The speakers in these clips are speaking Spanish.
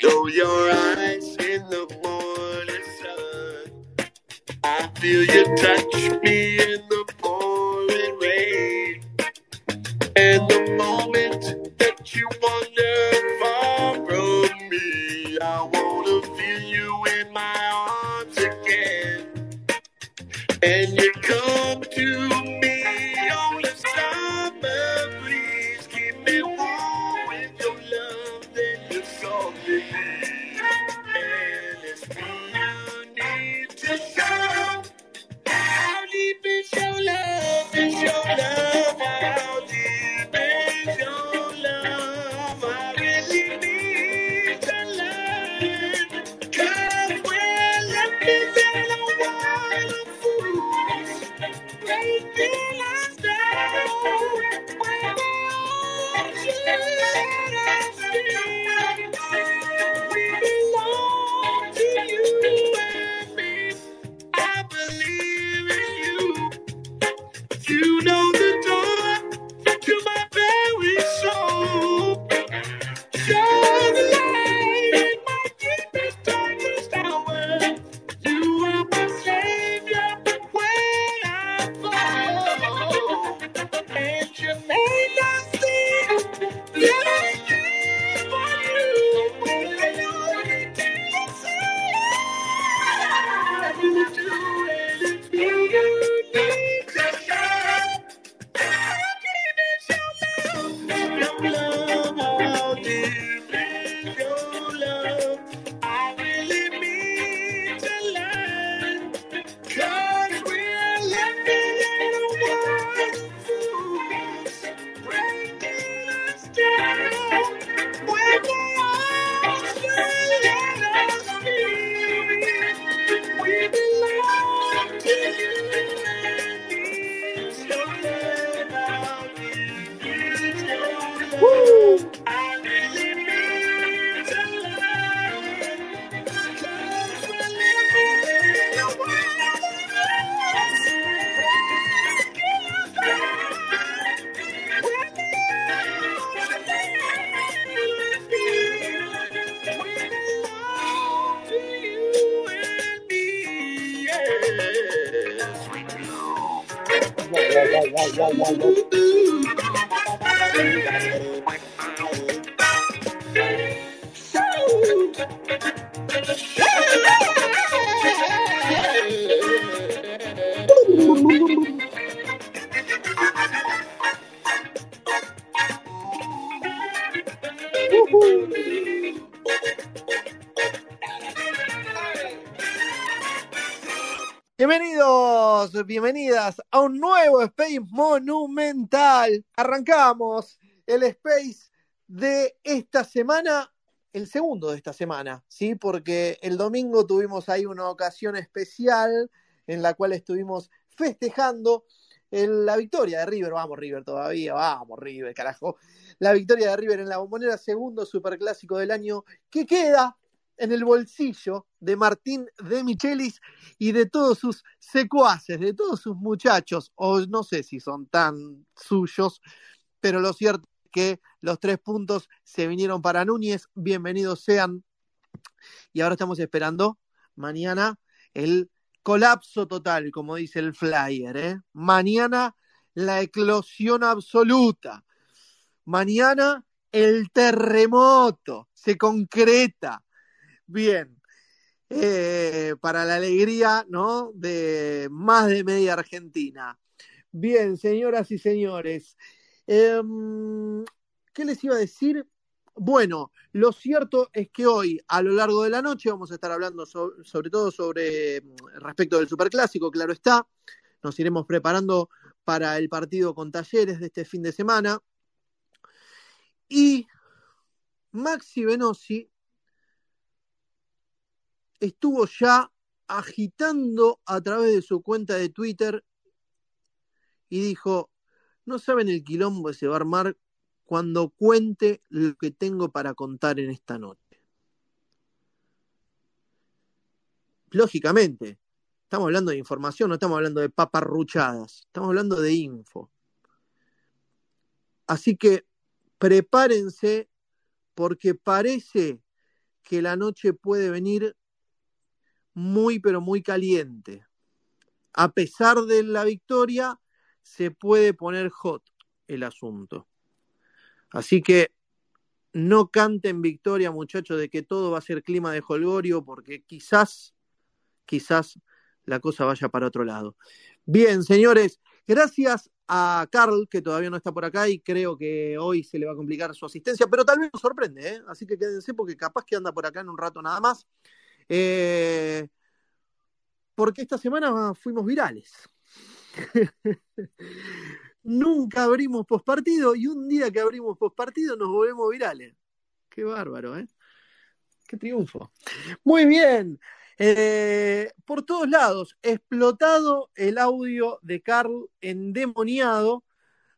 Shadow your eyes in the morning sun. I feel you touch me el segundo de esta semana, ¿sí? Porque el domingo tuvimos ahí una ocasión especial en la cual estuvimos festejando la victoria de River. Vamos, River todavía, vamos, River, carajo. La victoria de River en la bombonera, segundo superclásico del año, que queda en el bolsillo de Martín de Michelis y de todos sus secuaces, de todos sus muchachos, o no sé si son tan suyos, pero lo cierto que los tres puntos se vinieron para Núñez, bienvenidos sean. Y ahora estamos esperando mañana el colapso total, como dice el flyer. ¿eh? Mañana la eclosión absoluta. Mañana el terremoto se concreta. Bien, eh, para la alegría, ¿no? De más de media Argentina. Bien, señoras y señores, em, ¿qué les iba a decir? Bueno, lo cierto es que hoy, a lo largo de la noche, vamos a estar hablando so- sobre todo sobre mm, respecto del Superclásico, claro está. Nos iremos preparando para el partido con Talleres de este fin de semana. Y Maxi Venosi estuvo ya agitando a través de su cuenta de Twitter y dijo, no saben el quilombo que se va a armar cuando cuente lo que tengo para contar en esta noche. Lógicamente, estamos hablando de información, no estamos hablando de paparruchadas, estamos hablando de info. Así que prepárense porque parece que la noche puede venir muy, pero muy caliente. A pesar de la victoria, se puede poner hot el asunto. Así que no canten victoria, muchachos, de que todo va a ser clima de holgorio, porque quizás, quizás la cosa vaya para otro lado. Bien, señores, gracias a Carl, que todavía no está por acá y creo que hoy se le va a complicar su asistencia, pero tal vez nos sorprende, ¿eh? así que quédense porque capaz que anda por acá en un rato nada más. Eh, porque esta semana fuimos virales. Nunca abrimos postpartido y un día que abrimos postpartido nos volvemos virales. Qué bárbaro, ¿eh? Qué triunfo. Muy bien. Eh, por todos lados, explotado el audio de Carl endemoniado.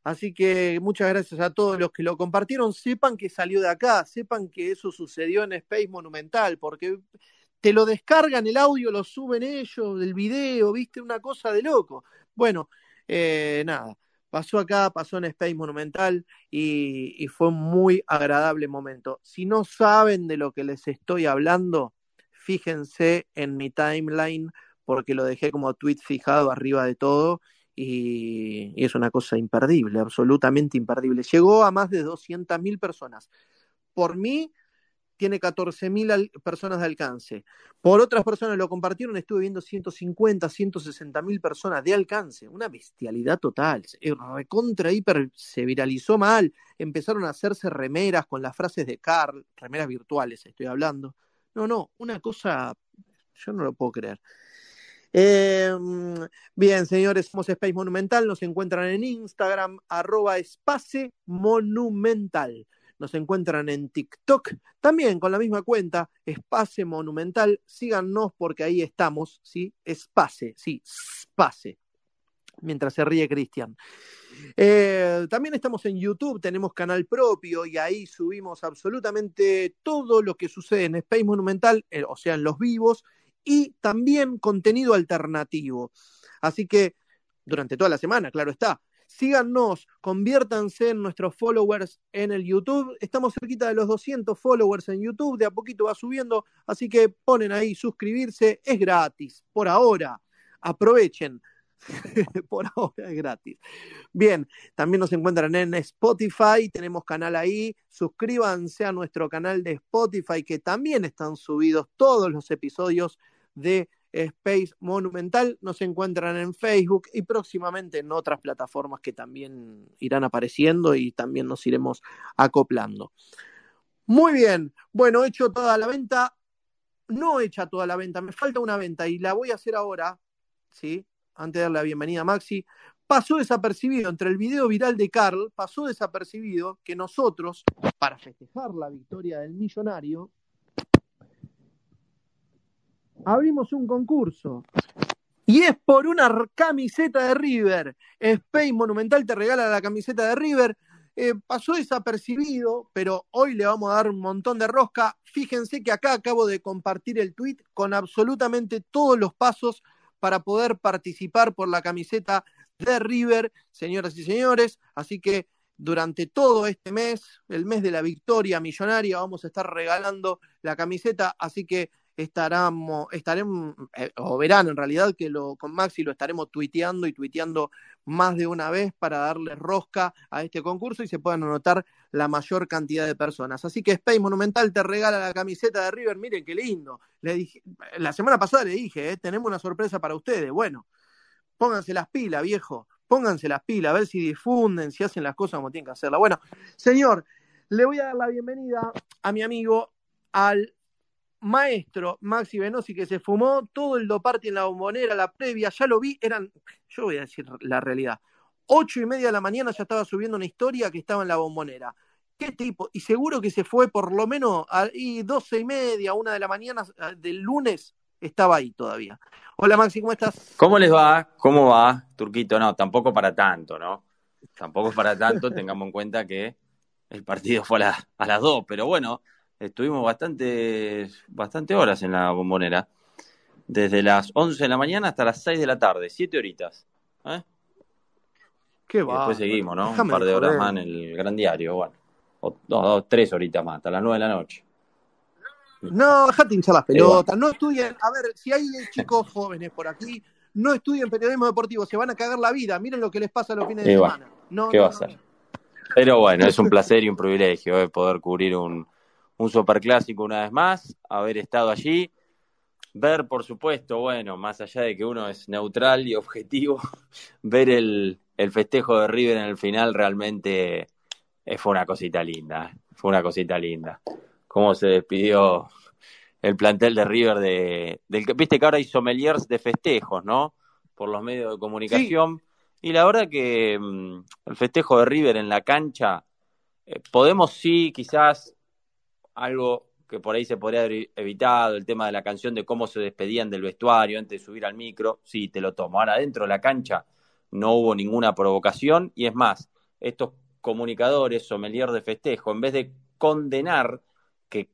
Así que muchas gracias a todos los que lo compartieron. Sepan que salió de acá, sepan que eso sucedió en Space Monumental, porque te lo descargan el audio, lo suben ellos, el video, viste, una cosa de loco. Bueno, eh, nada, pasó acá, pasó en Space Monumental y, fue un muy agradable momento. Si no saben de lo que les estoy hablando, fíjense en mi timeline porque lo dejé como tweet fijado arriba de todo y, y es una cosa imperdible, absolutamente imperdible. Llegó a más de 200.000 personas. Por mí, tiene 14.000 personas de alcance. Por otras personas lo compartieron, estuve viendo 150, 160 mil personas de alcance. Una bestialidad total. Recontra hiper se viralizó mal. Empezaron a hacerse remeras con las frases de Carl, remeras virtuales estoy hablando. No, no, una cosa, yo no lo puedo creer. Em, bien, señores, somos Space Monumental, nos encuentran en Instagram, arroba espace monumental. Nos encuentran en TikTok, también con la misma cuenta, Espace Monumental. Síganos porque ahí estamos, ¿sí? Espace, sí, Espace. Mientras se ríe Cristian. Eh, también estamos en YouTube, tenemos canal propio y ahí subimos absolutamente todo lo que sucede en Space Monumental, eh, o sea, en los vivos, y también contenido alternativo. Así que durante toda la semana, claro está, Síganos, conviértanse en nuestros followers en el YouTube. Estamos cerquita de los 200 followers en YouTube, de a poquito va subiendo, así que ponen ahí suscribirse, es gratis, por ahora. Aprovechen. por ahora es gratis. Bien, también nos encuentran en Spotify, tenemos canal ahí, suscríbanse a nuestro canal de Spotify que también están subidos todos los episodios de Space Monumental. Nos encuentran en Facebook y próximamente en otras plataformas que también irán apareciendo y también nos iremos acoplando. Muy bien, bueno, hecho toda la venta, no hecha toda la venta, me falta una venta y la voy a hacer ahora, ¿sí? Antes de darle la bienvenida a Maxi. Pasó desapercibido entre el video viral de Carl, pasó desapercibido que nosotros, para festejar la victoria del millonario, abrimos un concurso. Y es por una camiseta de River. Spain Monumental te regala la camiseta de River. Eh, pasó desapercibido, pero hoy le vamos a dar un montón de rosca. Fíjense que acá acabo de compartir el tweet con absolutamente todos los pasos para poder participar por la camiseta de River, señoras y señores. Así que durante todo este mes, el mes de la victoria millonaria, vamos a estar regalando la camiseta. Así que estaremos, estaremos eh, o verán en realidad que lo, con Maxi lo estaremos tuiteando y tuiteando más de una vez para darle rosca a este concurso y se puedan anotar la mayor cantidad de personas. Así que Space Monumental te regala la camiseta de River, miren qué lindo. Le la semana pasada le dije, eh, tenemos una sorpresa para ustedes. Bueno, pónganse las pilas, viejo, pónganse las pilas, a ver si difunden, si hacen las cosas como tienen que hacerlas. Bueno, señor, le voy a dar la bienvenida a mi amigo al maestro Maxi Venosi que se fumó todo el doparte en la bombonera, la previa, ya lo vi, eran, yo voy a decir la realidad, ocho y media de la mañana ya estaba subiendo una historia que estaba en la bombonera. ¿Qué tipo? Y seguro que se fue por lo menos a doce y media, una de la mañana del lunes, estaba ahí todavía. Hola Maxi, ¿cómo estás? ¿Cómo les va? ¿Cómo va, Turquito? No, tampoco para tanto, ¿no? Tampoco para tanto, tengamos en cuenta que el partido fue a, a las dos, pero bueno, estuvimos bastante, bastante horas en la bombonera. Desde las 11 de la mañana hasta las 6 de la tarde, 7 horitas. ¿eh? Qué va. Después seguimos, ¿no? Un par de horas más en el gran diario, bueno. O, tres horitas más, hasta las 9 de la noche. No, dejate hinchar las pelotas, no estudien, a ver, si hay chicos jóvenes por aquí, no estudien periodismo deportivo, se van a cagar la vida, miren lo que les pasa los fines de semana. No, ¿Qué va a hacer? Pero bueno, es un placer y un privilegio eh, poder cubrir un, un superclásico una vez más, haber estado allí, ver, por supuesto, bueno, más allá de que uno es neutral y objetivo, ver el, el festejo de River en el final realmente fue una cosita linda, eh, fue una cosita linda. Cómo se despidió el plantel de River de, del que viste que ahora hay sommeliers de festejos, ¿no? Por los medios de comunicación. Y la verdad que mm, el festejo de River en la cancha, eh, podemos sí, quizás algo que por ahí se podría haber evitado, el tema de la canción de cómo se despedían del vestuario antes de subir al micro, sí, te lo tomo. Ahora dentro de la cancha no hubo ninguna provocación y es más, estos comunicadores, sommelier de festejo, en vez de condenar que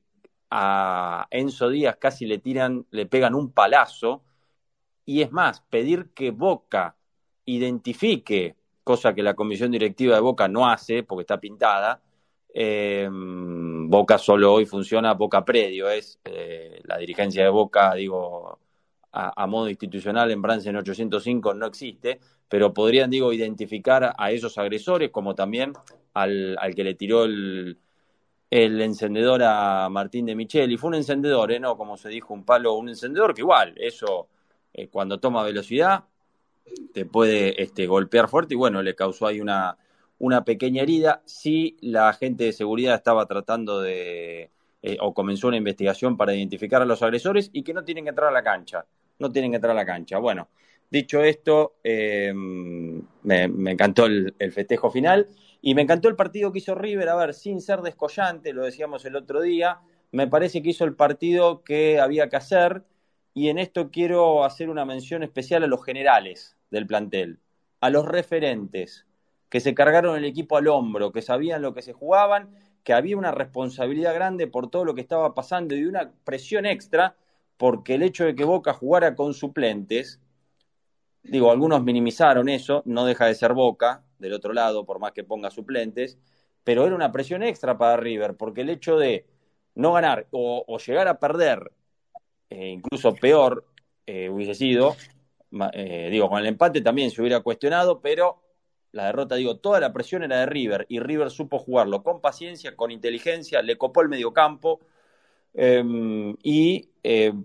a Enzo Díaz casi le tiran, le pegan un palazo, y es más, pedir que Boca identifique, cosa que la comisión directiva de Boca no hace porque está pintada, eh, Boca solo hoy funciona Boca Predio, es eh, la dirigencia de Boca, digo, a, modo institucional en Francia en 805 no existe, pero podrían, digo, identificar a esos agresores como también al, al que le tiró el, el encendedor a Martín de Michel, y fue un encendedor, ¿eh? no como se dijo, un palo, un encendedor que igual, eso eh, cuando toma velocidad te puede este, golpear fuerte y bueno, le causó ahí una, una pequeña herida. Sí, la agente de seguridad estaba tratando de, eh, o comenzó una investigación para identificar a los agresores y que no tienen que entrar a la cancha, no tienen que entrar a la cancha. Bueno, dicho esto, eh, me, encantó el, el festejo final. Y me encantó el partido que hizo River, a ver, sin ser descollante, lo decíamos el otro día, me parece que hizo el partido que había que hacer y en esto quiero hacer una mención especial a los generales del plantel, a los referentes que se cargaron el equipo al hombro, que sabían lo que se jugaban, que había una responsabilidad grande por todo lo que estaba pasando y una presión extra porque el hecho de que Boca jugara con suplentes, digo, algunos minimizaron eso, no deja de ser Boca, del otro lado, por más que ponga suplentes, pero era una presión extra para River, porque el hecho de no ganar o, llegar a perder, eh, incluso peor eh, hubiese sido, eh, digo, con el empate también se hubiera cuestionado, pero la derrota, digo, toda la presión era de River y River supo jugarlo con paciencia, con inteligencia, le copó el mediocampo em, y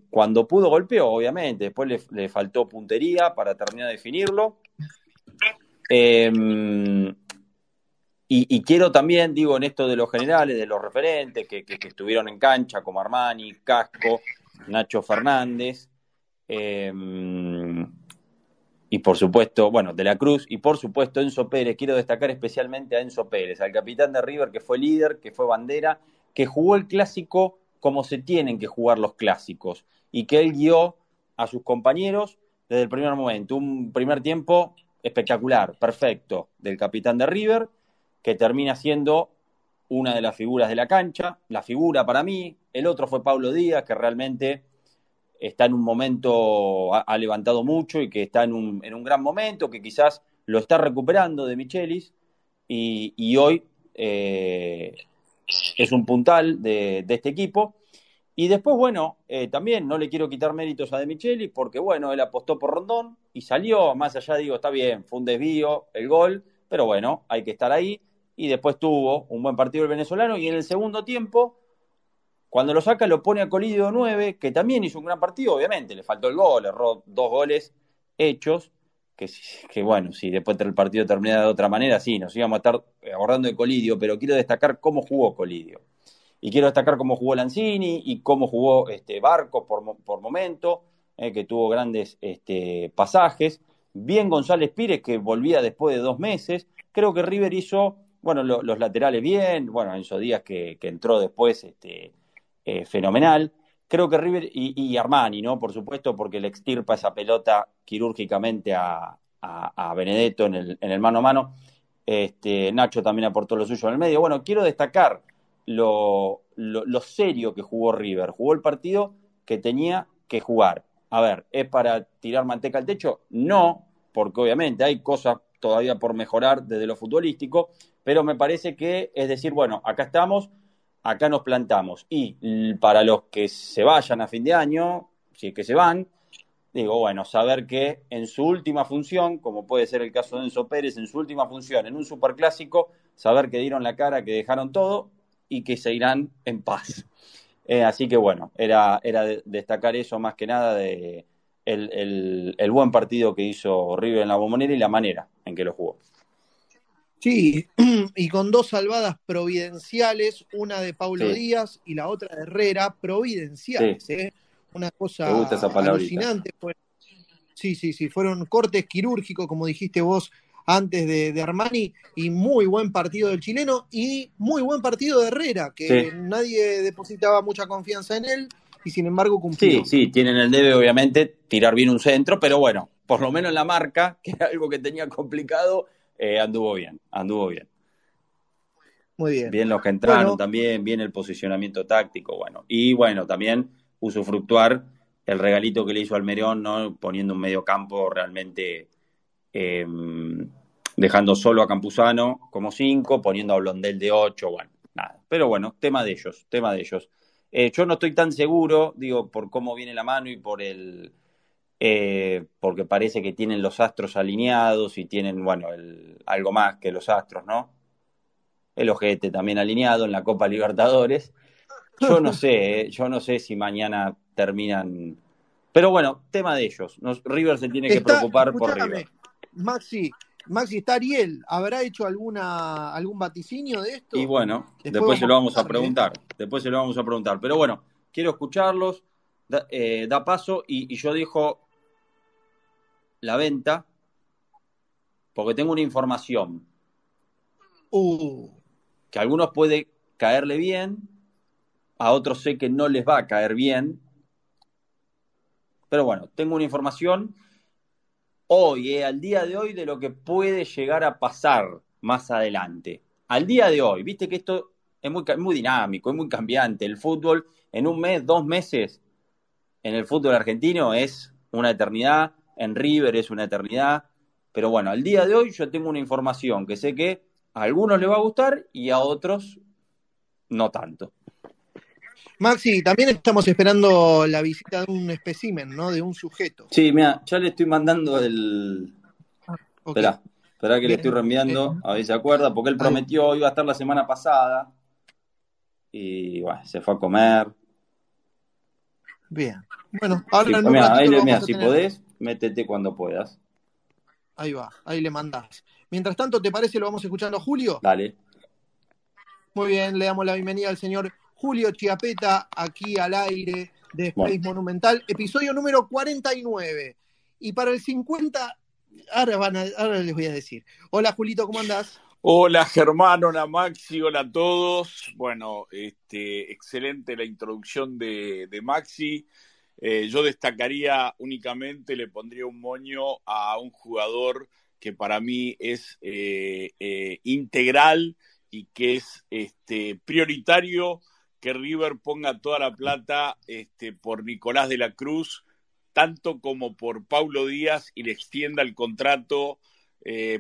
cuando pudo golpeó, obviamente, después le, le, faltó puntería para terminar de definirlo. Em, y, quiero también, digo, en esto de los generales, de los referentes que, estuvieron en cancha, como Armani, Casco, Nacho Fernández, em, y por supuesto, bueno, de la Cruz, y por supuesto Enzo Pérez. Quiero destacar especialmente a Enzo Pérez, al capitán de River, que fue líder, que fue bandera, que jugó el clásico como se tienen que jugar los clásicos, y que él guió a sus compañeros desde el primer momento. Un primer tiempo espectacular, perfecto, del capitán de River, que termina siendo una de las figuras de la cancha, la figura para mí, el otro fue Pablo Díaz, que realmente está en un momento, ha, levantado mucho y que está en un, en un, gran momento, que quizás lo está recuperando de Michelis y, hoy eh, es un puntal de, de este equipo. Y después, bueno, eh, también no le quiero quitar méritos a De Micheli porque, bueno, él apostó por Rondón y salió, más allá digo, está bien, fue un desvío el gol, pero bueno, hay que estar ahí. Y después tuvo un buen partido el venezolano y en el segundo tiempo, cuando lo saca, lo pone a Colidio 9, que también hizo un gran partido, obviamente, le faltó el gol, erró dos goles hechos, que, bueno, si después el partido terminara de otra manera, sí, nos íbamos a estar abordando de Colidio, pero quiero destacar cómo jugó Colidio y quiero destacar cómo jugó Lanzini y cómo jugó este Barco por, por momento, eh, que tuvo grandes este, pasajes. Bien González Pires, que volvía después de dos meses. Creo que River hizo, bueno, los laterales bien, bueno, Enzo Díaz que, que entró después, este, eh, fenomenal. Creo que River y, Armani, ¿no? Por supuesto, porque le extirpa esa pelota quirúrgicamente a, a, Benedetto en el, en el mano a mano. Este, Nacho también aportó lo suyo en el medio. Bueno, quiero destacar lo, lo, serio que jugó River. Jugó el partido que tenía que jugar. A ver, ¿es para tirar manteca al techo? No, porque obviamente hay cosas todavía por mejorar desde lo futbolístico, pero me parece que es decir, bueno, acá estamos, acá nos plantamos. Y para los que se vayan a fin de año, si es que se van, digo, bueno, saber que en su última función, como puede ser el caso de Enzo Pérez, en su última función, en un superclásico, saber que dieron la cara, que dejaron todo y que se irán en paz. Eh, así que bueno, era, era destacar eso más que nada de el, el, buen partido que hizo River en la bombonera y la manera en que lo jugó. Sí, y con dos salvadas providenciales, una de Paulo Díaz y la otra de Herrera, providenciales, ¿eh? una cosa alucinante. Sí, sí, sí, fueron cortes quirúrgicos, como dijiste vos antes de, Armani, y muy buen partido del chileno y muy buen partido de Herrera, que nadie depositaba mucha confianza en él y sin embargo cumplió. Sí, sí, tienen el debe obviamente tirar bien un centro, pero bueno, por lo menos la marca, que era algo que tenía complicado, eh, anduvo bien, anduvo bien. Muy bien. Bien los que entraron también, bien el posicionamiento táctico, bueno. Y bueno, también usufructuar el regalito que le hizo Almerón, ¿no? Poniendo un medio campo realmente em, dejando solo a Campuzano como cinco, poniendo a Blondel de ocho, bueno, nada. Pero bueno, tema de ellos, tema de ellos. Eh, yo no estoy tan seguro, digo, por cómo viene la mano y por el. Eh, porque parece que tienen los astros alineados y tienen, bueno, el, algo más que los astros, ¿no? El ojete también alineado en la Copa Libertadores. Yo no sé, eh, yo no sé si mañana terminan. Pero bueno, tema de ellos. River se tiene que preocupar por River. Maxi, Maxi, está Ariel. ¿Habrá hecho alguna, algún vaticinio de esto? Y bueno, después, se lo vamos a preguntar. Después se lo vamos a preguntar. Pero bueno, quiero escucharlos. Da, eh, paso y, yo dejo la venta porque tengo una información. Uh. Que a algunos puede caerle bien, a otros sé que no les va a caer bien. Pero bueno, tengo una información hoy, eh, al día de hoy, de lo que puede llegar a pasar más adelante. Al día de hoy, viste que esto es muy, muy dinámico, es muy cambiante. El fútbol en un mes, dos meses, en el fútbol argentino es una eternidad, en River es una eternidad. Pero bueno, al día de hoy yo tengo una información que sé que a algunos les va a gustar y a otros no tanto. Maxi, también estamos esperando la visita de un espécimen, ¿no? De un sujeto. Sí, mira, ya le estoy mandando el. Ah, espera, espera que le estoy reenviando, a ver si se acuerda, porque él prometió, iba a estar la semana pasada. Y bueno, se fue a comer. Bien. Bueno, ahora sí, mira, ahí, mira, si podés, métete cuando puedas. Ahí va, ahí le mandás. Mientras tanto, ¿te parece lo vamos escuchando a Julio? Dale. Muy bien, le damos la bienvenida al señor Julio Chiapeta, aquí al aire de Space Monumental, episodio número 49. Y para el 50, ahora, van ahora les voy a decir. Hola Julito, ¿cómo andás? Hola Germán, hola Maxi, hola a todos. Bueno, este, excelente la introducción de, Maxi. Eh, yo destacaría únicamente, le pondría un moño a un jugador que para mí es eh, eh, integral y que es este, prioritario que River ponga toda la plata este, por Nicolás de la Cruz, tanto como por Paulo Díaz y le extienda el contrato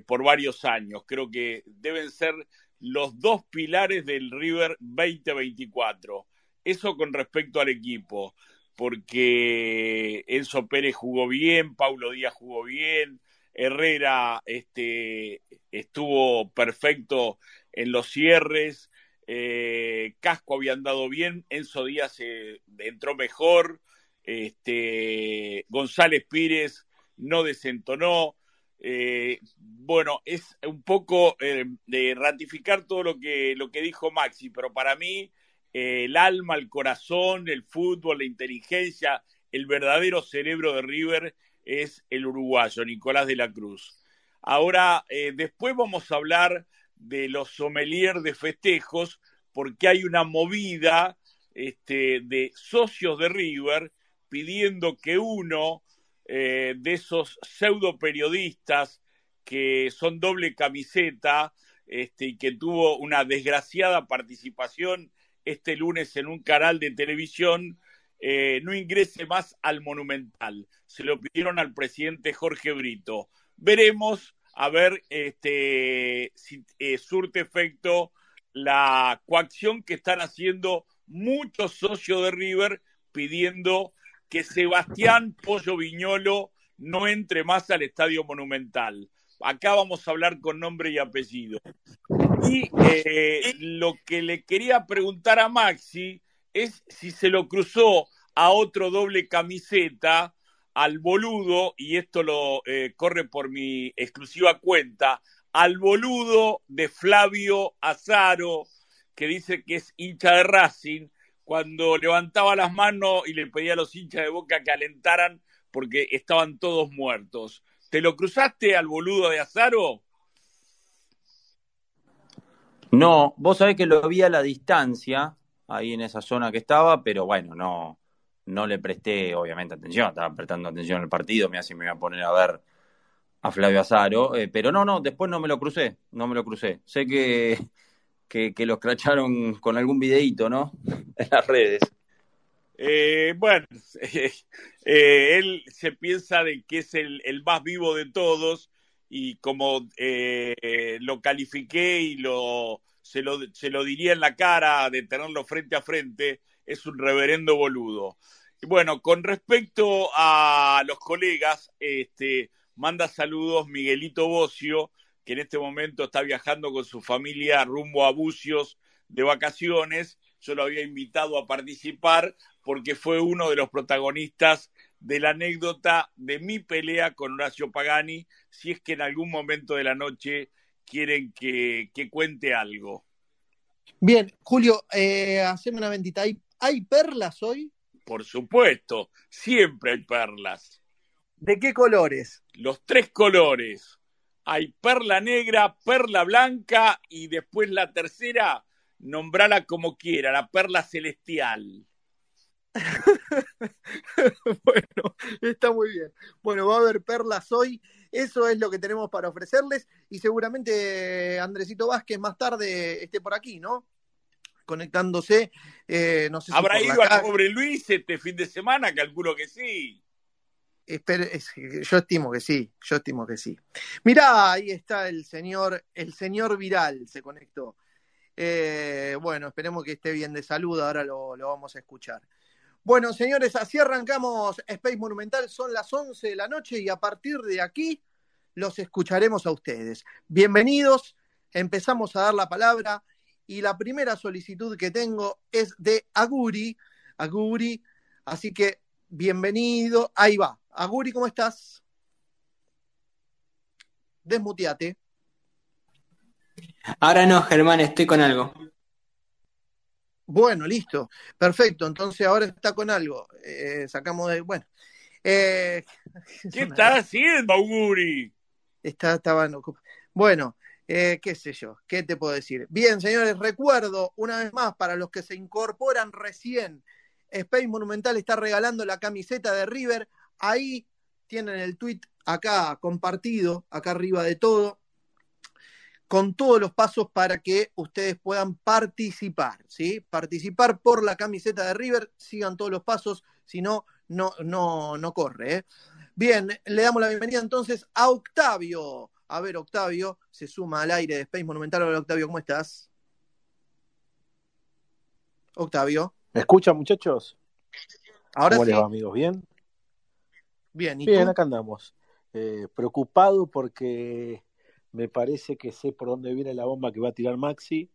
por varios años. Creo que deben ser los dos pilares del River 2024. Eso con respecto al equipo, porque Enzo Pérez jugó bien, Paulo Díaz jugó bien, Herrera este, estuvo perfecto en los cierres, eh, Casco había andado bien, Enzo Díaz eh, entró mejor, este, González Pires no desentonó. Eh, bueno, es un poco de ratificar todo lo que, lo que dijo Maxi, pero para mí el alma, el corazón, el fútbol, la inteligencia, el verdadero cerebro de River es el uruguayo, Nicolás de la Cruz. Ahora, después vamos a hablar de los sommeliers de festejos, porque hay una movida este, de socios de River pidiendo que uno eh, de esos pseudo periodistas que son doble camiseta este, y que tuvo una desgraciada participación este lunes en un canal de televisión, eh, no ingrese más al Monumental. Se lo pidieron al presidente Jorge Brito. Veremos a ver este, si eh, surte efecto la coacción que están haciendo muchos socios de River pidiendo que Sebastián Pollo Viñolo no entre más al Estadio Monumental. Acá vamos a hablar con nombre y apellido. Y eh, lo que le quería preguntar a Maxi es si se lo cruzó a otro doble camiseta, al boludo, y esto lo eh, corre por mi exclusiva cuenta, al boludo de Flavio Azaro, que dice que es hincha de Racing, cuando levantaba las manos y le pedía a los hinchas de boca que alentaran porque estaban todos muertos. ¿Te lo cruzaste al boludo de Azaro? No, vos sabés que lo vi a la distancia, ahí en esa zona que estaba, pero bueno, no, no le presté obviamente atención, estaba prestando atención al partido, me hace me iba a poner a ver a Flavio Azaro, eh, pero no, no, después no me lo crucé, no me lo crucé. Sé que, que, que lo escracharon con algún videíto, ¿no? en las redes. Eh, bueno, eh, él se piensa de que es el, el más vivo de todos y como eh, lo califiqué y lo se, lo se lo diría en la cara de tenerlo frente a frente, es un reverendo boludo. Y bueno, con respecto a los colegas, este, manda saludos Miguelito Bocio, que en este momento está viajando con su familia rumbo a Bucios de vacaciones. Yo lo había invitado a participar porque fue uno de los protagonistas de la anécdota de mi pelea con Horacio Pagani, si es que en algún momento de la noche quieren que, que cuente algo. Bien, Julio, eh, haceme una bendita. ¿Hay, ¿Hay perlas hoy? Por supuesto, siempre hay perlas. ¿De qué colores? Los tres colores. Hay perla negra, perla blanca y después la tercera, nombrala como quiera, la perla celestial. bueno, está muy bien. Bueno, va a haber perlas hoy. Eso es lo que tenemos para ofrecerles. Y seguramente Andresito Vázquez más tarde esté por aquí, ¿no? Conectándose. Eh, no sé si ¿Habrá ido a calle. Pobre Luis este fin de semana? Calculo que sí. Espero- es- yo estimo que sí, yo estimo que sí. Mirá, ahí está el señor, el señor Viral se conectó. Eh, bueno, esperemos que esté bien de salud, ahora lo, vamos a escuchar. Bueno, señores, así arrancamos Space Monumental, son las 11 de la noche y a partir de aquí los escucharemos a ustedes. Bienvenidos, empezamos a dar la palabra y la primera solicitud que tengo es de Aguri, Aguri, así que bienvenido, ahí va. Aguri, ¿cómo estás? Desmuteate. Ahora no, Germán, estoy con algo. Bueno, listo, perfecto. Entonces ahora está con algo. Eh, sacamos de. Bueno. Eh, es ¿Qué una- está haciendo, Auguri? Está, estaban ocup- Bueno, eh, qué sé yo, ¿qué te puedo decir? Bien, señores, recuerdo una vez más para los que se incorporan recién, Space Monumental está regalando la camiseta de River. Ahí tienen el tweet acá compartido, acá arriba de todo, con todos los pasos para que ustedes puedan participar, ¿sí? Participar por la camiseta de River, sigan todos los pasos, si no, no, no, no corre, ¿eh? Bien, le damos la bienvenida entonces a Octavio. A ver, Octavio, se suma al aire de Space Monumental. Hola, Octavio, ¿cómo estás? Octavio. ¿Me escuchan, muchachos? Ahora ¿Cómo sí. les va, amigos? ¿Bien? Bien, ¿y Bien, tú? acá andamos. Eh, preocupado porque me parece que sé por dónde viene la bomba que va a tirar Maxi.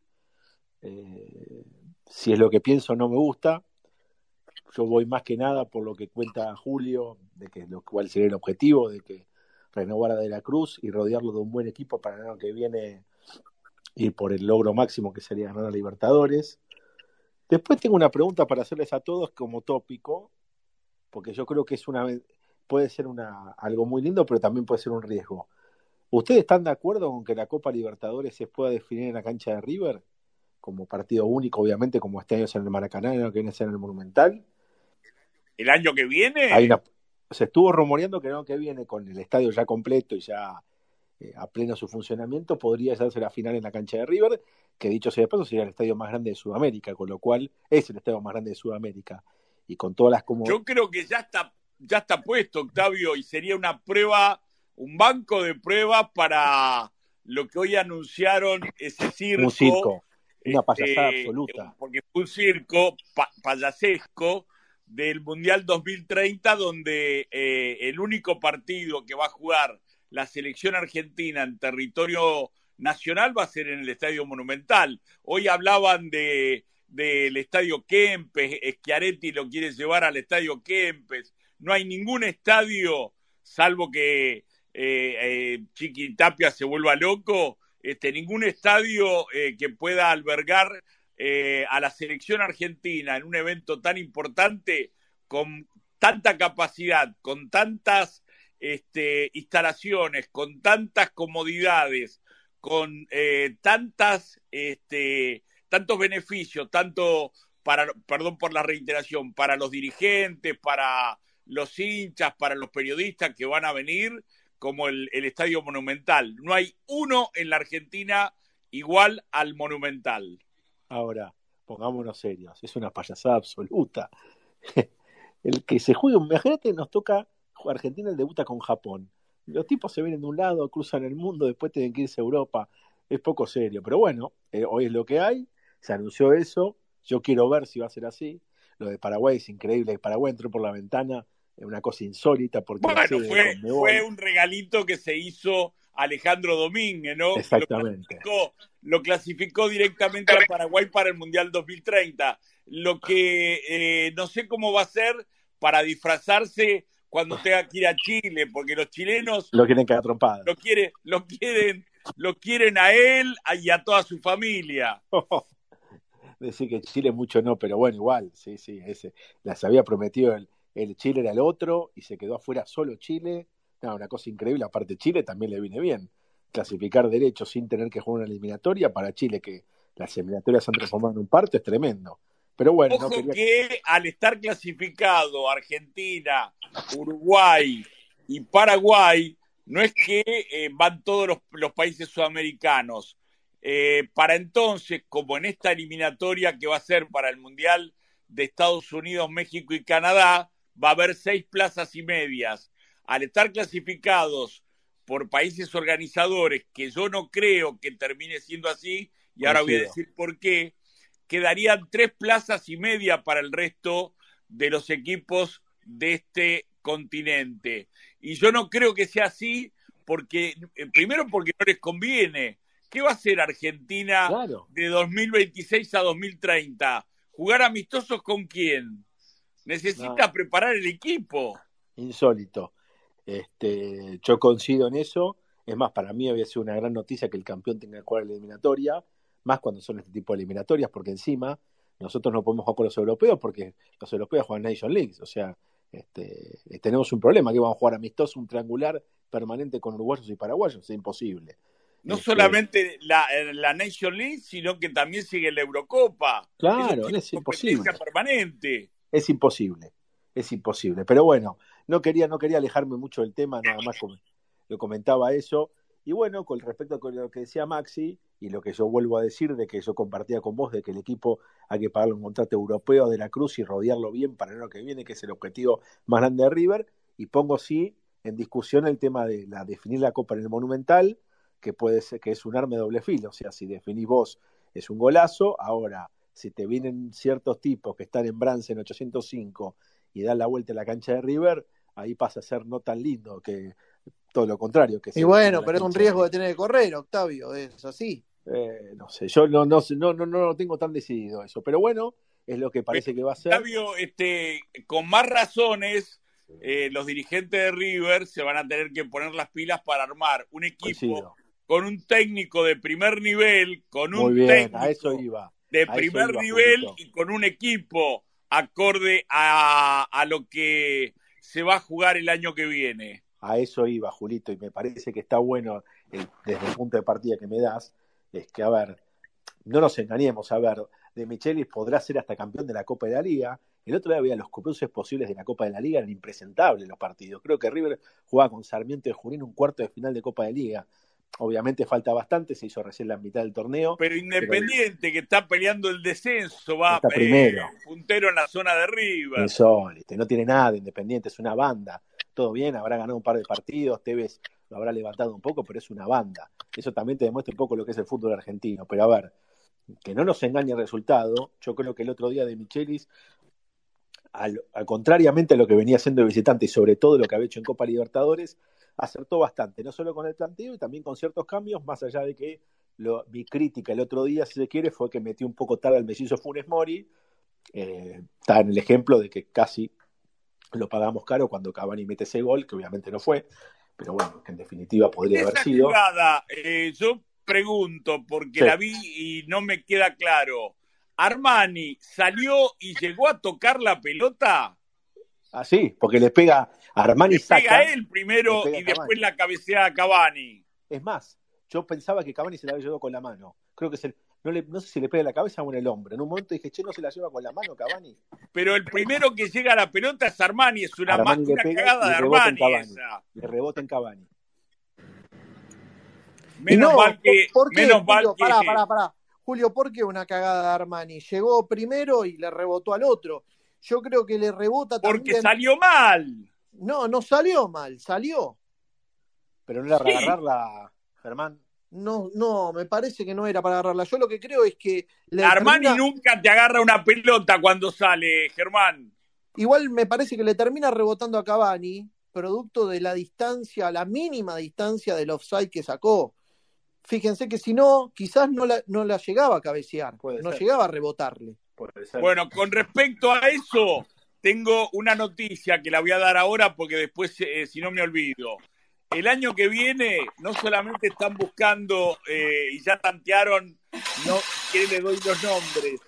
Eh, si es lo que pienso, no me gusta. Yo voy más que nada por lo que cuenta Julio, de que lo cual sería el objetivo, de que renovar a De la Cruz y rodearlo de un buen equipo para el año que viene ir por el logro máximo que sería ganar a Libertadores. Después tengo una pregunta para hacerles a todos como tópico, porque yo creo que es una puede ser una, algo muy lindo, pero también puede ser un riesgo. ¿Ustedes están de acuerdo con que la Copa Libertadores se pueda definir en la cancha de River? Como partido único, obviamente, como este año es en el Maracaná, el año que viene es en el Monumental. ¿El año que viene? Hay una- se estuvo rumoreando que el año que viene, con el estadio ya completo y ya eh, a pleno su funcionamiento, podría hacerse la final en la cancha de River, que dicho sea de paso sería el estadio más grande de Sudamérica, con lo cual es el estadio más grande de Sudamérica. Y con todas las como Yo creo que ya está, ya está puesto, Octavio, y sería una prueba, un banco de pruebas para lo que hoy anunciaron ese circo, un circo. Una payasada este, absoluta. Porque fue un circo pa- payasesco del Mundial 2030, donde eh, el único partido que va a jugar la selección argentina en territorio nacional va a ser en el Estadio Monumental. Hoy hablaban de del Estadio Kempes, Schiaretti lo quiere llevar al Estadio Kempes. No hay ningún estadio, salvo que eh, eh, Chiqui Tapia se vuelva loco, este, ningún estadio eh, que pueda albergar a la selección argentina en un evento tan importante, con tanta capacidad, con tantas este, instalaciones, con tantas comodidades, con tantas, este, tantos beneficios, tanto para, perdón por la reiteración, para los dirigentes, para los hinchas, para los periodistas que van a venir, como el, Estadio Monumental. No hay uno en la Argentina igual al Monumental. Ahora, pongámonos serios, es una payasada absoluta. El que se juegue, imagínate, nos toca, Argentina debuta con Japón. Los tipos se vienen de un lado, cruzan el mundo, después tienen que irse a Europa. Es poco serio, pero bueno, eh, hoy es lo que hay, se anunció eso, yo quiero ver si va a ser así. Lo de Paraguay es increíble, Paraguay entró por la ventana, una cosa insólita porque Bueno, fue, fue un regalito que se hizo Alejandro Domínguez, ¿no? Exactamente. Lo clasificó, lo clasificó directamente a Paraguay para el Mundial 2030. Lo que eh, no sé cómo va a ser para disfrazarse cuando tenga que ir a Chile, porque los chilenos lo quieren cagar trompadas. lo quieren, lo quieren, lo quieren a él y a toda su familia. Decir que Chile mucho no, pero bueno, igual, sí, sí, ese, las había prometido el, el Chile era el otro y se quedó afuera solo Chile. No, una cosa increíble, aparte Chile también le viene bien. Clasificar derecho sin tener que jugar una eliminatoria para Chile, que las eliminatorias se han transformado en un parto, es tremendo. Pero bueno, no Ojo quería... que al estar clasificado Argentina, Uruguay y Paraguay, no es que eh, van todos los, los países sudamericanos. Eh, para entonces, como en esta eliminatoria que va a ser para el Mundial de Estados Unidos, México y Canadá, va a haber seis plazas y medias. Al estar clasificados por países organizadores, que yo no creo que termine siendo así, y ahora voy a decir por qué, quedarían tres plazas y media para el resto de los equipos de este continente. Y yo no creo que sea así, porque eh, primero porque no les conviene. ¿Qué va a hacer Argentina Claro, de 2026 a 2030? ¿Jugar amistosos con quién? Necesita No. preparar el equipo. insólito. Este, yo coincido en eso. Es más, para mí había sido una gran noticia que el campeón tenga que jugar la eliminatoria, más cuando son este tipo de eliminatorias, porque encima nosotros no podemos jugar con los europeos porque los europeos juegan Nation Leagues. O sea, este, tenemos un problema que vamos a jugar amistoso, un triangular permanente con uruguayos y paraguayos. Es imposible. No Este, solamente la, eh, la Nation League, sino que también sigue la Eurocopa. Claro, es tiene imposible. permanente. Es imposible, es imposible. Pero bueno, no quería, no quería alejarme mucho del tema, nada más lo comentaba eso. Y bueno, con respecto a lo que decía Maxi, y lo que yo vuelvo a decir, de que yo compartía con vos, de que el equipo hay que pagarle un contrato europeo de la Cruz y rodearlo bien para el año que viene, que es el objetivo más grande de River, y pongo sí en discusión el tema de la definir la Copa en el Monumental, que puede ser, que es un arma de doble filo, o sea, si definís vos es un golazo, ahora si te vienen ciertos tipos que están en Brance en 805 y dan la vuelta a la cancha de River, ahí pasa a ser no tan lindo, que todo lo contrario. Que Y bueno, pero es un riesgo de tener que correr, Octavio, es así. Eh, no sé, yo no, no, no, no, no lo tengo tan decidido eso, pero bueno, es lo que parece que va a ser. Octavio, este, con más razones, eh, los dirigentes de River se van a tener que poner las pilas para armar un equipo Coincido. con un técnico de primer nivel, con un Muy bien, técnico a eso iba. De primer nivel y con un equipo acorde a, a lo que se va a jugar el año que viene. A eso iba, Julito, y me parece que está bueno el- desde el punto de partida que me das, es que, a ver, no nos engañemos, a ver, de Michelis podrá ser hasta campeón de la Copa de la Liga. El otro día había los cruces posibles de la Copa de la Liga, eran impresentables los partidos. Creo que River jugaba con Sarmiento de Junín un cuarto de final de Copa de Liga. Obviamente falta bastante, se hizo recién la mitad del torneo. Pero Independiente, que está peleando el descenso, va Está eh, primero. puntero en la zona de River. Insólito, no tiene nada de Independiente, es una banda. Todo bien, habrá ganado un par de partidos, Tevez lo habrá levantado un poco, pero es una banda. Eso también te demuestra un poco lo que es el fútbol argentino. Pero a ver, que no nos engañe el resultado. Yo creo que el otro día de Michelis, al, al contrariamente a lo que venía haciendo de visitante y sobre todo lo que había hecho en Copa Libertadores, acertó bastante, no solo con el planteo y también con ciertos cambios, más allá de que lo, mi crítica el otro día, si se quiere, fue que metió un poco tarde al mellizo Funes Mori. Eh, está en el ejemplo de que casi lo pagamos caro cuando Cavani mete ese gol, que obviamente no fue, pero bueno, que en definitiva podría Esa haber sido. jugada, eh, yo pregunto, porque Sí. la vi y no me queda claro. Armani salió y llegó a tocar la pelota. Así, porque le pega a Armani Le saca. pega él primero y a después la cabeceada a Cavani. Es más, yo pensaba que Cavani se la había llevado con la mano. Creo que se, no, le- no sé si le pega la cabeza o en el hombro. En un momento dije, che, no se la lleva con la mano Cavani. Pero el primero que llega a la pelota es Armani, es una, Armani una pega cagada de Armani Cavani. esa. Le rebota en Cavani. Menos no, mal que, ¿por, qué, menos mal Julio? que Pará, pará, pará. Julio, ¿por qué una cagada de Armani? Llegó primero y le rebotó al otro. Yo creo que le rebota porque también. salió mal. No, no salió mal, salió. Pero no era para Sí. agarrarla, Germán. No, no, me parece que no era para agarrarla. Yo lo que creo es que le Armani termina- nunca te agarra una pelota cuando sale, Germán. igual me parece que le termina rebotando a Cavani, producto de la distancia, la mínima distancia del offside que sacó. Fíjense que si no, quizás no la, no la llegaba a cabecear, Puede no ser. llegaba a rebotarle. Bueno, con respecto a eso, tengo una noticia que la voy a dar ahora porque después, eh, si no me olvido. El año que viene, no solamente están buscando eh, y ya tantearon, no que le doy los nombres,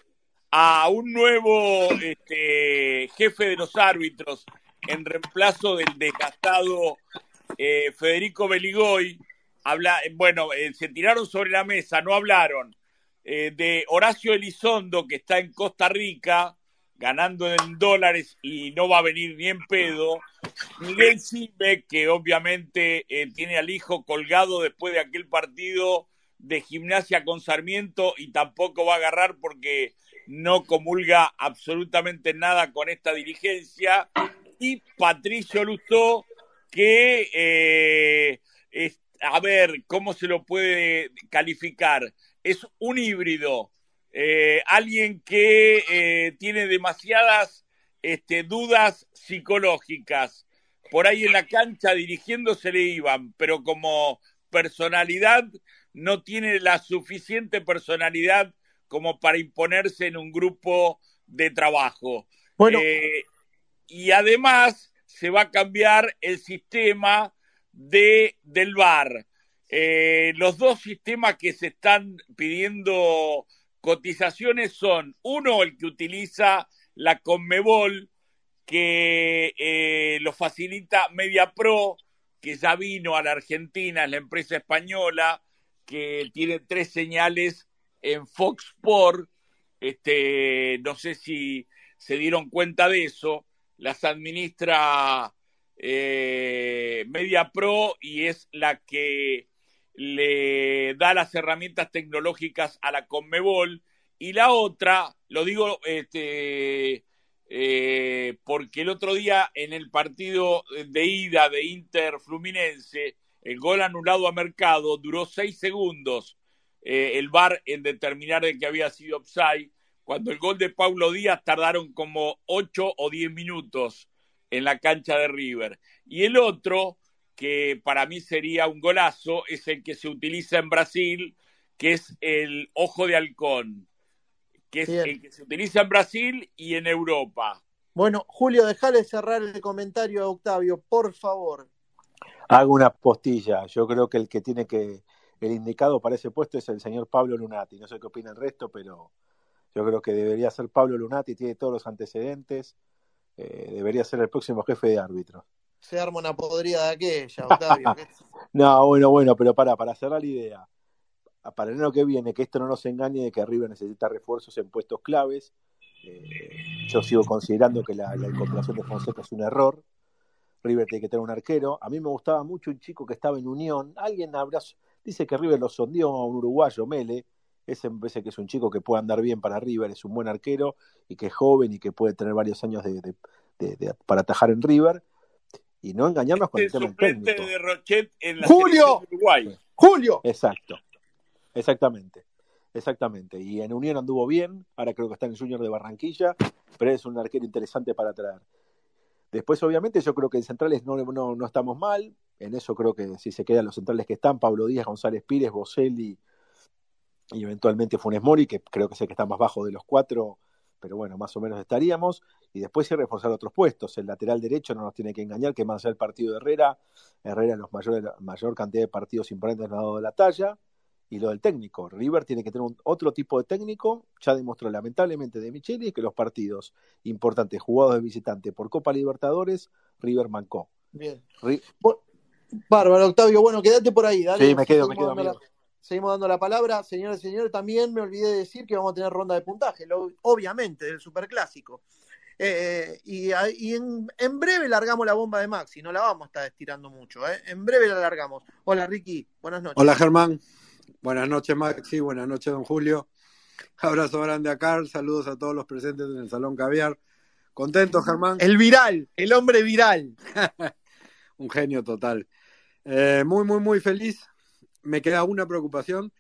a un nuevo este, jefe de los árbitros en reemplazo del desgastado eh, Federico Beligoy. Habla, bueno, eh, se tiraron sobre la mesa, no hablaron eh, de Horacio Elizondo, que está en Costa Rica, ganando en dólares y no va a venir ni en pedo. Miguel Sime, que obviamente eh, tiene al hijo colgado después de aquel partido de gimnasia con Sarmiento y tampoco va a agarrar porque no comulga absolutamente nada con esta dirigencia. Y Patricio Lustó, que, eh, es- a ver, ¿cómo se lo puede calificar? Es un híbrido, eh, alguien que eh, tiene demasiadas este, dudas psicológicas. Por ahí en la cancha dirigiéndose le iban, pero como personalidad no tiene la suficiente personalidad como para imponerse en un grupo de trabajo. Bueno, Eh, y además se va a cambiar el sistema de, del VAR. Eh, los dos sistemas que se están pidiendo cotizaciones son uno, el que utiliza la Conmebol, que eh, lo facilita MediaPro, que ya vino a la Argentina, es la empresa española, que tiene tres señales en Fox Sport. Este, no sé si se dieron cuenta de eso. Las administra eh, MediaPro y es la que le da las herramientas tecnológicas a la Conmebol. Y la otra, lo digo este, eh, porque el otro día en el partido de ida de Inter Fluminense, el gol anulado a Mercado duró seis segundos eh, el VAR en determinar de que había sido offside, cuando el gol de Paulo Díaz tardaron como ocho o diez minutos en la cancha de River. Y el otro, que para mí sería un golazo, es el que se utiliza en Brasil, que es el ojo de halcón, que es Bien. el que se utiliza en Brasil y en Europa. bueno, Julio, dejale cerrar el comentario a Octavio, por favor. Hago una postilla. Yo creo que el que tiene que, el indicado para ese puesto es el señor Pablo Lunati. No sé qué opina el resto, pero yo creo que debería ser Pablo Lunati, tiene todos los antecedentes. Eh, debería ser el próximo jefe de árbitro. Se arma una podrida de aquella, Octavio. No, bueno, bueno, pero para, para cerrar la idea, para el año que viene, que esto no nos engañe de que River necesita refuerzos en puestos claves. Eh, yo sigo considerando que la, la incorporación de Fonseca es un error. River tiene que tener un arquero. A mí me gustaba mucho un chico que estaba en Unión. Alguien habrá, dice que River lo sondeó a un uruguayo, Mele. Ese me parece que es un chico que puede andar bien para River, es un buen arquero y que es joven y que puede tener varios años de, de- de- de- para atajar en River. Y no engañarnos con El el tema técnico. de Rochet en la Julio. de Uruguay. Julio, Exacto, exactamente. Exactamente, y en Unión anduvo bien, ahora creo que está en el Junior de Barranquilla, pero es un arquero interesante para traer. Después, obviamente, yo creo que en centrales no, no, no estamos mal, en eso creo que si se quedan los centrales que están, Pablo Díaz, González Pires, Boselli y eventualmente Funes Mori, que creo que es el que está más bajo de los cuatro, pero bueno, más o menos estaríamos. Y después sí reforzar otros puestos. El lateral derecho no nos tiene que engañar, que más allá del partido de Herrera, Herrera en los mayores, mayor cantidad de partidos importantes no ha dado de la talla. Y lo del técnico, River tiene que tener un, otro tipo de técnico, ya demostró lamentablemente de Micheli que los partidos importantes jugados de visitante por Copa Libertadores, River mancó. Bien. Bárbaro, Octavio, bueno, quédate por ahí, dale. Sí, me quedo, me quedo, amigo. Seguimos dando la palabra. Señores y señores, también me olvidé de decir que vamos a tener ronda de puntaje, obviamente, del superclásico. Eh, y, y en, en, breve largamos la bomba de Maxi, no la vamos a estar estirando mucho, ¿eh? en breve la largamos. Hola Ricky, buenas noches. Hola Germán, buenas noches Maxi, buenas noches don Julio. Abrazo grande a Carl, saludos a todos los presentes en el Salón Caviar. ¿Contento Germán? El viral, el hombre viral. Un genio total. Eh, muy, muy, muy feliz me queda una preocupación,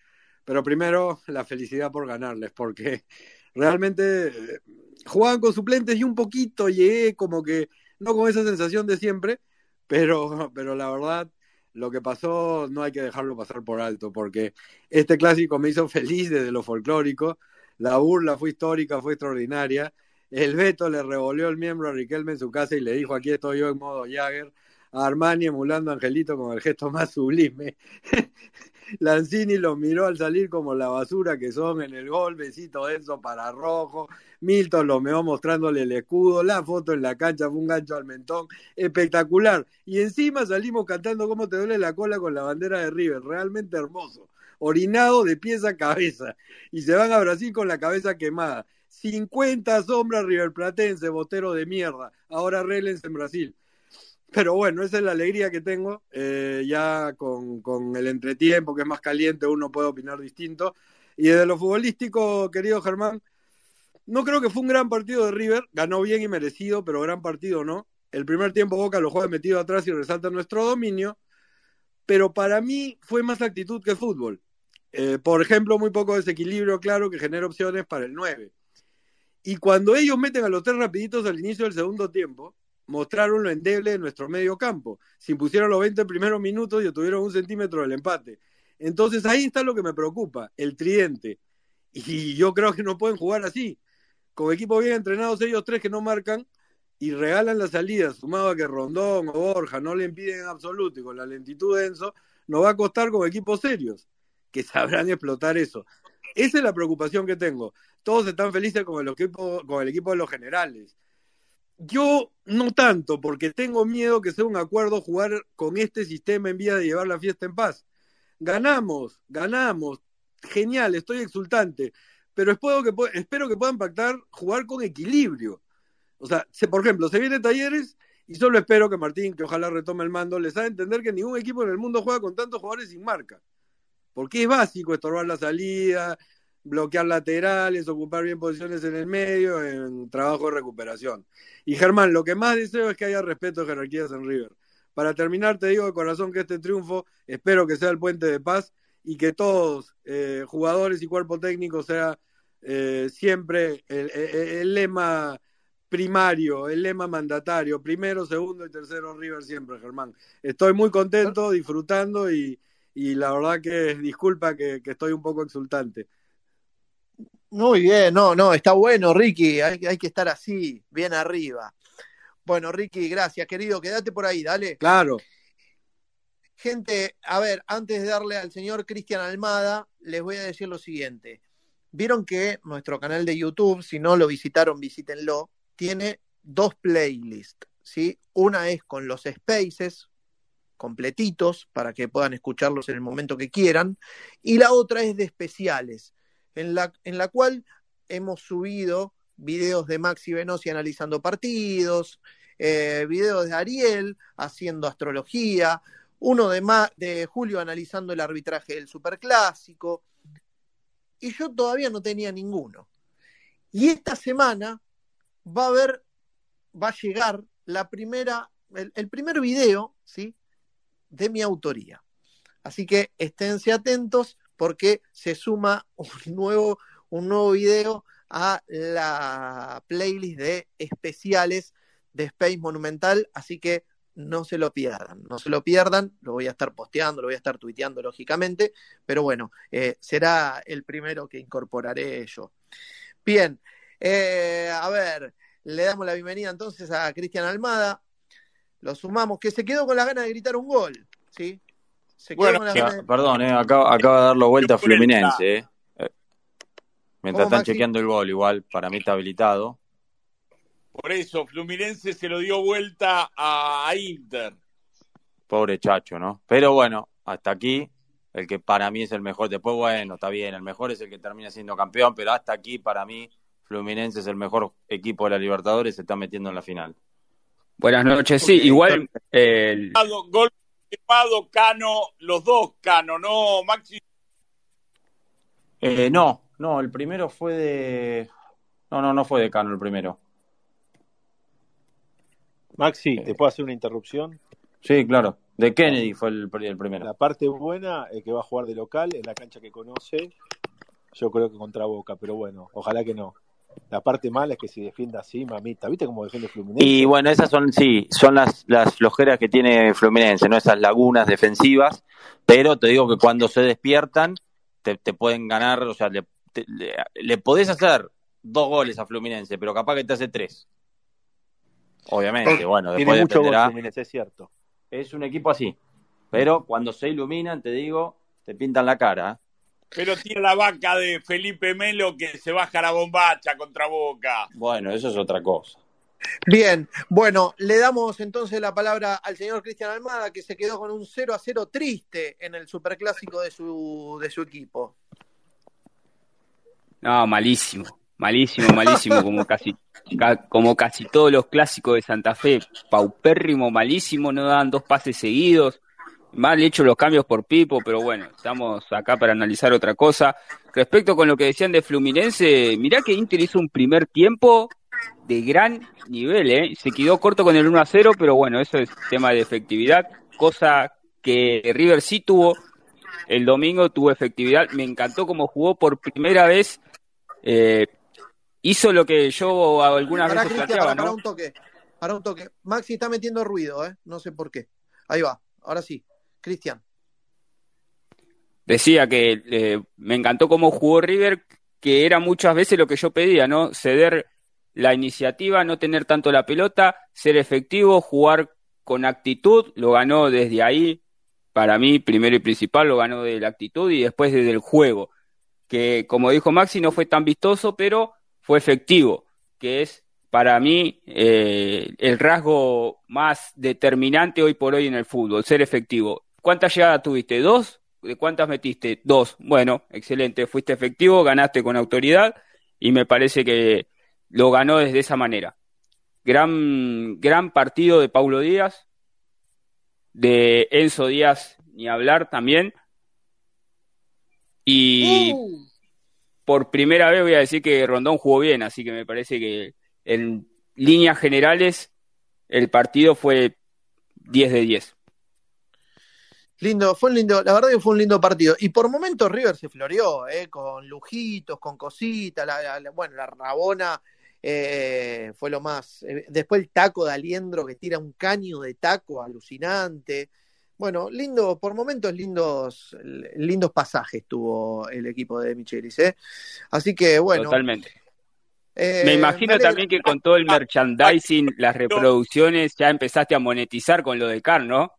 pero primero la felicidad por ganarles, porque realmente eh, jugaban con suplentes y un poquito llegué como que, no con esa sensación de siempre, pero, pero la verdad, lo que pasó no hay que dejarlo pasar por alto, porque este clásico me hizo feliz desde lo folclórico, la burla fue histórica, fue extraordinaria, el Beto le revolvió el miembro a Riquelme en su casa y le dijo, aquí estoy yo en modo Jagger, a Armani emulando a Angelito con el gesto más sublime. Lanzini los miró al salir como la basura que son en el gol, besito eso para rojo. Milton lo meó mostrándole el escudo, la foto en la cancha fue un gancho al mentón, espectacular. Y encima salimos cantando cómo te duele la cola con la bandera de River, realmente hermoso. Orinado de pies a cabeza. Y se van a Brasil con la cabeza quemada. 50 sombras riverplatense, botero de mierda. Ahora relense en Brasil. Pero bueno, esa es la alegría que tengo. Eh, ya con, con, el entretiempo, que es más caliente, uno puede opinar distinto. Y desde lo futbolístico, querido Germán, no creo que fue un gran partido de River. Ganó bien y merecido, pero gran partido no. El primer tiempo Boca lo juega metido atrás y resalta nuestro dominio. Pero para mí fue más actitud que fútbol. Eh, por ejemplo, muy poco desequilibrio, claro, que genera opciones para el 9. Y cuando ellos meten a los tres rapiditos al inicio del segundo tiempo, mostraron lo endeble de nuestro medio campo. Se impusieron los 20 primeros minutos y obtuvieron un centímetro del empate. Entonces ahí está lo que me preocupa, el tridente. Y yo creo que no pueden jugar así. Con equipos bien entrenados, ellos tres que no marcan y regalan las salidas, sumado a que Rondón o Borja no le impiden en absoluto y con la lentitud de Enzo, nos va a costar con equipos serios, que sabrán explotar eso. Esa es la preocupación que tengo. Todos están felices con el equipo, con el equipo de los generales. Yo no tanto, porque tengo miedo que sea un acuerdo jugar con este sistema en vía de llevar la fiesta en paz. Ganamos, ganamos, genial, estoy exultante, pero espero que, espero que puedan pactar jugar con equilibrio. O sea, por ejemplo, se viene talleres y solo espero que Martín, que ojalá retome el mando, les haga entender que ningún equipo en el mundo juega con tantos jugadores sin marca. Porque es básico estorbar la salida, bloquear laterales, ocupar bien posiciones en el medio, en trabajo de recuperación. Y Germán, lo que más deseo es que haya respeto de jerarquías en River. Para terminar, te digo de corazón que este triunfo espero que sea el puente de paz y que todos, eh, jugadores y cuerpo técnico, sea eh, siempre el, lema primario, el lema mandatario, primero, segundo y tercero River siempre, Germán. Estoy muy contento, disfrutando y, la verdad que disculpa que estoy un poco exultante. Muy bien, no, no, está bueno, Ricky, hay, que estar así, bien arriba. Bueno, Ricky, gracias, querido, quédate por ahí, dale. Claro. Gente, a ver, antes de darle al señor Cristian Almada, les voy a decir lo siguiente. Vieron que nuestro canal de YouTube, si no lo visitaron, visítenlo, tiene dos playlists, ¿sí? Una es con los spaces completitos para que puedan escucharlos en el momento que quieran, y la otra es de especiales en la, en la cual hemos subido videos de Maxi Venosi analizando partidos, eh, videos de Ariel haciendo astrología, uno de, de Julio analizando el arbitraje del Superclásico, y yo todavía no tenía ninguno. Y esta semana va a haber, va a llegar la primera, el, el primer video, ¿sí? De mi autoría. Así que esténse atentos porque se suma un nuevo, un nuevo video a la playlist de especiales de Space Monumental, así que no se lo pierdan, no se lo pierdan, lo voy a estar posteando, lo voy a estar tuiteando lógicamente, pero bueno, eh, será el primero que incorporaré yo. Bien, eh, a ver, le damos la bienvenida entonces a Cristian Almada, lo sumamos, que se quedó con la gana de gritar un gol, ¿sí? Se Bueno, con la de- perdón, eh, acaba, acaba de darlo vuelta. Fluminense. eh. Eh, Mientras ¿Cómo, están Maxi? chequeando el gol, igual para mí está habilitado. Por eso, Fluminense se lo dio vuelta a, a Inter. Pobre Chacho, ¿no? Pero bueno, hasta aquí, el que para mí es el mejor. Después, bueno, está bien, el mejor es el que termina siendo campeón, pero hasta aquí, para mí, Fluminense es el mejor equipo de la Libertadores, se está metiendo en la final. Buenas noches, sí, igual eh, el- Gol- Firmado, Cano, los dos Cano, ¿no, Maxi? Eh, no, no, el primero fue de. No, no, no fue de Cano el primero. Maxi, ¿te puedo hacer una interrupción? Sí, claro. De Kennedy fue el, el primero. La parte buena es que va a jugar de local en la cancha que conoce, yo creo que contra Boca, pero bueno, ojalá que no. La parte mala es que si defienda así, mamita, ¿viste cómo defiende Fluminense? Y bueno, esas son, sí, son las, las flojeras que tiene Fluminense, ¿no? Esas lagunas defensivas, pero te digo que cuando se despiertan, te, te pueden ganar, o sea, le, te- le, le podés hacer dos goles a Fluminense, pero capaz que te hace tres. Obviamente, bueno, Tiene después mucho gol dependerá. Fluminense, es cierto. Es un equipo así, pero cuando se iluminan, te digo, te pintan la cara. ¿eh? Pero tiene la vaca de Felipe Melo que se baja la bombacha contra Boca. Bueno, eso es otra cosa. Bien, bueno, le damos entonces la palabra al señor Cristian Almada, que se quedó con un 0 a 0 triste en el superclásico de su, de su equipo. no, malísimo, malísimo, malísimo, como casi, ca- como casi todos los clásicos de Santa Fe, paupérrimo, malísimo, no daban dos pases seguidos, mal hecho los cambios por Pipo, pero bueno, estamos acá para analizar otra cosa. Respecto con lo que decían de Fluminense, mirá que Inter hizo un primer tiempo de gran nivel, ¿eh? Se quedó corto con el 1 a 0, pero bueno, eso es tema de efectividad, cosa que River sí tuvo el domingo, tuvo efectividad, me encantó cómo jugó por primera vez, eh, hizo lo que yo algunas Pará, veces planteaba, pará ¿no? un toque. Para un toque. Maxi está metiendo ruido, ¿eh? No sé por qué. Ahí va, ahora sí. Cristian. Decía que eh, me encantó cómo jugó River, que era muchas veces lo que yo pedía, ¿no? Ceder la iniciativa, no tener tanto la pelota, ser efectivo, jugar con actitud, lo ganó desde ahí, para mí, primero y principal, lo ganó de la actitud y después desde el juego, que como dijo Maxi, no fue tan vistoso, pero fue efectivo, que es para mí eh, el rasgo más determinante hoy por hoy en el fútbol, ser efectivo. ¿Cuántas llegadas tuviste? ¿Dos? ¿De cuántas metiste? Dos. Bueno, excelente, fuiste efectivo, ganaste con autoridad y me parece que lo ganó desde esa manera. Gran, gran partido de Paulo Díaz, de Enzo Díaz, ni hablar también. Y Uh, por primera vez voy a decir que Rondón jugó bien, así que me parece que en líneas generales el partido fue 10 de 10. Lindo, fue un lindo, la verdad que fue un lindo partido. Y por momentos River se floreó, ¿eh? Con lujitos, con cositas. La, la- bueno, la Rabona eh, fue lo más. eh, después el taco de Aliendro que tira un caño de taco alucinante. Bueno, lindo, por momentos lindos, lindos pasajes tuvo el equipo de Michelis, ¿eh? Así que bueno. Totalmente. eh, Me imagino también que con todo el merchandising, las reproducciones, ya empezaste a monetizar con lo de Car, ¿no?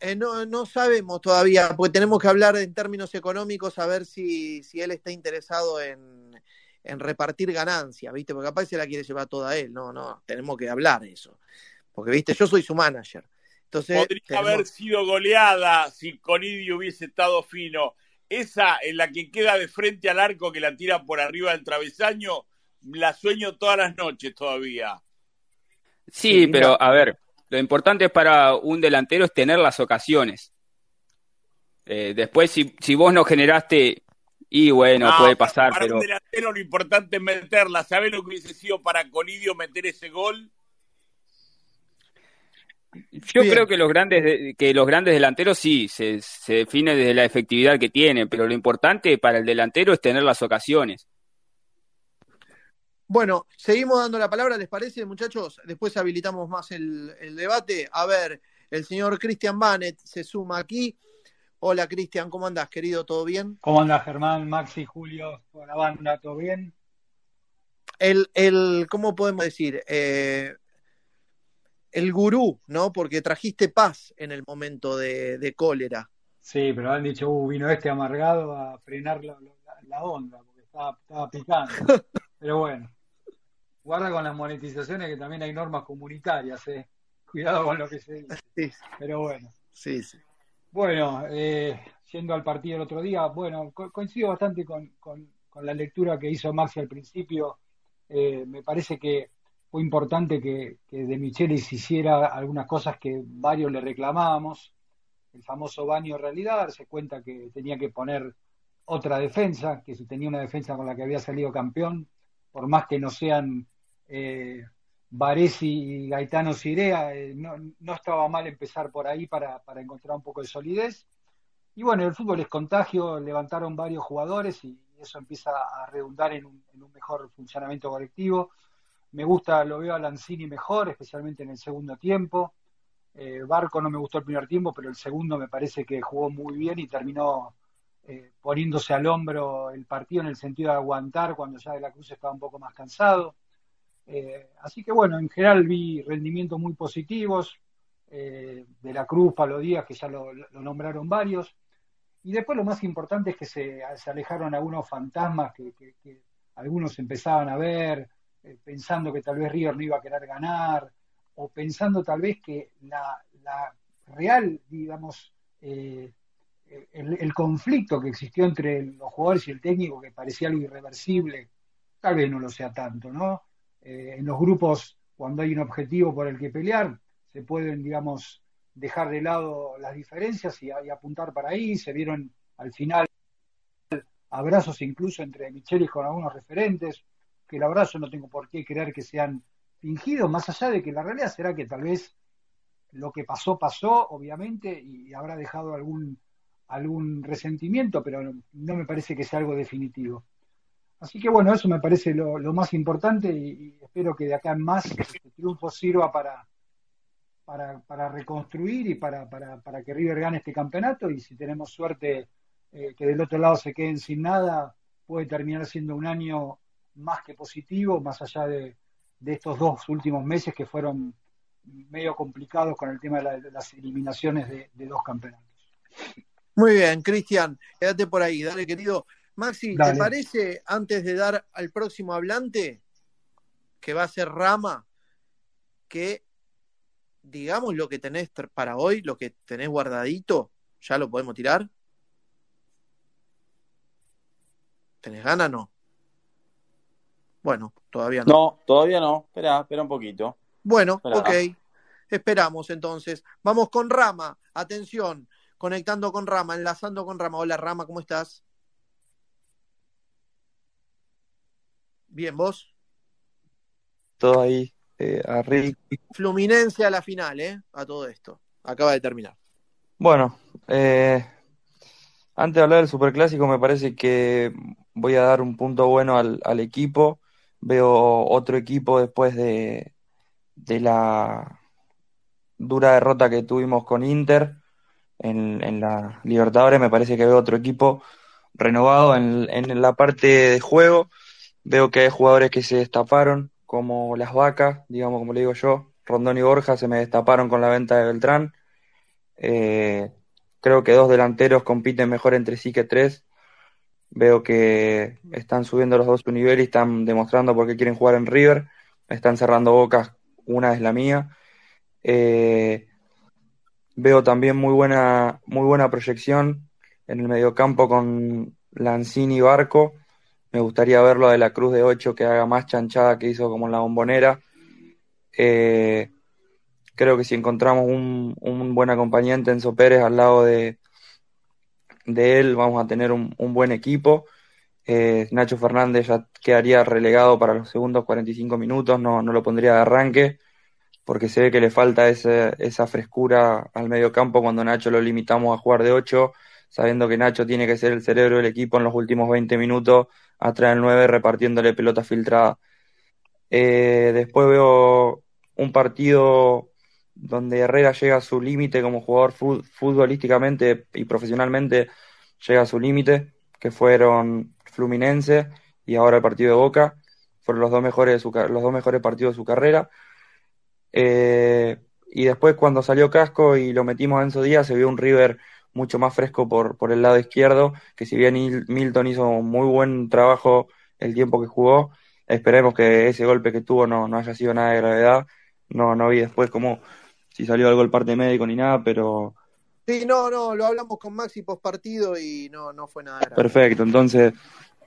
Eh, no, no sabemos todavía, porque tenemos que hablar en términos económicos, a ver si, si él está interesado en, en repartir ganancias, ¿viste? Porque capaz se la quiere llevar toda él. No, no, tenemos que hablar de eso. Porque, ¿viste? Yo soy su manager. Entonces, Podría tenemos- haber sido goleada si Conidio hubiese estado fino. Esa en la que queda de frente al arco que la tira por arriba del travesaño, la sueño todas las noches todavía. Sí, pero a ver, lo importante para un delantero es tener las ocasiones. Eh, después, si, si vos no generaste, y bueno, No, puede pasar, para pero un delantero lo importante es meterla. ¿Sabés lo que hubiese sido para Conidio meter ese gol? Yo Bien. creo que los grandes de- que los grandes delanteros sí se, se define desde la efectividad que tienen, pero lo importante para el delantero es tener las ocasiones. Bueno, seguimos dando la palabra, ¿les parece, muchachos? Después habilitamos más el, el debate. A ver, el señor Cristian Banet se suma aquí. Hola, Cristian, ¿cómo andás, querido? ¿Todo bien? ¿Cómo anda Germán, Maxi, Julio, toda la banda? ¿Todo bien? El, el ¿cómo podemos decir? Eh, el gurú, ¿no? Porque trajiste paz en el momento de, de cólera. Sí, pero han dicho, uh, vino este amargado a frenar la, la- la onda, porque estaba, estaba picando. Pero bueno, guarda con las monetizaciones que también hay normas comunitarias, ¿eh? Cuidado con lo que se dice. Sí, Pero bueno. sí, sí. Bueno, eh, yendo al partido el otro día, bueno, co- coincido bastante con, con- con la lectura que hizo Maxi al principio. Eh, me parece que fue importante que, que De Michelis hiciera algunas cosas que varios le reclamábamos. El famoso baño realidad, darse cuenta que tenía que poner otra defensa, que si tenía una defensa con la que había salido campeón, por más que no sean eh, y Gaetano Sirea, eh, no, no estaba mal empezar por ahí para, para encontrar un poco de solidez. Y bueno, el fútbol es contagio, levantaron varios jugadores y eso empieza a redundar en un, en un mejor funcionamiento colectivo. Me gusta, lo veo a Lanzini mejor, especialmente en el segundo tiempo. Eh, Barco no me gustó el primer tiempo, pero el segundo me parece que jugó muy bien y terminó eh, poniéndose al hombro el partido en el sentido de aguantar cuando ya de la Cruz estaba un poco más cansado. Eh, así que bueno, en general vi rendimientos muy positivos eh, de la Cruz, Palo Díaz, que ya lo, nombraron varios. Y después lo más importante es que se, se alejaron algunos fantasmas que, algunos empezaban a ver, eh, pensando que tal vez River no iba a querer ganar, o pensando tal vez que la, real, digamos, el, el conflicto que existió entre los jugadores y el técnico, que parecía algo irreversible, tal vez no lo sea tanto, ¿no? Eh, en los grupos, cuando hay un objetivo por el que pelear, se pueden, digamos, dejar de lado las diferencias y, apuntar para ahí. Se vieron al final abrazos incluso entre Michelis con algunos referentes, que el abrazo no tengo por qué creer que sean fingidos, más allá de que la realidad será que tal vez lo que pasó, pasó, obviamente, y habrá dejado algún, algún resentimiento, pero no me parece que sea algo definitivo. Así que bueno, eso me parece lo, lo más importante y, espero que de acá en más este triunfo sirva para, para, para reconstruir y para, para, que River gane este campeonato y si tenemos suerte eh, que del otro lado se queden sin nada, puede terminar siendo un año más que positivo, más allá de, de estos dos últimos meses que fueron medio complicados con el tema de, la- de las eliminaciones de, de dos campeonatos. Muy bien, Cristian, quédate por ahí, dale, querido. Maxi, ¿te parece, antes de dar al próximo hablante, que va a ser Rama, que digamos lo que tenés para hoy, lo que tenés guardadito, ya lo podemos tirar? ¿Tenés ganas no? Bueno, todavía no. No, todavía no. Espera, espera un poquito. Bueno, Esperá. ok. Esperamos entonces. Vamos con Rama. Atención. Conectando con Rama, enlazando con Rama. Hola Rama, ¿cómo estás? Bien, vos. todo ahí eh, a Rick. Fluminense a la final, ¿eh? A todo esto. Acaba de terminar. Bueno, eh, antes de hablar del Superclásico, me parece que voy a dar un punto bueno al, al equipo. Veo otro equipo después de, de la dura derrota que tuvimos con Inter en, en la Libertadores. Me parece que veo otro equipo renovado en, en la parte de juego. Veo que hay jugadores que se destaparon, como las vacas, digamos, como le digo yo. Rondón y Borja se me destaparon con la venta de Beltrán. Eh, creo que dos delanteros compiten mejor entre sí que tres. Veo que están subiendo los dos su nivel y están demostrando por qué quieren jugar en River. Están cerrando bocas, una es la mía. Eh, veo también muy buena, muy buena proyección en el mediocampo con Lanzini y Barco. Me gustaría verlo de la Cruz de 8 que haga más chanchada que hizo como en la bombonera. Eh, creo que si encontramos un, un buen acompañante, Enzo Pérez, al lado de, de él, vamos a tener un, un buen equipo. Eh, Nacho Fernández ya quedaría relegado para los segundos 45 minutos, no, no lo pondría de arranque. porque se ve que le falta ese, esa frescura al medio campo cuando Nacho lo limitamos a jugar de 8, sabiendo que Nacho tiene que ser el cerebro del equipo en los últimos 20 minutos, atrás del 9 repartiéndole pelota filtrada. Eh, después veo un partido donde Herrera llega a su límite como jugador futbolísticamente y profesionalmente, llega a su límite, que fueron Fluminense y ahora el partido de Boca, fueron los dos mejores, los dos mejores partidos de su carrera. Eh, y después cuando salió Casco y lo metimos a Enzo Díaz, se vio un River mucho más fresco por, por el lado izquierdo, que si bien Milton hizo muy buen trabajo el tiempo que jugó, esperemos que ese golpe que tuvo no, no haya sido nada de gravedad. No, no vi después como si salió algo el parte médico ni nada, pero... Sí, no, no, lo hablamos con Maxi post partido y no, no fue nada grave. Perfecto, entonces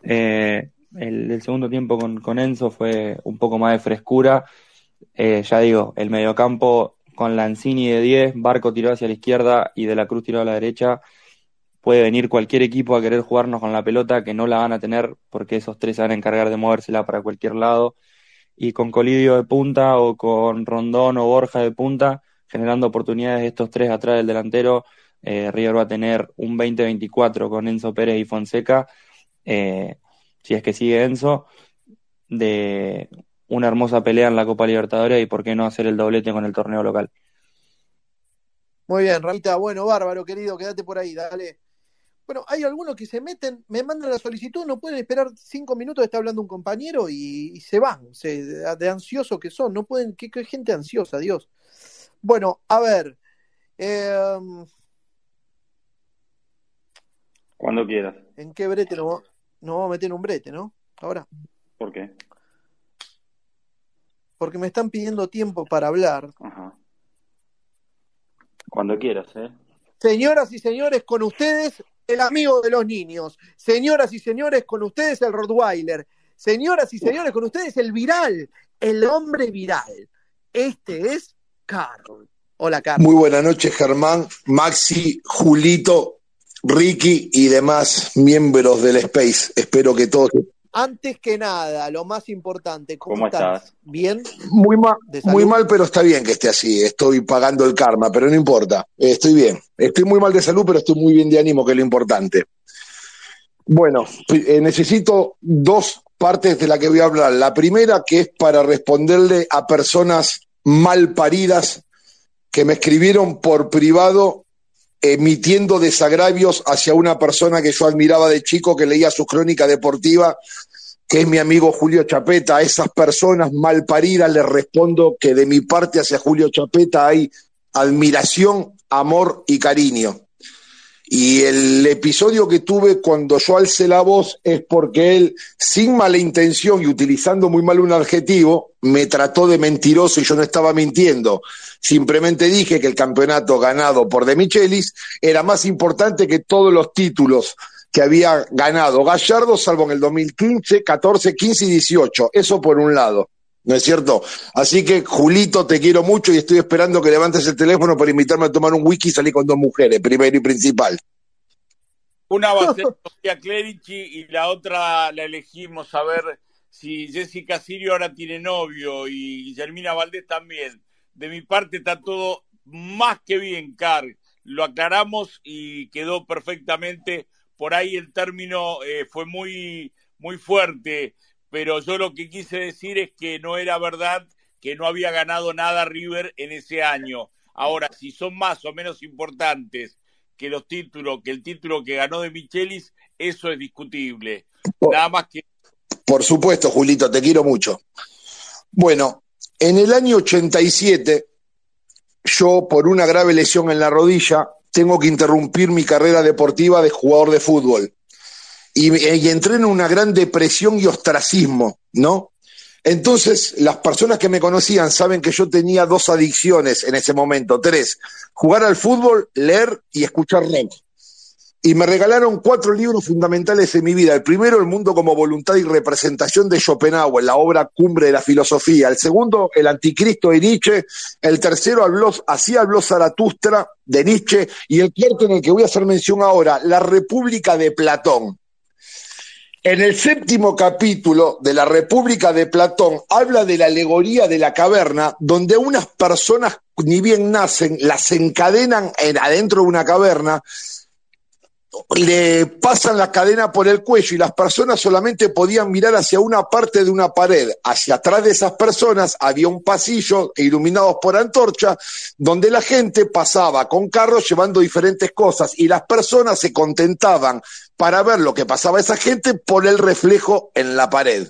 eh, el, el, segundo tiempo con, con Enzo fue un poco más de frescura eh, ya digo, el mediocampo con Lanzini de 10, Barco tiró hacia la izquierda y De la Cruz tiró a la derecha. Puede venir cualquier equipo a querer jugarnos con la pelota, que no la van a tener porque esos tres se van a encargar de movérsela para cualquier lado. Y con Colidio de punta o con Rondón o Borja de punta, generando oportunidades estos tres atrás del delantero, eh, River va a tener un 20-24 con Enzo Pérez y Fonseca, eh, si es que sigue Enzo, de una hermosa pelea en la Copa Libertadores y por qué no hacer el doblete con el torneo local. Muy bien, Ramita, bueno, bárbaro, querido, quédate por ahí, dale. Bueno, hay algunos que se meten, me mandan la solicitud, no pueden esperar cinco minutos, está hablando un compañero y, se van, se, de, ansioso que son, no pueden, qué, gente ansiosa, Dios. Bueno, a ver. Em, Cuando quieras. ¿En qué brete nos, nos vamos a meter en un brete, no? Ahora. ¿Por qué? Porque me están pidiendo tiempo para hablar. Ajá. Cuando quieras, ¿eh? Señoras y señores, con ustedes el amigo de los niños. Señoras y señores, con ustedes el Rottweiler. Señoras y señores, con ustedes el viral, el hombre viral. Este es Carl. Hola, Carl. Muy buenas noches, Germán, Maxi, Julito, Ricky y demás miembros del Space. Espero que todos antes que nada, lo más importante, ¿cómo, estás? ¿Bien? Muy mal, muy mal, pero está bien que esté así. Estoy pagando el karma, pero no importa. Estoy bien. Estoy muy mal de salud, pero estoy muy bien de ánimo, que es lo importante. Bueno, eh, necesito dos partes de la que voy a hablar. La primera, que es para responderle a personas mal paridas que me escribieron por privado emitiendo desagravios hacia una persona que yo admiraba de chico, que leía su crónica deportiva, que es mi amigo Julio Chapeta. A esas personas mal paridas les respondo que de mi parte hacia Julio Chapeta hay admiración, amor y cariño. Y el episodio que tuve cuando yo alcé la voz es porque él, sin mala intención y utilizando muy mal un adjetivo, me trató de mentiroso y yo no estaba mintiendo. Simplemente dije que el campeonato ganado por De Michelis era más importante que todos los títulos que había ganado Gallardo, salvo en el 2015, 14, 15 y 18. Eso por un lado. ¿No es cierto? Así que, Julito, te quiero mucho y estoy esperando que levantes el teléfono para invitarme a tomar un wiki y salir con dos mujeres, primero y principal. Una va a ser Sofía Clerici y la otra la elegimos a ver si Jessica Sirio ahora tiene novio y Guillermina Valdés también. De mi parte está todo más que bien, Car. Lo aclaramos y quedó perfectamente. Por ahí el término eh, fue muy, muy fuerte pero yo lo que quise decir es que no era verdad que no había ganado nada River en ese año. Ahora, si son más o menos importantes que los títulos, que el título que ganó de Michelis, eso es discutible. Nada más que. Por supuesto, Julito, te quiero mucho. Bueno, en el año 87, yo por una grave lesión en la rodilla, tengo que interrumpir mi carrera deportiva de jugador de fútbol y, entré en una gran depresión y ostracismo, ¿no? Entonces, las personas que me conocían saben que yo tenía dos adicciones en ese momento, tres, jugar al fútbol, leer y escuchar rock. Y me regalaron cuatro libros fundamentales en mi vida. El primero, El mundo como voluntad y representación de Schopenhauer, la obra cumbre de la filosofía. El segundo, El anticristo de Nietzsche. El tercero, habló, así habló Zaratustra de Nietzsche. Y el cuarto, en el que voy a hacer mención ahora, La república de Platón. En el séptimo capítulo de la República de Platón habla de la alegoría de la caverna, donde unas personas, ni bien nacen, las encadenan en- adentro de una caverna, le pasan la cadena por el cuello y las personas solamente podían mirar hacia una parte de una pared. Hacia atrás de esas personas había un pasillo iluminados por antorcha donde la gente pasaba con carros llevando diferentes cosas y las personas se contentaban para ver lo que pasaba a esa gente por el reflejo en la pared.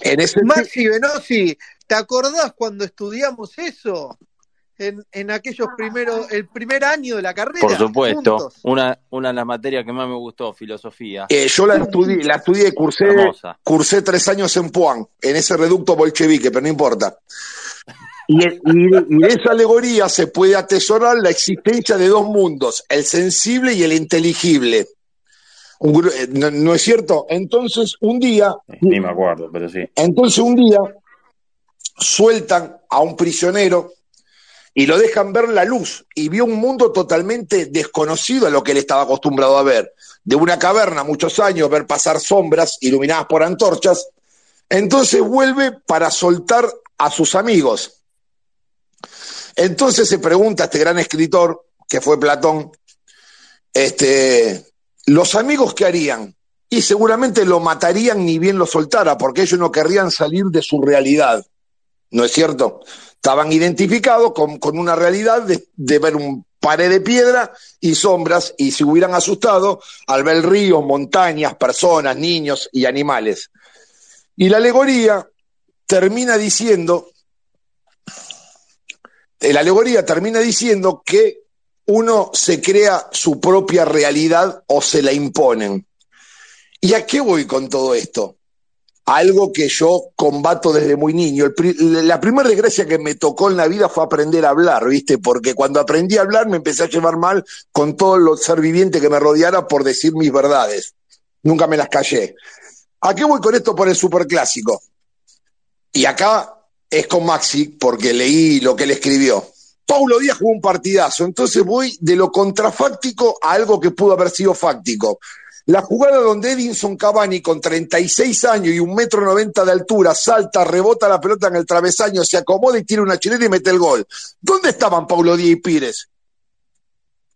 En ese Maxi Venosi, ¿te acordás cuando estudiamos eso? En, en aquellos primeros, el primer año de la carrera. Por supuesto, juntos. una, una de las materias que más me gustó, filosofía. Eh, yo la estudié, la estudié, cursé, Hermosa. cursé tres años en Puan, en ese reducto bolchevique, pero no importa. Y, y- y de esa alegoría se puede atesorar la existencia de dos mundos, el sensible y el inteligible. Un eh, ¿no, no es cierto? Entonces, un día, Ni me acuerdo, pero sí. entonces un día sueltan a un prisionero y lo dejan ver la luz y vio un mundo totalmente desconocido a lo que él estaba acostumbrado a ver. De una caverna, muchos años, ver pasar sombras iluminadas por antorchas. Entonces vuelve para soltar a sus amigos. Entonces se pregunta a este gran escritor, que fue Platón, este, los amigos qué harían? Y seguramente lo matarían ni bien lo soltara, porque ellos no querrían salir de su realidad. ¿No es cierto? Estaban identificados con, una realidad de, de ver un pared de piedra y sombras, y se hubieran asustado al ver ríos, montañas, personas, niños y animales. Y la alegoría termina diciendo, eh, la alegoría termina diciendo que uno se crea su propia realidad o se la imponen. ¿Y a qué voy con todo esto? Algo que yo combato desde muy niño. La primera desgracia que me tocó en la vida fue aprender a hablar, ¿viste? Porque cuando aprendí a hablar me empecé a llevar mal con todo lo ser viviente que me rodeara por decir mis verdades. Nunca me las callé. ¿A qué voy con esto por el superclásico? Y acá es con Maxi, porque leí lo que él escribió. Paulo Díaz jugó un partidazo, entonces voy de lo contrafáctico a algo que pudo haber sido fáctico. La jugada donde Edinson Cavani, con 36 años y un metro noventa de altura, salta, rebota la pelota en el travesaño, se acomoda y tira una chilena y mete el gol. ¿Dónde estaban Paulo Díaz y Pires?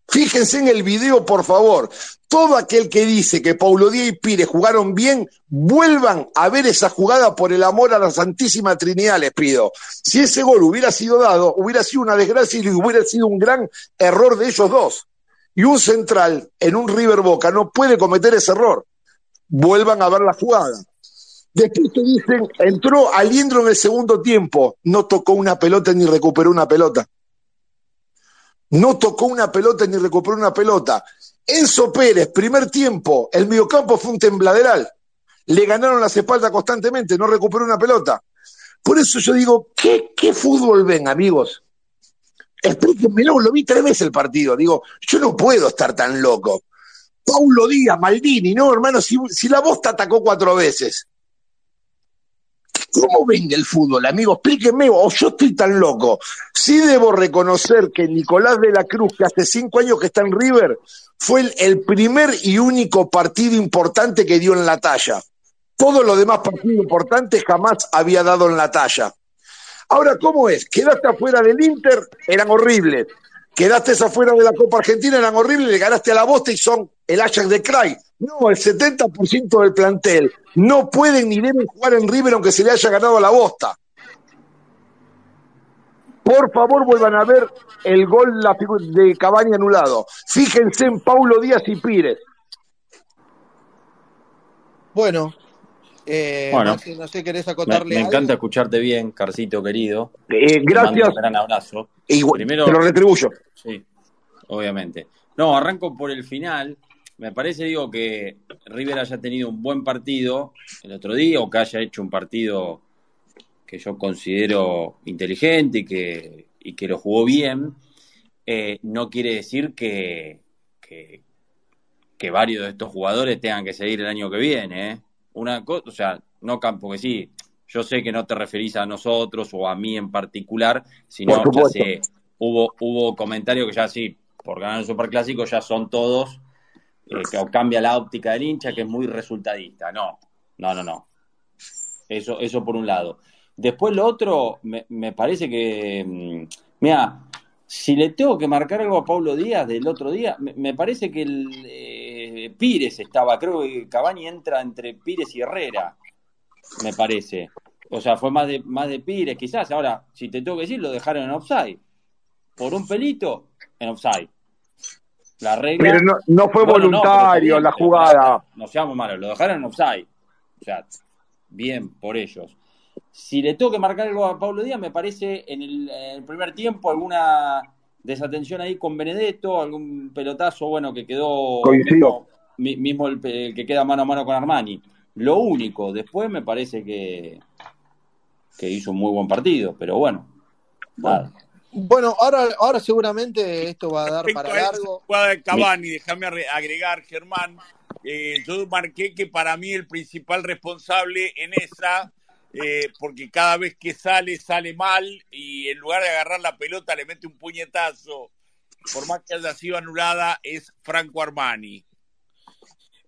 Fíjense en el video, por favor. Todo aquel que dice que Paulo Díaz y Pires jugaron bien, vuelvan a ver esa jugada por el amor a la Santísima Trinidad, les pido. Si ese gol hubiera sido dado, hubiera sido una desgracia y hubiera sido un gran error de ellos dos. Y un central en un River Boca no puede cometer ese error. Vuelvan a ver la jugada. Después te dicen, entró Aliendro en el segundo tiempo, no tocó una pelota ni recuperó una pelota. No tocó una pelota ni recuperó una pelota. Enzo Pérez, primer tiempo, el mediocampo fue un tembladeral. Le ganaron las espaldas constantemente, no recuperó una pelota. Por eso yo digo, ¿qué, qué fútbol ven, amigos? Explíquenmelo, lo vi tres veces el partido. Digo, yo no puedo estar tan loco. Paulo Díaz, Maldini, no, hermano, si, si la Bosta atacó cuatro veces. ¿Cómo ven el fútbol, amigo? Explíquenme, o yo estoy tan loco. Sí debo reconocer que Nicolás de la Cruz, que hace cinco años que está en River, fue el, el primer y único partido importante que dio en la talla. Todos los demás partidos importantes jamás había dado en la talla. Ahora, ¿cómo es? Quedaste afuera del Inter, eran horribles. Quedaste afuera de la Copa Argentina, eran horribles, le ganaste a la Bosta y son el Ajax de Cray. No, el 70% del plantel no pueden ni deben jugar en River aunque se le haya ganado a la Bosta. Por favor, vuelvan a ver el gol de Cavani anulado. Fíjense en Paulo Díaz y Pires. Bueno, eh, Bueno. Maxi, no sé, ¿querés Me, acotarle me algo? encanta escucharte bien, Carcito querido. Eh, Te mando gracias. un gran abrazo. Y bueno, Primero, te lo retribuyo. sí, obviamente. No, arranco por el final. Me parece, digo, que River haya tenido un buen partido el otro día o que haya hecho un partido que yo considero inteligente y que, y que lo jugó bien, eh, no quiere decir que, que, que varios de estos jugadores tengan que seguir el año que viene. ¿eh? Una cosa, o sea, no campo que sí. Yo sé que no te referís a nosotros o a mí en particular, sino ya sé, hubo, hubo comentarios que ya sí, por ganar el Superclásico ya son todos eh, que cambia la óptica del hincha, que es muy resultadista. No, no, no, no. Eso, eso por un lado. Después lo otro, me, me parece que, mm, mira, si le tengo que marcar algo a Pablo Díaz del otro día, me, me parece que el eh, Pires estaba, creo que Cavani entra entre Pires y Herrera, me parece. O sea, fue más de, más de Pires, quizás. Ahora, si te tengo que decir, lo dejaron en offside. Por un pelito, en offside. La regla. Pero no, no fue Bueno, no, voluntario bien, la jugada. No seamos malos, lo dejaron en offside. O sea, bien por ellos. Si le tengo que marcar algo a Pablo Díaz, me parece en el, en el primer tiempo alguna desatención ahí con Benedetto, algún pelotazo, bueno, que quedó Coincido. mismo, mi- mismo el, pe- el que queda mano a mano con Armani. Lo único, después me parece que, que hizo un muy buen partido, pero bueno, nada. Bueno, ahora, ahora seguramente esto va a dar Respecto para a largo. jugada de Cavani, déjame agregar, Germán, eh, yo marqué que para mí el principal responsable en esa, eh, porque cada vez que sale, sale mal y en lugar de agarrar la pelota le mete un puñetazo, por más que haya sido anulada, es Franco Armani.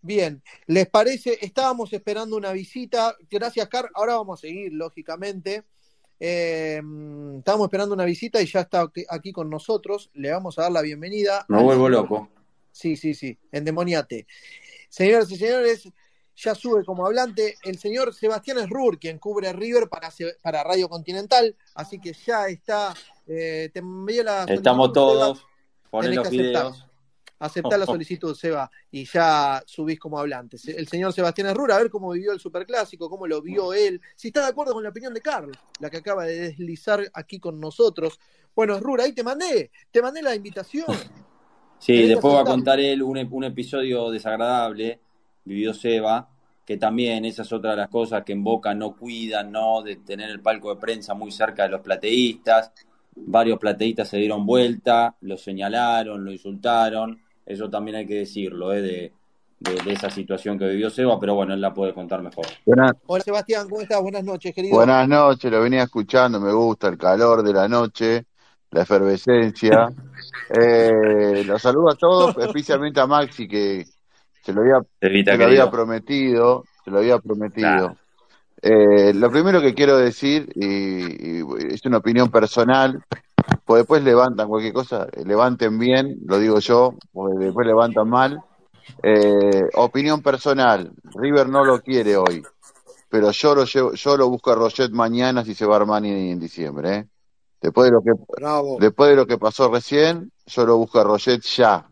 Bien, ¿les parece? Estábamos esperando una visita. Gracias, Car. Ahora vamos a seguir, lógicamente. Eh, estábamos esperando una visita y ya está aquí- con nosotros. Le vamos a dar la bienvenida. Me al vuelvo loco. Sí, sí, sí, endemoniate. Señoras y señores, ya sube como hablante el señor Sebastián Esrur, quien cubre River para, para Radio Continental. Así que ya está. eh, te envié la Estamos Seba. todos, Tenés los aceptar. videos. Aceptá la solicitud, Seba, y ya subís como hablante. El señor Sebastián Herrur, a ver cómo vivió el superclásico, cómo lo vio él, si está de acuerdo con la opinión de Carlos, la que acaba de deslizar aquí con nosotros. Bueno, Herrur, ahí te mandé, te mandé la invitación. Sí, después va a aceptar. contar él un, un episodio desagradable, vivió Seba, que también esa es otra de las cosas que en Boca no cuidan, ¿no? De tener el palco de prensa muy cerca de los plateístas. Varios plateístas se dieron vuelta, lo señalaron, lo insultaron. Eso también hay que decirlo, ¿eh? De, de- de esa situación que vivió Seba, pero bueno, él la puede contar mejor. Buenas, Hola Sebastián, ¿cómo estás? Buenas noches, querido. buenas noches, lo venía escuchando, me gusta el calor de la noche, la efervescencia. Eh, los saludo a todos, especialmente a Maxi que se lo había, Evita, se lo había prometido, se lo había prometido. Eh, lo primero que quiero decir, y, y es una opinión personal, pues después levantan cualquier cosa, eh, levanten bien, lo digo yo, porque después levantan mal. Eh, opinión personal, River no lo quiere hoy, pero yo lo llevo, yo lo busco a Roget mañana si se va Armani en diciembre, ¿eh? Después de lo que Bravo. después de lo que pasó recién, yo lo busco a Roget ya.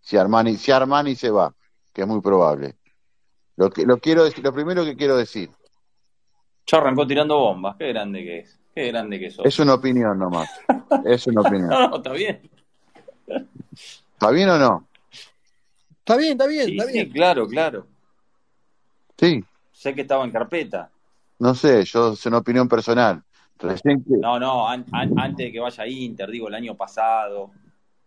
Si Armani, si Armani se va, que es muy probable. Lo que lo quiero decir, lo primero que quiero decir, Ya arrancó tirando bombas, qué grande que es. Qué grande que sos. es una opinión nomás. Es una opinión. No, no, está bien. ¿Está bien o no? Está bien, está bien, Sí, está sí, bien. claro, claro. Sí, Sé que estaba en carpeta. no sé, yo es una opinión personal. Recién que No, no, an- an- antes de que vaya a Inter, digo, el año pasado,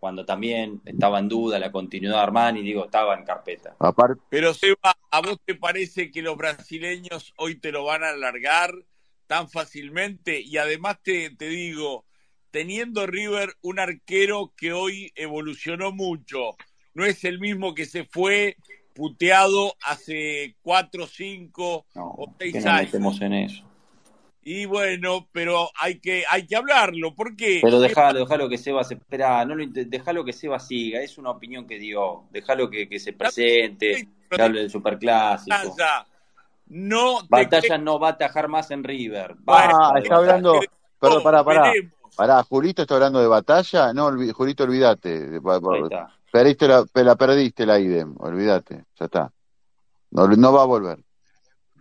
cuando también estaba en duda la continuidad de Armani, digo, estaba en carpeta. aparte Pero Seba, ¿a vos te parece que los brasileños hoy te lo van a alargar tan fácilmente? Y además te, te digo, teniendo River un arquero que hoy evolucionó mucho, no es el mismo que se fue puteado hace cuatro, cinco No, o que seis nos años. metemos en eso. Y bueno, pero hay que, hay que hablarlo. ¿Por qué? Pero déjalo, déjalo que Seba se espera, no lo déjalo que Seba siga, es una opinión que dio, déjalo que, que se presente, que hable del superclásico. batalla, no Batalla no va a atajar más en River. Ah, está hablando, perdón, pará, pará, pará, Julito está hablando de batalla, no, Julito, olvídate, perdiste la, la perdiste la idem, olvídate, ya está, no, no va a volver,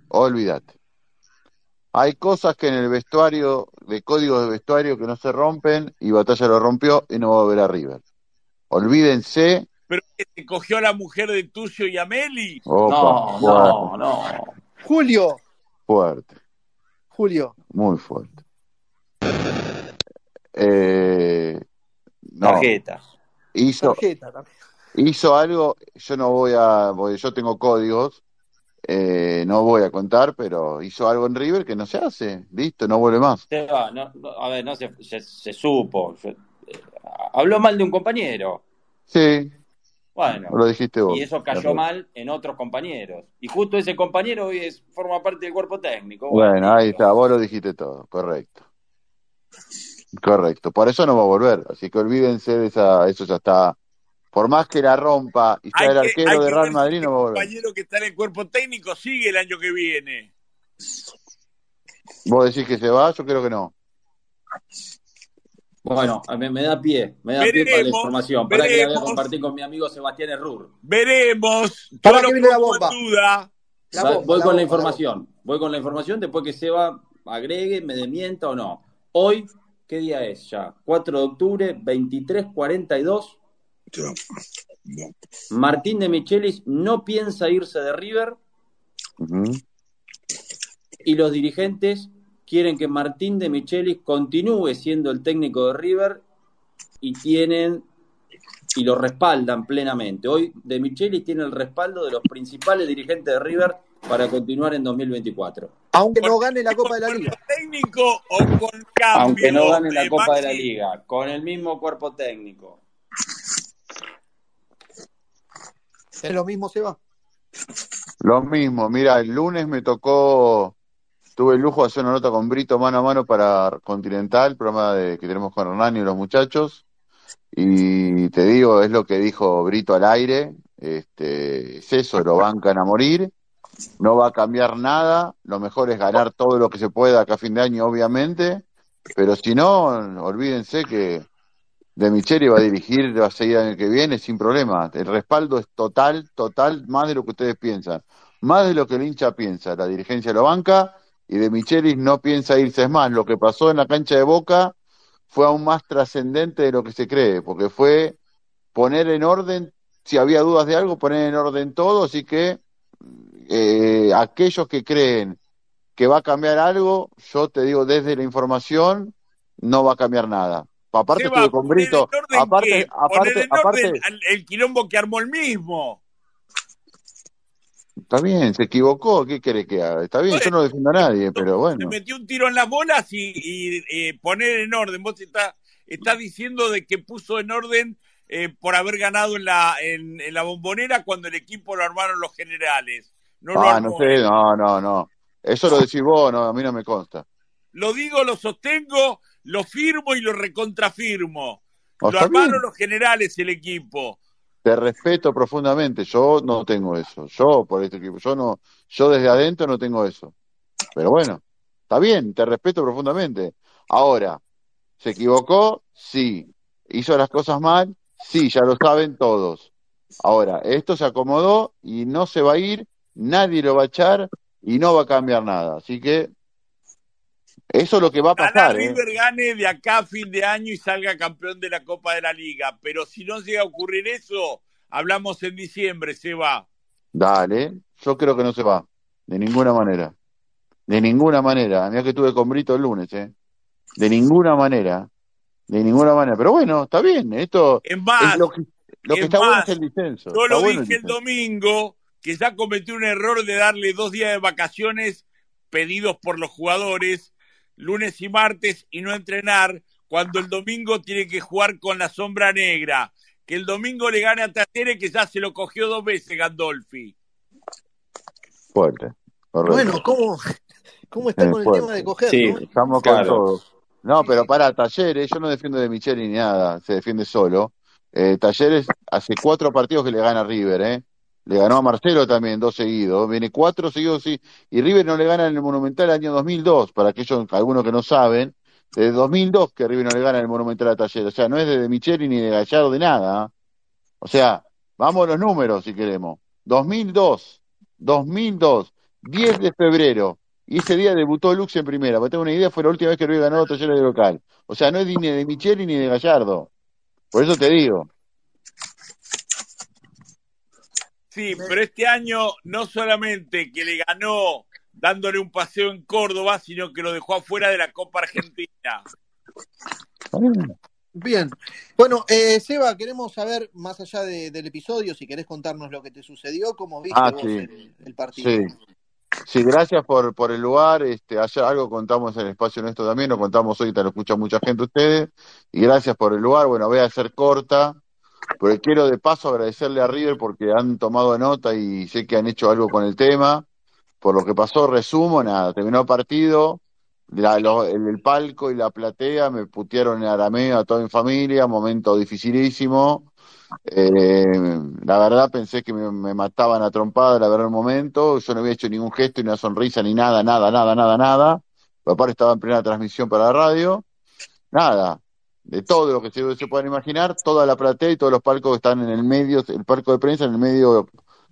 olvídate. Hay cosas que en el vestuario, de códigos de vestuario que no se rompen, y Batalla lo rompió y no va a volver a River. Olvídense, Pero que se cogió a la mujer de Tucio y Ameli. opa, No, fuerte, no, no. Julio, fuerte, Julio, muy fuerte. Eh, no, Tarjeta. hizo, tarjeta también. hizo algo, yo no voy a, porque yo tengo códigos, eh, no voy a contar, pero hizo algo en River que no se hace, listo, no vuelve más. No, a ver, no se, se, se supo. Eh, habló mal de un compañero. Sí, Bueno, Lo dijiste vos. y eso cayó mal en otros compañeros. Y justo ese compañero hoy es, forma parte del cuerpo técnico. Bueno, ahí listo. está, vos lo dijiste todo, correcto. Correcto, por eso no va a volver, así que olvídense de esa, eso ya está. Por más que la rompa y sea Hay el que, arquero de que Real Madrid, el no va a volver. compañero que está en el cuerpo técnico sigue el año que viene. ¿Vos decís que se va? Yo creo que no. Bueno, a mí me da pie, me da pie para la Veremos, información. Para que la voy a veremos, compartir con mi amigo Sebastián Errur. veremos. ¿Para qué viene la bomba? duda. La bomba, voy la con la bomba, la información. Voy con la información después que Seba agregue, me demienta o no. Hoy, ¿qué día es ya? 4 de octubre, 23.42. Martín de Michelis no piensa irse de River y los dirigentes quieren que Martín de Michelis continúe siendo el técnico de River y tienen y lo respaldan plenamente. Hoy de Michelis tiene el respaldo de los principales dirigentes de River para continuar en 2024. Aunque ¿Con no gane la Copa de la Liga. cuerpo técnico o con cambio Aunque no gane la Copa de la? Liga, con el mismo cuerpo técnico. Es lo mismo, Seba. Lo mismo, mira, el lunes me tocó, tuve el lujo de hacer una nota con Brito mano a mano para Continental, programa de, que tenemos con Hernán y los muchachos, y te digo, es lo que dijo Brito al aire, este, es eso, lo bancan a morir, no va a cambiar nada, lo mejor es ganar todo lo que se pueda acá a fin de año, obviamente, pero si no, olvídense que De Micheli va a dirigir, va a seguir el año que viene sin problema. El respaldo es total, total, más de lo que ustedes piensan. Más de lo que el hincha piensa. La dirigencia lo banca y De Michelis no piensa irse. Es más, lo que pasó en la cancha de Boca fue aún más trascendente de lo que se cree, porque fue poner en orden, si había dudas de algo, poner en orden todo, así que eh, aquellos que creen que va a cambiar algo, yo te digo desde la información, no va a cambiar nada. Aparte estuve con Brito, aparte, aparte, en aparte, al- el quilombo que armó el mismo. está bien, se equivocó, ¿qué quiere que haga? Está bien, yo no defiendo a nadie, pero Se bueno. metió un tiro en las bolas y, y, eh, poner en orden. Vos estás está diciendo de que puso en orden eh, por haber ganado en la, en, en la bombonera cuando el equipo lo armaron los generales. No lo Ah, no sé, no, no, no. Eso lo decís vos, no, a mí no me consta. Lo digo, lo sostengo, lo firmo y lo recontrafirmo. Lo bien, armaron los generales el equipo. te respeto profundamente, yo no tengo eso, yo por este equipo, yo no, yo desde adentro no tengo eso. Pero bueno, está bien, te respeto profundamente. Ahora, ¿se equivocó? Sí. ¿Hizo las cosas mal? Sí, ya lo saben todos. Ahora, esto se acomodó y no se va a ir, nadie lo va a echar y no va a cambiar nada. Así que eso es lo que va a Ojalá pasar, ¿eh? River gane de acá a fin de año y salga campeón de la Copa de la Liga. Pero si no llega a ocurrir eso, hablamos en diciembre, se va. Dale, yo creo que no se va, de ninguna manera. De ninguna manera. Mira que estuve con Brito el lunes, ¿eh? De ninguna manera. De ninguna manera. Pero bueno, está bien. Esto Es es más, lo que, lo que es está bueno es el disenso. yo lo bueno el dije el disenso. domingo, que ya cometió un error de darle dos días de vacaciones pedidos por los jugadores, lunes y martes, y no entrenar, cuando el domingo tiene que jugar con la sombra negra. Que el domingo le gane a Talleres, que ya se lo cogió dos veces Gandolfi. Fuerte. Correcto. Bueno, ¿cómo, cómo está Eh, con el tema de coger, Sí, no? Estamos con claro. todo. No, pero para Talleres, yo no defiendo de Micheli ni nada, se defiende solo. Eh, Talleres hace cuatro partidos que le gana a River, ¿eh? Le ganó a Marcelo también, dos seguidos. Viene cuatro seguidos, sí. Y River no le gana en el Monumental año 2002, para aquellos, algunos que no saben. Desde 2002 que River no le gana en el Monumental a Talleres. O sea, no es de Micheli ni de Gallardo, de nada. ¿ah? O sea, vamos a los números si queremos. 2002, 2002, 10 de febrero. Y ese día debutó Lux en primera. Para tener una idea, fue la última vez que River ganó a Talleres de local. O sea, no es ni de Micheli ni de Gallardo. Por eso te digo. Sí, pero este año no solamente que le ganó dándole un paseo en Córdoba, sino que lo dejó afuera de la Copa Argentina. Bien. Bueno, eh, Seba, queremos saber, más allá de- del episodio, si querés contarnos lo que te sucedió, cómo viste Ah, vos sí. el, el partido. Sí. Sí, gracias por, por el lugar. Este, ayer algo contamos en el espacio nuestro también, lo contamos hoy, te lo escucha mucha gente ustedes. Y gracias por el lugar. Bueno, voy a ser corta. Pero quiero de paso agradecerle a River porque han tomado nota y sé que han hecho algo con el tema. Por lo que pasó, resumo, nada, terminó partido, la- lo- el, palco y la platea me putearon en arameo a toda mi familia, momento dificilísimo. Eh, la verdad pensé que me, me mataban a trompada, la verdad, un momento. Yo no había hecho ningún gesto, ni una sonrisa, ni nada, nada, nada, nada, nada. Papá estaba en plena transmisión para la radio. Nada, de todo lo que se, se puedan imaginar, toda la platea y todos los palcos que están en el medio, el palco de prensa en el medio,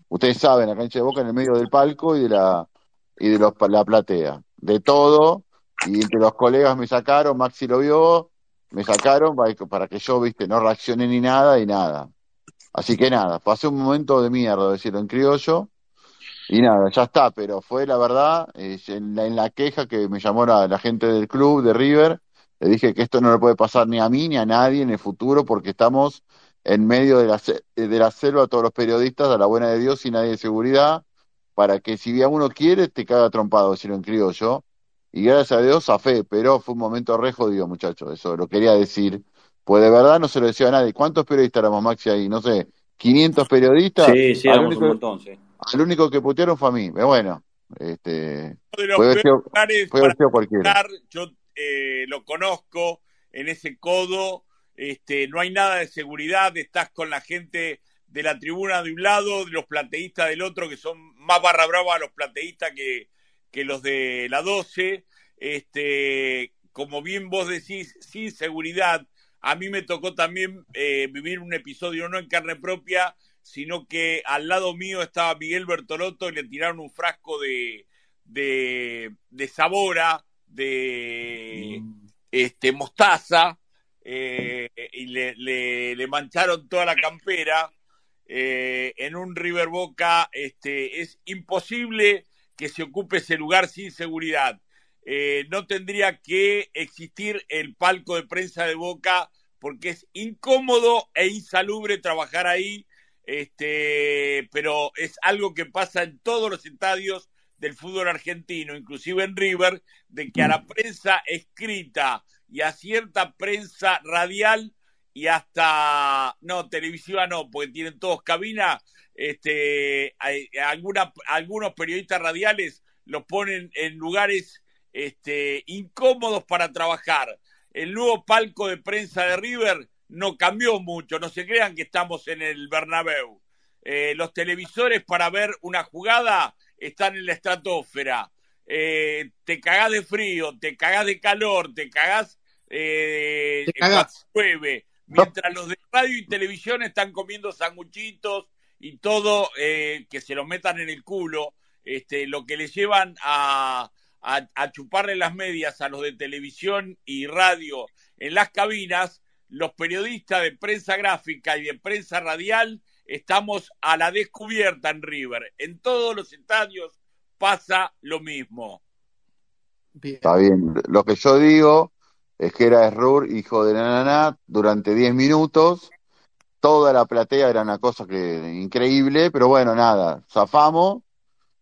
ustedes saben, la cancha de Boca en el medio del palco y de la y de los, la platea, de todo, y entre los colegas me sacaron, Maxi lo vio, me sacaron para, que yo, viste, no reaccioné ni nada y nada. Así que nada, pasé un momento de mierda, decirlo en criollo, y nada, ya está, pero fue la verdad, eh, en, la, en la queja que me llamó la, la gente del club de River, le dije que esto no le puede pasar ni a mí ni a nadie en el futuro porque estamos en medio de la, se- de la selva, todos los periodistas, a la buena de Dios y nadie de seguridad, para que si bien uno quiere, te caga trompado, decirlo en criollo. Y gracias a Dios, a fe, pero fue un momento re jodido, muchachos, eso lo quería decir. Pues de verdad no se lo decía a nadie. ¿Cuántos periodistas éramos, Maxi, ahí? No sé, 500 periodistas. Sí, sí, Al éramos un único, montón, sí. al único que putearon fue a mí. Pero bueno, este, Uno de los puede haber peores sido, lugares puede haber para sido cualquiera. estar, yo eh, lo conozco en ese codo, este, no hay nada de seguridad, estás con la gente de la tribuna de un lado, de los plateístas del otro, que son más barra brava los plateístas que, que los de la 12. Este, como bien vos decís, sin seguridad. A mí me tocó también eh, vivir un episodio no en carne propia, sino que al lado mío estaba Miguel Bertolotto y le tiraron un frasco de, de, de sabora, de este, mostaza, eh, y le, le, le mancharon toda la campera. Eh, en un River Boca este, es imposible que se ocupe ese lugar sin seguridad. Eh, no tendría que existir el palco de prensa de Boca porque es incómodo e insalubre trabajar ahí, este, pero es algo que pasa en todos los estadios del fútbol argentino, inclusive en River, de que a la prensa escrita y a cierta prensa radial y hasta, no, televisiva no, porque tienen todos cabina, este, hay- alguna, algunos periodistas radiales los ponen en lugares este, incómodos para trabajar. El nuevo palco de prensa de River no cambió mucho, no se crean que estamos en el Bernabéu. Eh, los televisores para ver una jugada están en la estratosfera. Eh, te cagás de frío, te cagás de calor, te cagás eh, Te cagás. llueve. Mientras los de radio y televisión están comiendo sanguchitos y todo, eh, que se lo metan en el culo, este, lo que les llevan a, a, a chuparle las medias a los de televisión y radio en las cabinas, los periodistas de prensa gráfica y de prensa radial estamos a la descubierta en River. En todos los estadios pasa lo mismo. Bien. Está bien. Lo que yo digo es que era Errur, hijo de Nananá, durante 10 minutos. Toda la platea era una cosa que increíble, pero bueno, nada, zafamos,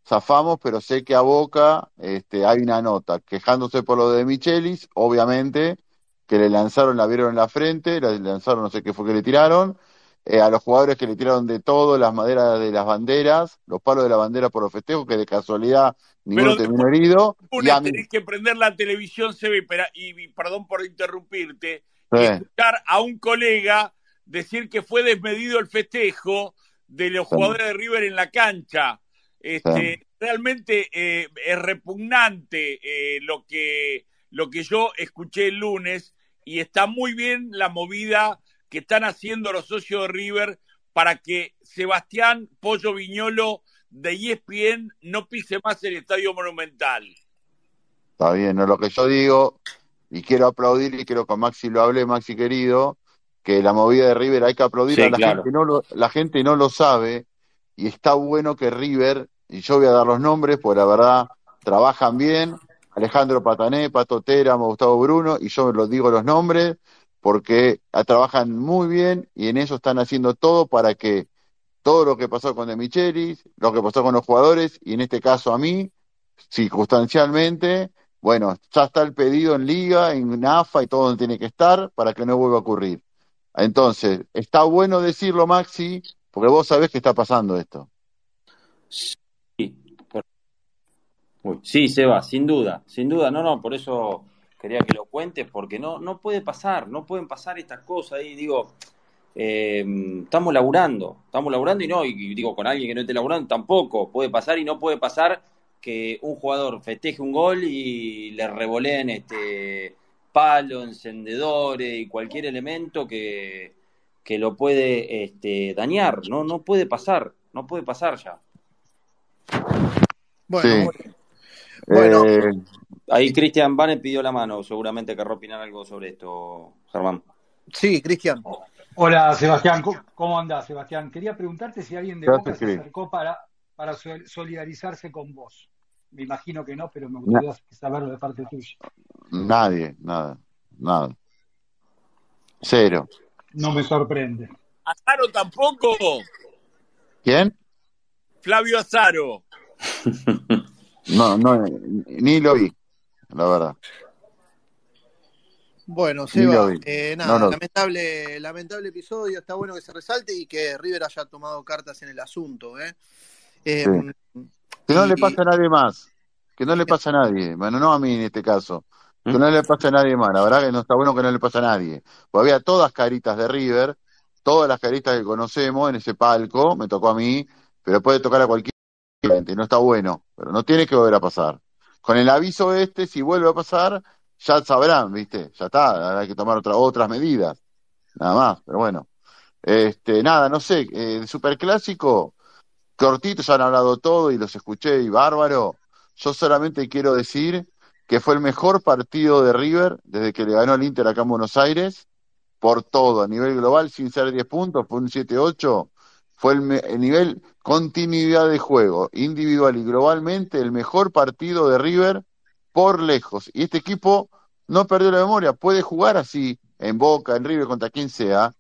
zafamos, pero sé que a Boca este, hay una nota quejándose por lo de Michelis, obviamente, que le lanzaron, la vieron en la frente, le lanzaron, no sé qué fue que le tiraron, eh, a los jugadores que le tiraron de todo, las maderas de las banderas, los palos de la bandera por los festejos, que de casualidad ninguno terminó herido, y Lunes a mí, tenés que prender la televisión, se ve, pero- y, y perdón por interrumpirte, y escuchar a un colega decir que fue desmedido el festejo de los sí, jugadores de River en la cancha. sí. Este, realmente eh, es repugnante eh, lo que lo que yo escuché el lunes y está muy bien la movida que están haciendo los socios de River para que Sebastián Pollo Viñolo de ESPN no pise más el Estadio Monumental. Está bien, no, lo que yo digo, y quiero aplaudir, y quiero que Maxi lo hablé, Maxi querido, que la movida de River hay que aplaudir Sí, a la claro. gente, no lo, la gente no lo sabe, y está bueno que River, y yo voy a dar los nombres, porque la verdad trabajan bien, Alejandro Patané, Pato Teramo, Gustavo Bruno, y yo los digo los nombres, porque ah, trabajan muy bien, y en eso están haciendo todo para que todo lo que pasó con De Michelis, lo que pasó con los jugadores, y en este caso a mí, circunstancialmente, bueno, ya está el pedido en Liga, en AFA y todo donde tiene que estar para que no vuelva a ocurrir. Entonces, está bueno decirlo, Maxi, porque vos sabés que está pasando esto. Sí, por- Uy, sí, Seba, sin duda, sin duda, no, no, por eso quería que lo cuentes, porque no, no puede pasar, no pueden pasar estas cosas y digo, eh, estamos laburando, estamos laburando y no, y digo, con alguien que no esté laburando tampoco, puede pasar y no puede pasar que un jugador festeje un gol y le revoleen este palo, encendedores y cualquier elemento que, que lo puede este, dañar, no, no puede pasar, no puede pasar ya. Bueno, Sí. Bueno, Eh, Ahí Cristian Bane pidió la mano, seguramente querrá opinar algo sobre esto, Germán. sí, Cristian. Hola Sebastián, ¿cómo- ¿cómo andás Sebastián? Quería preguntarte si alguien de ¿qué Boca se acercó para, para sol- solidarizarse con vos. Me imagino que no, pero me Na- gustaría saberlo de parte tuya. nadie, nada, nada. Cero. No me sorprende. Azaro tampoco. ¿Quién? Flavio Azaro. No, no, ni lo vi, la verdad. Bueno, Seba, eh, No, nada, no. lamentable, lamentable episodio, está bueno que se resalte y que River haya tomado cartas en el asunto, ¿eh? Eh, Sí. Que no le pase a nadie más. Que no le pase a nadie. Bueno, no a mí en este caso. Que no le pase a nadie más. La verdad que no está bueno que no le pase a nadie. Porque había todas caritas de River, todas las caritas que conocemos en ese palco, me tocó a mí, pero puede tocar a cualquier gente. No está bueno, pero no tiene que volver a pasar. Con el aviso este, si vuelve a pasar, ya sabrán, ¿viste? Ya está, hay que tomar otra, otras medidas. Nada más, pero bueno. Este, nada, no sé, eh, superclásico, cortito, ya han hablado todo y los escuché y bárbaro. Yo solamente quiero decir que fue el mejor partido de River desde que le ganó el Inter acá en Buenos Aires, por todo, a nivel global, sin ser 10 puntos, fue un 7-8, fue el, el nivel continuidad de juego, individual y globalmente, el mejor partido de River por lejos. Y este equipo no perdió la memoria, puede jugar así en Boca, en River, contra quien sea,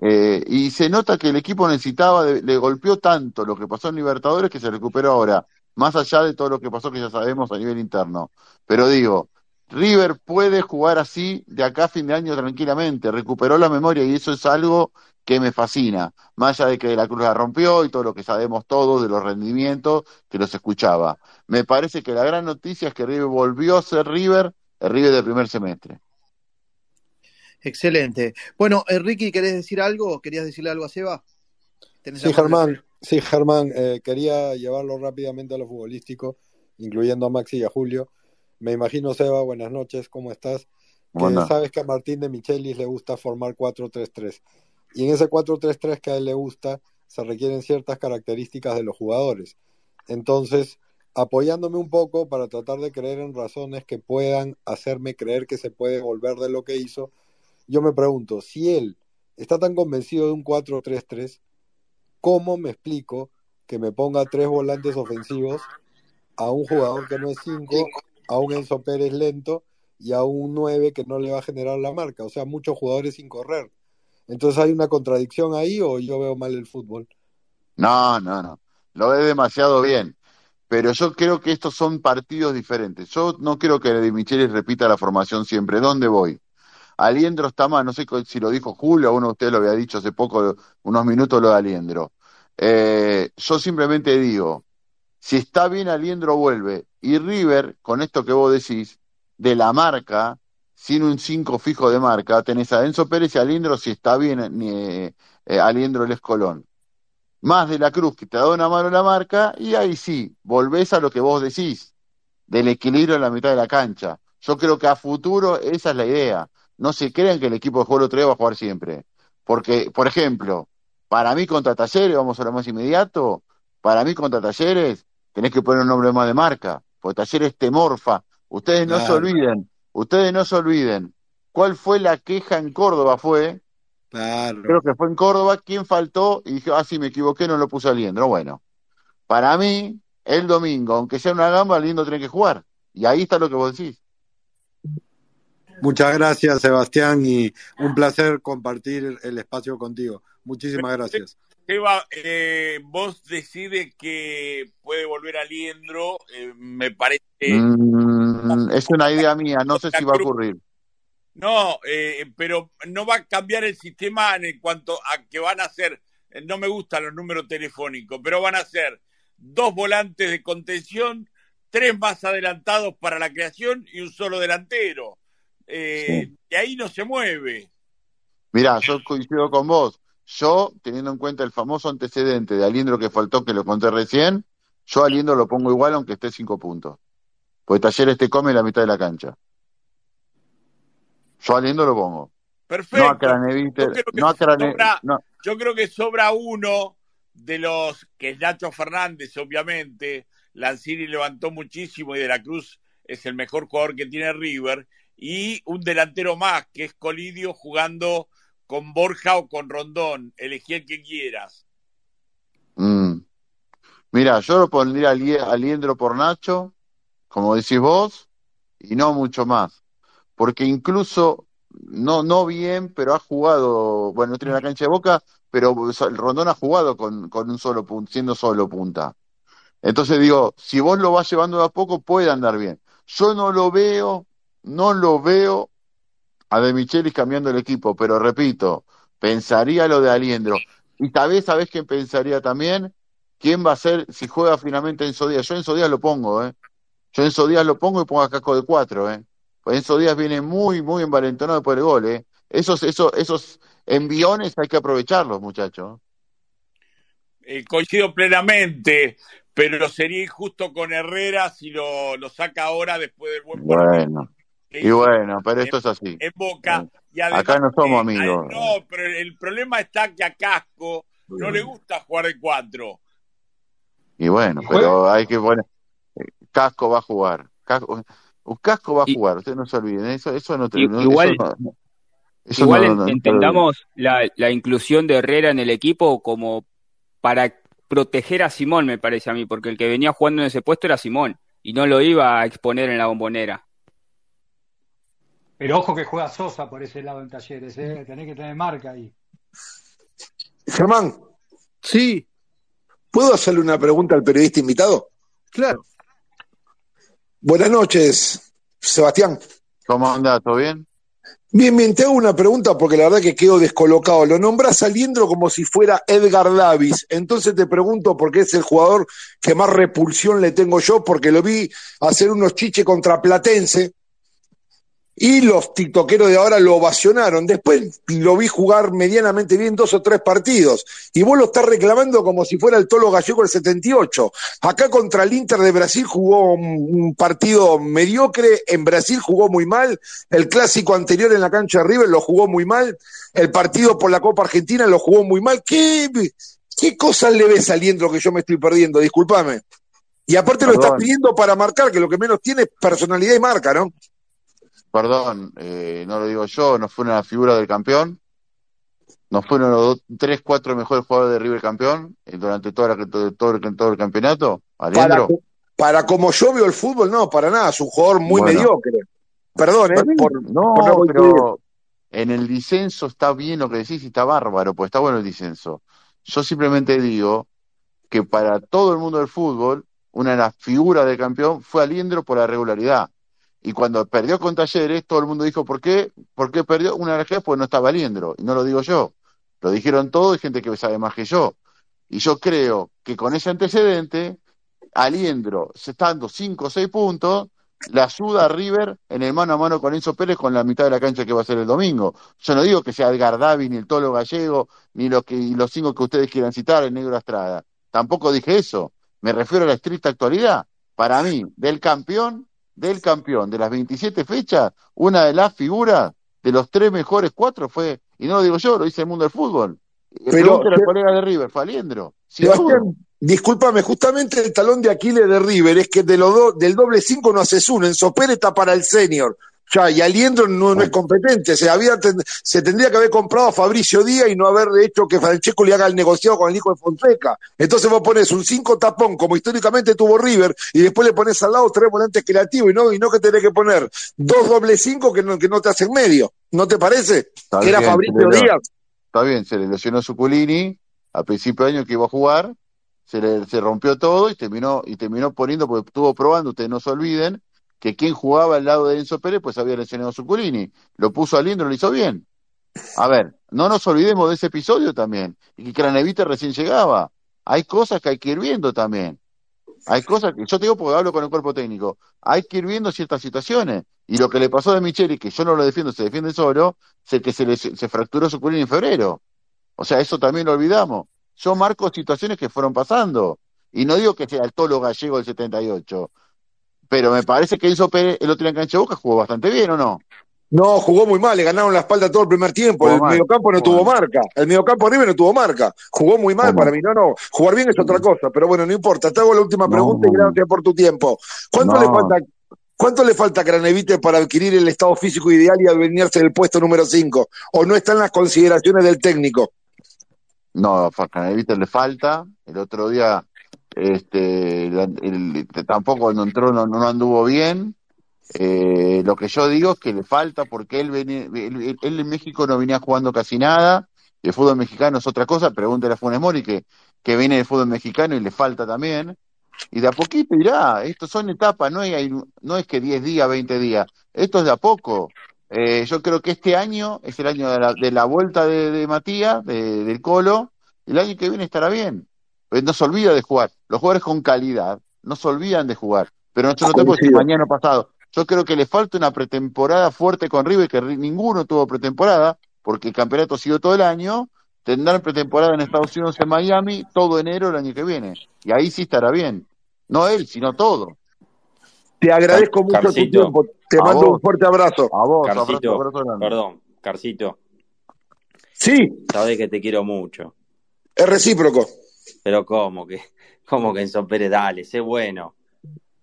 eh, y se nota que el equipo necesitaba, de- le golpeó tanto lo que pasó en Libertadores que se recuperó ahora, más allá de todo lo que pasó que ya sabemos a nivel interno. Pero digo, River puede jugar así de acá a fin de año tranquilamente, recuperó la memoria y eso es algo que me fascina, más allá de que la Cruz la rompió y todo lo que sabemos todos de los rendimientos que los escuchaba. Me parece que la gran noticia es que River volvió a ser River, el River del primer semestre. excelente. Bueno, Ricky, ¿querés decir algo? ¿Querías decirle algo a Seba? ¿Tenés Sí? Germán, sí, Germán, eh, quería llevarlo rápidamente a lo futbolístico, incluyendo a Maxi y a Julio. Me imagino, Seba, buenas noches, ¿cómo estás? Que sabes que a Martín de Michelis le gusta formar 4-3-3. Y en ese 4-3-3 que a él le gusta, se requieren ciertas características de los jugadores. Entonces, apoyándome un poco para tratar de creer en razones que puedan hacerme creer que se puede volver de lo que hizo, yo me pregunto, si él está tan convencido de un 4-3-3, ¿cómo me explico que me ponga tres volantes ofensivos a un jugador que no es 5, a un Enzo Pérez lento y a un 9 que no le va a generar la marca? O sea, muchos jugadores sin correr. Entonces, ¿hay una contradicción ahí o yo veo mal el fútbol? no, no, no, lo ve demasiado bien. Pero yo creo que estos son partidos diferentes. Yo no creo que de Michelis repita la formación siempre. ¿Dónde voy? Aliendro está mal, no sé si lo dijo Julio, uno de ustedes lo había dicho hace poco, unos minutos lo de Aliendro. Eh, yo simplemente digo, si está bien Aliendro vuelve, y River, con esto que vos decís, de la marca, sin un 5 fijo de marca, tenés a Enzo Pérez y Aliendro si está bien eh, eh, Aliendro el Escolón. Más de la Cruz que te da una mano la marca, y ahí sí, volvés a lo que vos decís, del equilibrio en la mitad de la cancha. Yo creo que a futuro esa es la idea. No se crean que el equipo de juego otro día va a jugar siempre. Porque, por ejemplo, para mí contra Talleres, vamos a lo más inmediato, para mí contra Talleres tenés que poner un nombre más de marca, porque Talleres te morfa. Ustedes no se olviden, ustedes no se olviden. ¿Cuál fue la queja en Córdoba? Fue, creo claro. que fue en Córdoba, ¿quién faltó? Y dije, ah, sí, me equivoqué, no lo puse a Liendro. Bueno, para mí, el domingo, aunque sea una gamba, Liendro tiene que jugar. Y ahí está lo que vos decís. Muchas gracias, Sebastián, y un placer compartir el espacio contigo. Muchísimas gracias. Seba, eh, vos decides que puede volver a Liendro, eh, me parece Mm, es una idea mía, no sé si va a ocurrir. No, eh, pero no va a cambiar el sistema en cuanto a que van a ser, no me gustan los números telefónicos, pero van a ser dos volantes de contención, tres más adelantados para la creación y un solo delantero. Eh, Sí. Y ahí no se mueve. Mirá, yo coincido con vos. Yo, teniendo en cuenta el famoso antecedente de Aliendro que faltó, que lo conté recién, yo a Aliendro lo pongo igual aunque esté cinco puntos. Porque Talleres te come la mitad de la cancha. Yo a Aliendro lo pongo. No a Perfecto. Yo Craneviter, creo que no a Crane, sobra, no, yo creo que sobra uno de los que es Nacho Fernández, obviamente. Lancini levantó muchísimo y De la Cruz es el mejor jugador que tiene River. Y un delantero más, que es Colidio, jugando con Borja o con Rondón. Elegí el que quieras. Mm. Mira, yo lo pondría a Aliendro por Nacho, como decís vos, y no mucho más. Porque incluso, no, no bien, pero ha jugado, bueno, no tiene la cancha de boca, pero el Rondón ha jugado con, con un solo punto, siendo solo punta. Entonces digo, si vos lo vas llevando de a poco, puede andar bien. Yo no lo veo, no lo veo a De Michelis cambiando el equipo, pero repito, pensaría lo de Aliendro. Y tal vez, ¿sabés quién pensaría también? ¿Quién va a ser si juega finalmente Enzo Díaz? Yo Enzo Díaz lo pongo, ¿eh? Yo Enzo Díaz lo pongo y pongo a Casco de cuatro, ¿eh? Pues Enzo Díaz viene muy, muy envalentonado por el gol, ¿eh? Esos, esos, esos enviones hay que aprovecharlos, muchachos. Eh, coincido plenamente, pero sería injusto con Herrera si lo, lo saca ahora después del buen partido Bueno, y bueno, pero en, esto es así. en Boca. Y Acá además, no somos amigos. no, pero el problema está que a Casco no le gusta jugar de cuatro. Y bueno, pero hay que poner. Casco va a jugar. Casco, un casco va a Y, jugar, ustedes no se olviden. Eso, eso no, te- eso igual, no, eso igual no, no, entendamos la, la inclusión de Herrera en el equipo como para proteger a Simón, me parece a mí, porque el que venía jugando en ese puesto era Simón y no lo iba a exponer en la bombonera. Pero ojo que juega Sosa por ese lado en Talleres, ¿eh? Tenés que tener marca ahí. Germán, Sí, ¿puedo hacerle una pregunta al periodista invitado? claro. Buenas noches, Sebastián. ¿Cómo anda? ¿Todo bien? Bien, bien, te hago una pregunta porque la verdad que quedo descolocado. Lo nombras saliendo como si fuera Edgar Davis. Entonces te pregunto por qué es el jugador que más repulsión le tengo yo, porque lo vi hacer unos chiches contra Platense y los tiktokeros de ahora lo ovacionaron. Después lo vi jugar medianamente bien dos o tres partidos y vos lo estás reclamando como si fuera el Tolo Gallego del 78. Acá contra el Inter de Brasil jugó un, partido mediocre, en Brasil jugó muy mal, el clásico anterior en la cancha de River lo jugó muy mal, el partido por la Copa Argentina lo jugó muy mal. ¿Qué, qué cosas le ves saliendo que yo me estoy perdiendo? Discúlpame. Y aparte lo estás pidiendo para marcar, que lo que menos tiene es personalidad y marca, ¿no? Perdón, eh, no lo digo yo, no fue una figura del campeón, no fueron los dos- tres, cuatro mejores jugadores de River campeón eh, durante toda la- todo, todo el, todo el campeonato, Para, co- para como yo veo el fútbol, no, para nada, es un jugador muy Bueno, mediocre. Perdón, ¿eh? Por, no no, pero en el disenso está bien lo que decís y está bárbaro, pues está bueno el disenso. Yo simplemente digo que para todo el mundo del fútbol, una de las figuras del campeón fue Aliendro por la regularidad. Y cuando perdió con Talleres, todo el mundo dijo, ¿por qué? ¿Por qué perdió? Una vez pues no estaba Aliendro. Y no lo digo yo. Lo dijeron todos y gente que sabe más que yo. Y yo creo que con ese antecedente, Aliendro, estando 5 o 6 puntos, le ayuda a River en el mano a mano con Enzo Pérez con la mitad de la cancha que va a ser el domingo. Yo no digo que sea Edgar Davi, ni el Tolo Gallego, ni los, que, los cinco que ustedes quieran citar, el Negro Estrada. Tampoco dije eso. Me refiero a la estricta actualidad. Para mí, del campeón, del campeón de las 27 fechas, una de las figuras de los tres mejores cuatro fue, y no lo digo yo, lo dice el mundo del fútbol. Pero, Pregúntale al colega de River, fue Aliendro, sin Sebastián, duda. discúlpame, justamente el talón de Aquiles de River es que de los do- del doble cinco no haces uno, Enzo Pérez está para el senior. Ya, y Aliendro no, no es competente, se, había, se tendría que haber comprado a Fabricio Díaz y no haber hecho que Francesco le haga el negociado con el hijo de Fonseca. Entonces vos pones un cinco tapón, como históricamente tuvo River, y después le pones al lado tres volantes creativos, y no, y no que tenés que poner dos doble cinco que no, que no te hacen medio. ¿No te parece? Está Que era bien, se Fabricio le, Díaz. está bien, se le lesionó Suculini a principio de año que iba a jugar, se le se rompió todo y terminó, y terminó poniendo, porque estuvo probando, ustedes no se olviden, que quien jugaba al lado de Enzo Pérez, pues había lesionado a Zuculini. Lo puso a Lindro, lo hizo bien. A ver, no nos olvidemos de ese episodio también, y que Cranevita recién llegaba. Hay cosas que hay que ir viendo también. Hay cosas que, yo te digo porque hablo con el cuerpo técnico, hay que ir viendo ciertas situaciones. Y lo que le pasó a Micheli, que yo no lo defiendo, se defiende solo, es que se, le, se fracturó su en febrero. O sea, eso también lo olvidamos. Yo marco situaciones que fueron pasando. Y no digo que sea el tolo gallego del 78, pero me parece que Enzo Pérez el otro día en cancha de Boca jugó bastante bien, ¿o no? No, jugó muy mal, le ganaron la espalda todo el primer tiempo. Jugó el mal, mediocampo no jugó tuvo mal. marca. El mediocampo arriba no tuvo marca. Jugó muy mal Jugó para mí. No, no. Jugar bien es otra cosa. Pero bueno, no importa. Te hago la última No, pregunta y gracias por tu tiempo. ¿Cuánto le falta? ¿Cuánto le falta a Cranevite para adquirir el estado físico ideal y adueñarse del puesto número 5? ¿O no está en las consideraciones del técnico? No, a Canevita le falta. El otro día este, el- tampoco no entró, no, anduvo bien. Eh, lo que yo digo es que le falta porque él, venía- él, en México no venía jugando casi nada. El fútbol mexicano es otra cosa. Pregúntale a Funes Mori que, que viene del fútbol mexicano y le falta también. Y de a poquito irá. Esto son etapas, no, hay, no es que 10 días, 20 días. Esto es de a poco. Eh, yo creo que este año es el año de la, de la vuelta de, de Matías, de- del Colo. El año que viene estará bien. Pues no se olvida de jugar. Los jugadores con calidad no se olvidan de jugar. Pero no, yo no te puedo decir Coincido. mañana pasado. Yo creo que le falta una pretemporada fuerte con River, que ninguno tuvo pretemporada, porque el campeonato siguió todo el año. Tendrán pretemporada en Estados Unidos, en Miami, todo enero el año que viene. Y ahí sí estará bien. No él, sino todo. Te agradezco mucho tu tiempo. Te mando un fuerte abrazo. a vos, Carcito, abrazo grande. perdón, Carcito, Sí, sabés que te quiero mucho. es recíproco. Pero ¿cómo que, cómo que Enzo Pérez, dale, sé bueno?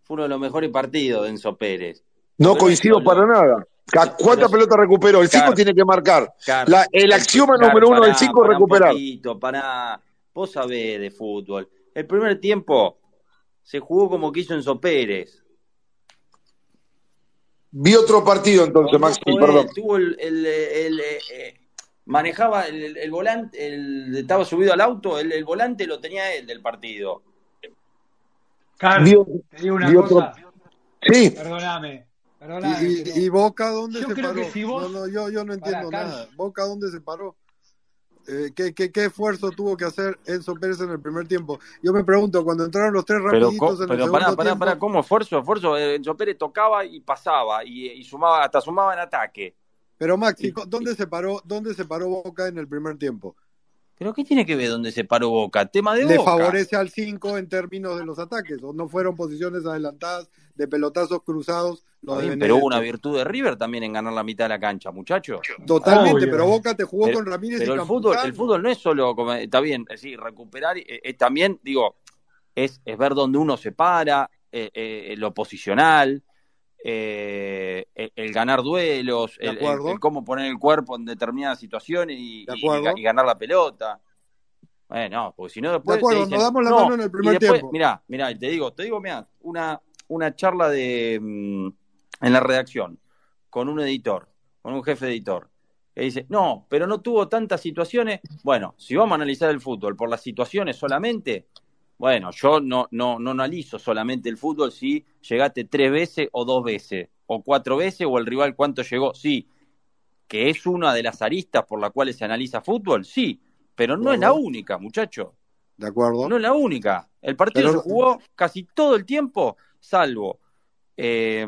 Fue uno de los mejores partidos de Enzo Pérez. No Pero coincido para nada. ¿Cuántas pelotas recuperó? El 5 Car- tiene que marcar. Car- La- el axioma Car, número uno del pará, 5 es recuperar. poquito, pará. Vos sabés de fútbol. El primer tiempo se jugó como quiso Enzo Pérez. Vi otro partido entonces, Maxi, perdón. tuvo el, el- el- eh, eh, manejaba el, volante, el- estaba subido al auto, el, el volante lo tenía él del partido. Carl, Vi, te digo una cosa, Sí, perdóname, ¿Y, perdóname, y, pero y Boca dónde yo se creo paró? que si vos, No, no, yo, yo no para entiendo Carl, nada. ¿Boca dónde se paró? Eh, ¿qué, qué, qué esfuerzo tuvo que hacer Enzo Pérez en el primer tiempo? Yo me pregunto, cuando entraron los tres rapiditos en el pero segundo pará, pará, tiempo, pará, ¿cómo esfuerzo? Esfuerzo, eh, Enzo Pérez tocaba y pasaba, y, y sumaba, hasta sumaba en ataque. Pero Maxi, ¿dónde se paró, dónde se paró Boca en el primer tiempo? ¿Pero qué tiene que ver dónde se paró Boca? Tema de Le Boca. favorece al 5 en términos de los ataques, o no fueron posiciones adelantadas de pelotazos cruzados los de bien, pero hubo una virtud de River también en ganar la mitad de la cancha, muchacho. Totalmente, obvio. pero Boca te jugó Pero, con Ramírez pero y el fútbol, el fútbol no es solo, como, está bien, es decir, recuperar, eh, eh, también, digo, es, es ver dónde uno se para, eh, eh, lo posicional, eh, el, el ganar duelos, ¿De el, el- acuerdo? el cómo poner el cuerpo en determinadas situaciones y, ¿De ganar la pelota. Bueno, porque si no De después te acuerdo, dicen, nos damos la no, mano en el primer después, tiempo. mirá, mirá, te digo, te digo, mirá, una, una charla de mm, en la redacción con un editor, con un jefe editor, que dice, no, pero no tuvo tantas situaciones. Bueno, si vamos a analizar el fútbol por las situaciones solamente, bueno, yo no, no, no analizo solamente el fútbol si llegaste tres veces o dos veces, o cuatro veces, o el rival cuánto llegó. Sí, que es una de las aristas por las cuales se analiza fútbol, sí, pero ¿De no es la única, muchacho. ¿De acuerdo? No es la única. El partido Pero, se jugó casi todo el tiempo, salvo eh,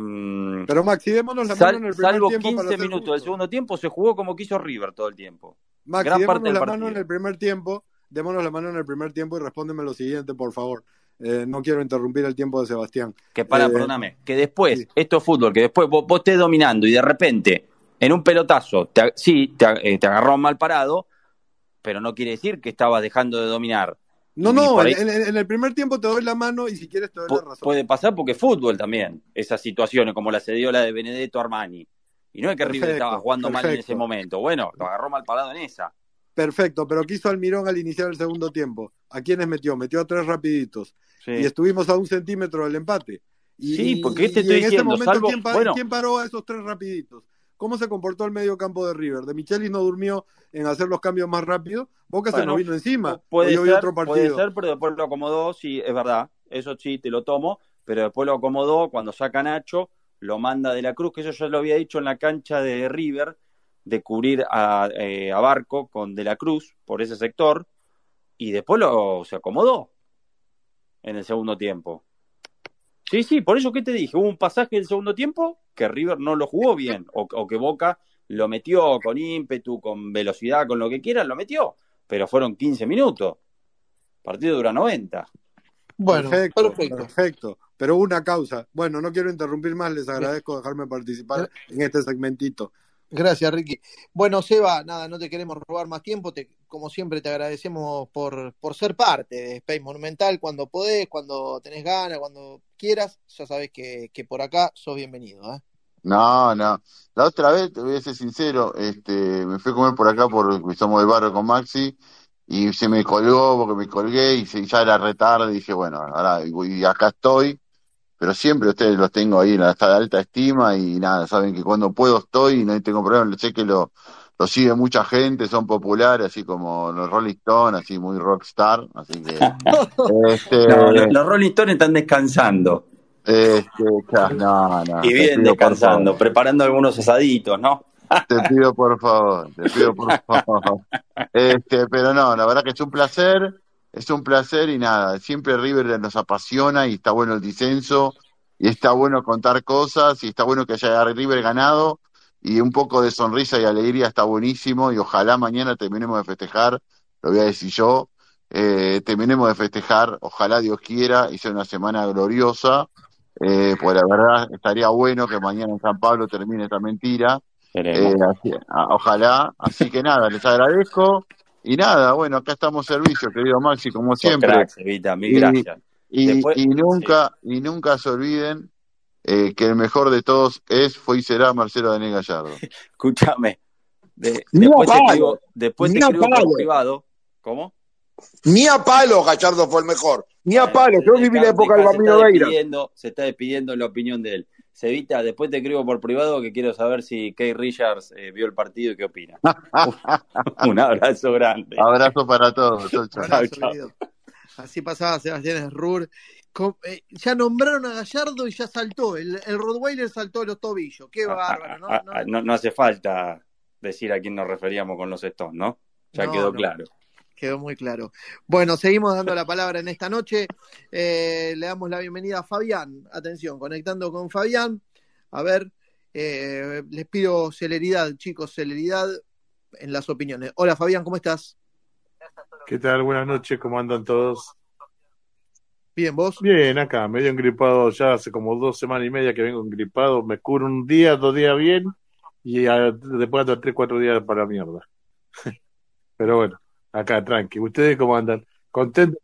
pero Maxi, démonos la mano sal- en el primer salvo tiempo para 15 ser minutos del segundo tiempo, se jugó como quiso River todo el tiempo. Maxi, Gran parte démonos del la mano en el primer tiempo, démonos la mano en el primer tiempo y respóndeme lo siguiente, por favor. Eh, no quiero interrumpir el tiempo de Sebastián. Que para, Eh, perdóname, que después, sí. esto es fútbol, que después vos, vos estés dominando y de repente, en un pelotazo, te, sí, te, eh, te agarró mal parado, pero no quiere decir que estabas dejando de dominar. No, no, en, ahí en- en el primer tiempo te doy la mano y si quieres te doy la razón. puede pasar porque es fútbol también, esas situaciones, como la se dio la de Benedetto Armani. Y no es que River estaba Perfecto, jugando mal en ese momento. Bueno, lo agarró mal parado en esa. Perfecto, pero ¿qué hizo Almirón al iniciar el segundo tiempo? ¿A quiénes metió? Metió a tres rapiditos. Sí. Y estuvimos a un centímetro del empate. Y, Sí, porque te y estoy en diciendo, momento, salvo- ¿quién, pa- bueno. quién paró a esos tres rapiditos? ¿Cómo se comportó el medio campo de River? ¿De Michelis no durmió en hacer los cambios más rápido? Boca se Bueno, nos vino encima. Puede ser, otro puede partido. ser, pero después lo acomodó, sí, es verdad. Eso sí, te lo tomo, pero después lo acomodó cuando saca Nacho lo manda de la Cruz, que eso ya lo había dicho en la cancha de River, de cubrir a, eh, a Barco con de la Cruz por ese sector, y después lo, se acomodó en el segundo tiempo. Sí, sí, por eso que te dije, hubo un pasaje del segundo tiempo que River no lo jugó bien, o, o que Boca lo metió con ímpetu, con velocidad, con lo que quieran, lo metió, pero fueron 15 minutos. Partido dura 90. Bueno, perfecto, perfecto. perfecto. Pero una causa. Bueno, no quiero interrumpir más, les agradezco dejarme participar en este segmentito. Gracias, Ricky. Bueno, Seba, nada, no te queremos robar más tiempo. Te, como siempre, te agradecemos por, por ser parte de Space Monumental. Cuando podés, cuando tenés ganas, cuando quieras, ya sabes que, por acá sos bienvenido. ¿eh? No, no. La otra vez, te voy a ser sincero, este, me fui a comer por acá porque somos del barrio con Maxi y se me colgó porque me colgué y se- ya era retarde dije, bueno, ahora y acá estoy, pero siempre ustedes los tengo ahí en la de alta estima y nada, saben que cuando puedo estoy y no tengo problema, sé que lo, lo sigue mucha gente, son populares, así como los Rolling Stones, así muy rockstar, así que este, No, los, los Rolling Stones están descansando. este, no, no, y bien descansando, preparando algunos asaditos, ¿no? Te pido por favor, te pido por favor. Este, pero no, la verdad que es un placer, es un placer y nada, siempre River nos apasiona y está bueno el disenso y está bueno contar cosas y está bueno que haya River ganado y un poco de sonrisa y alegría está buenísimo y ojalá mañana terminemos de festejar, lo voy a decir yo, eh, terminemos de festejar, ojalá Dios quiera y sea una semana gloriosa, eh, pues la verdad estaría bueno que mañana en San Pablo termine esta mentira. Eh, así- ojalá. Así que nada, les agradezco. Y nada, bueno, acá estamos servicio, querido Maxi, como siempre. crack, Evita, mil Y, gracias. y, Después, y sí. nunca, y nunca se olviden eh, que el mejor de todos es, fue y será Marcelo Daniel Gallardo. Escúchame. De- Ni a después te palo, escribo, después te ni a escribo por palo. privado. ¿Cómo? Ni a palo Gallardo fue el mejor. Ni a palo. Yo viví la época del Bambino Veira. se está despidiendo la opinión de él. Cevita, después te escribo por privado que quiero saber si Kay Richards eh, vio el partido y qué opina. Un abrazo grande. Abrazo para todos. Chau, chau. Abrazo. Así pasaba Sebastián Rur. ya nombraron a Gallardo y ya saltó. El, el Rottweiler saltó de los tobillos. Qué Ah, bárbaro, ¿no? ah, No, ah, no, no hace falta decir a quién nos referíamos con los Stones, ¿no? Ya No, quedó no. claro. Quedó muy claro. Bueno, seguimos dando la palabra en esta noche. Eh, le damos la bienvenida a Fabián. Atención, conectando con Fabián. A ver, eh, les pido celeridad, chicos, celeridad en las opiniones. Hola Fabián, ¿cómo estás? ¿Qué tal? Buenas noches, ¿cómo andan todos? Bien, ¿vos? Bien, acá, medio engripado ya hace como dos semanas y media que vengo engripado. Me curo un día, dos días bien y a- después ando tres, cuatro días para la mierda. Pero bueno, acá, tranqui. ¿Ustedes cómo andan? Contento,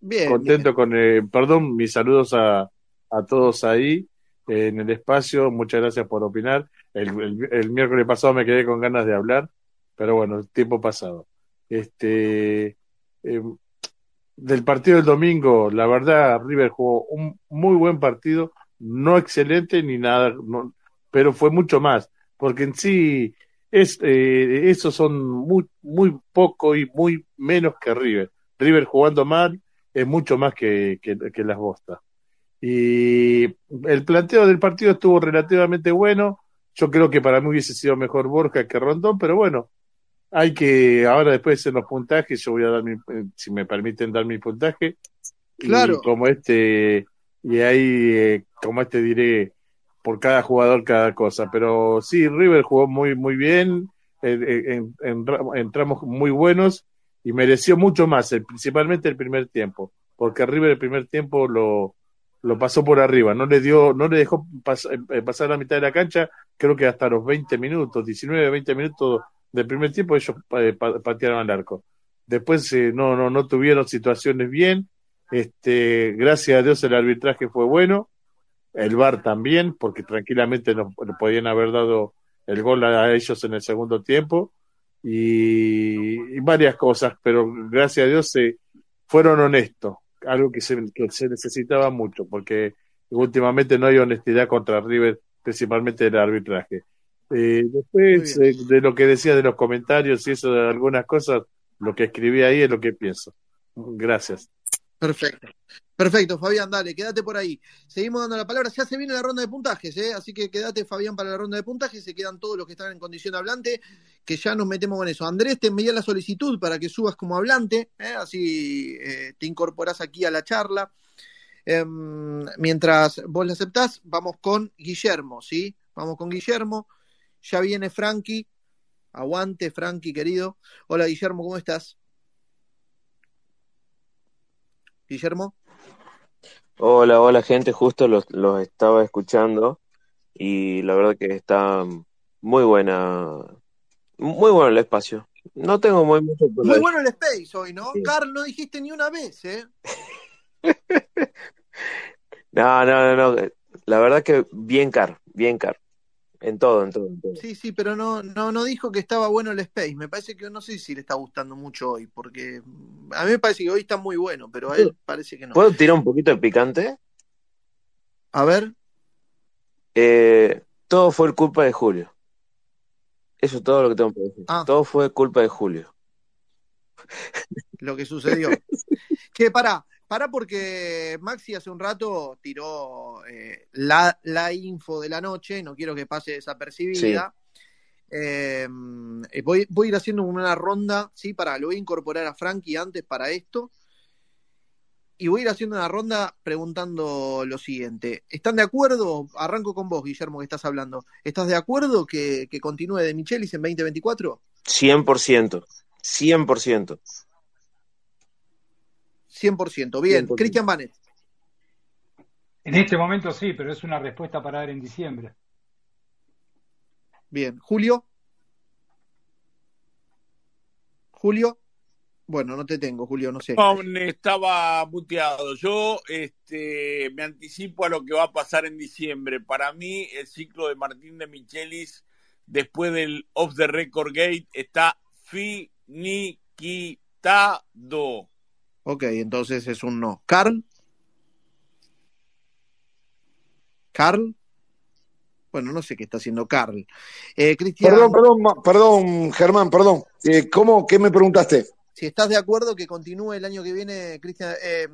Bien, contento con, eh, perdón, mis saludos a, a todos ahí eh, en el espacio. Muchas gracias por opinar. El, el- el miércoles pasado me quedé con ganas de hablar, pero bueno, tiempo pasado. Este, eh, del partido del domingo, la verdad, River jugó un muy buen partido, no excelente ni nada, no- pero fue mucho más, porque en sí es, eh, esos son muy, muy poco y muy menos que River. River jugando mal es mucho más que, que, que las bostas. Y el planteo del partido estuvo relativamente bueno. Yo creo que para mí hubiese sido mejor Borja que Rondón, pero bueno, hay que, ahora después de hacer los puntajes, yo voy a dar mi, eh, si me permiten dar mi puntaje. Claro. Y como este, y ahí, eh, como este diré, por cada jugador cada cosa. Pero sí, River jugó muy, muy bien, en, en- muy buenos y mereció mucho más, eh, principalmente el primer tiempo, porque River el primer tiempo lo, lo pasó por arriba, no le dio, no le dejó pas- eh, pasar la mitad de la cancha, creo que hasta los 20 minutos, 19, 20 minutos del primer tiempo ellos eh, pa- patearon al arco. Después eh, no, no, no tuvieron situaciones bien, este, gracias a Dios el arbitraje fue bueno, el VAR también, porque tranquilamente nos podían haber dado el gol a ellos en el segundo tiempo y, y varias cosas, pero gracias a Dios se fueron honestos, algo que se, que se necesitaba mucho, porque últimamente no hay honestidad contra River, principalmente del arbitraje. Eh, después eh, de lo que decía de los comentarios y eso de algunas cosas, lo que escribí ahí es lo que pienso. Gracias. Perfecto. Perfecto, Fabián, dale, quédate por ahí. Seguimos dando la palabra. Ya se viene la ronda de puntajes, ¿eh? así que quédate, Fabián, para la ronda de puntajes. Se quedan todos los que están en condición hablante, que ya nos metemos con eso. Andrés, te envié la solicitud para que subas como hablante, ¿eh? así eh, te incorporás aquí a la charla. Em, mientras vos la aceptás, vamos con Guillermo, ¿sí? Vamos con Guillermo. Ya viene Frankie. Aguante, Frankie, querido. Hola, Guillermo, ¿cómo estás? Guillermo. Hola, hola gente, justo los, los estaba escuchando y la verdad que está muy buena, muy bueno el espacio. No tengo muy mucho Muy bueno el Space hoy, ¿no? Carl, no dijiste ni una vez, ¿eh? No, no, no, no, la verdad que bien car, bien car, en todo, en todo, en todo. Sí, sí, pero no, no, no dijo que estaba bueno el Space. Me parece que no sé si le está gustando mucho hoy, porque a mí me parece que hoy está muy bueno, pero a él parece que no. ¿Puedo tirar un poquito de picante? A ver, Eh, todo fue culpa de Julio. Eso es todo lo que tengo que decir. Ah. Todo fue culpa de Julio. lo que sucedió. que pará, pará porque Maxi hace un rato tiró eh, la, la info de la noche, no quiero que pase desapercibida. Eh, voy, voy a ir haciendo una ronda, sí, para, lo voy a incorporar a Frankie antes para esto. Y voy a ir haciendo una ronda preguntando lo siguiente. ¿Están de acuerdo? Arranco con vos, Guillermo, que estás hablando. ¿Estás de acuerdo que, que continúe de Michelis en 2024? 100%, 100%. 100%. Bien, 100%. Cristian Banet. En este momento sí, pero es una respuesta para dar en diciembre. Bien, Julio. Julio. Bueno, no te tengo, Julio, no sé. No, estaba muteado. Yo este, me anticipo a lo que va a pasar en diciembre. Para mí, el ciclo de Martín de Michelis, después del Off the Record Gate, está finiquitado. Ok, entonces es un no. Carl. Carl. Bueno, no sé qué está haciendo Carl. Eh, Cristian, Perdón, perdón, perdón, Germán, perdón. Eh, ¿Cómo? ¿Qué me preguntaste? si estás de acuerdo que continúe el año que viene, Cristian, eh,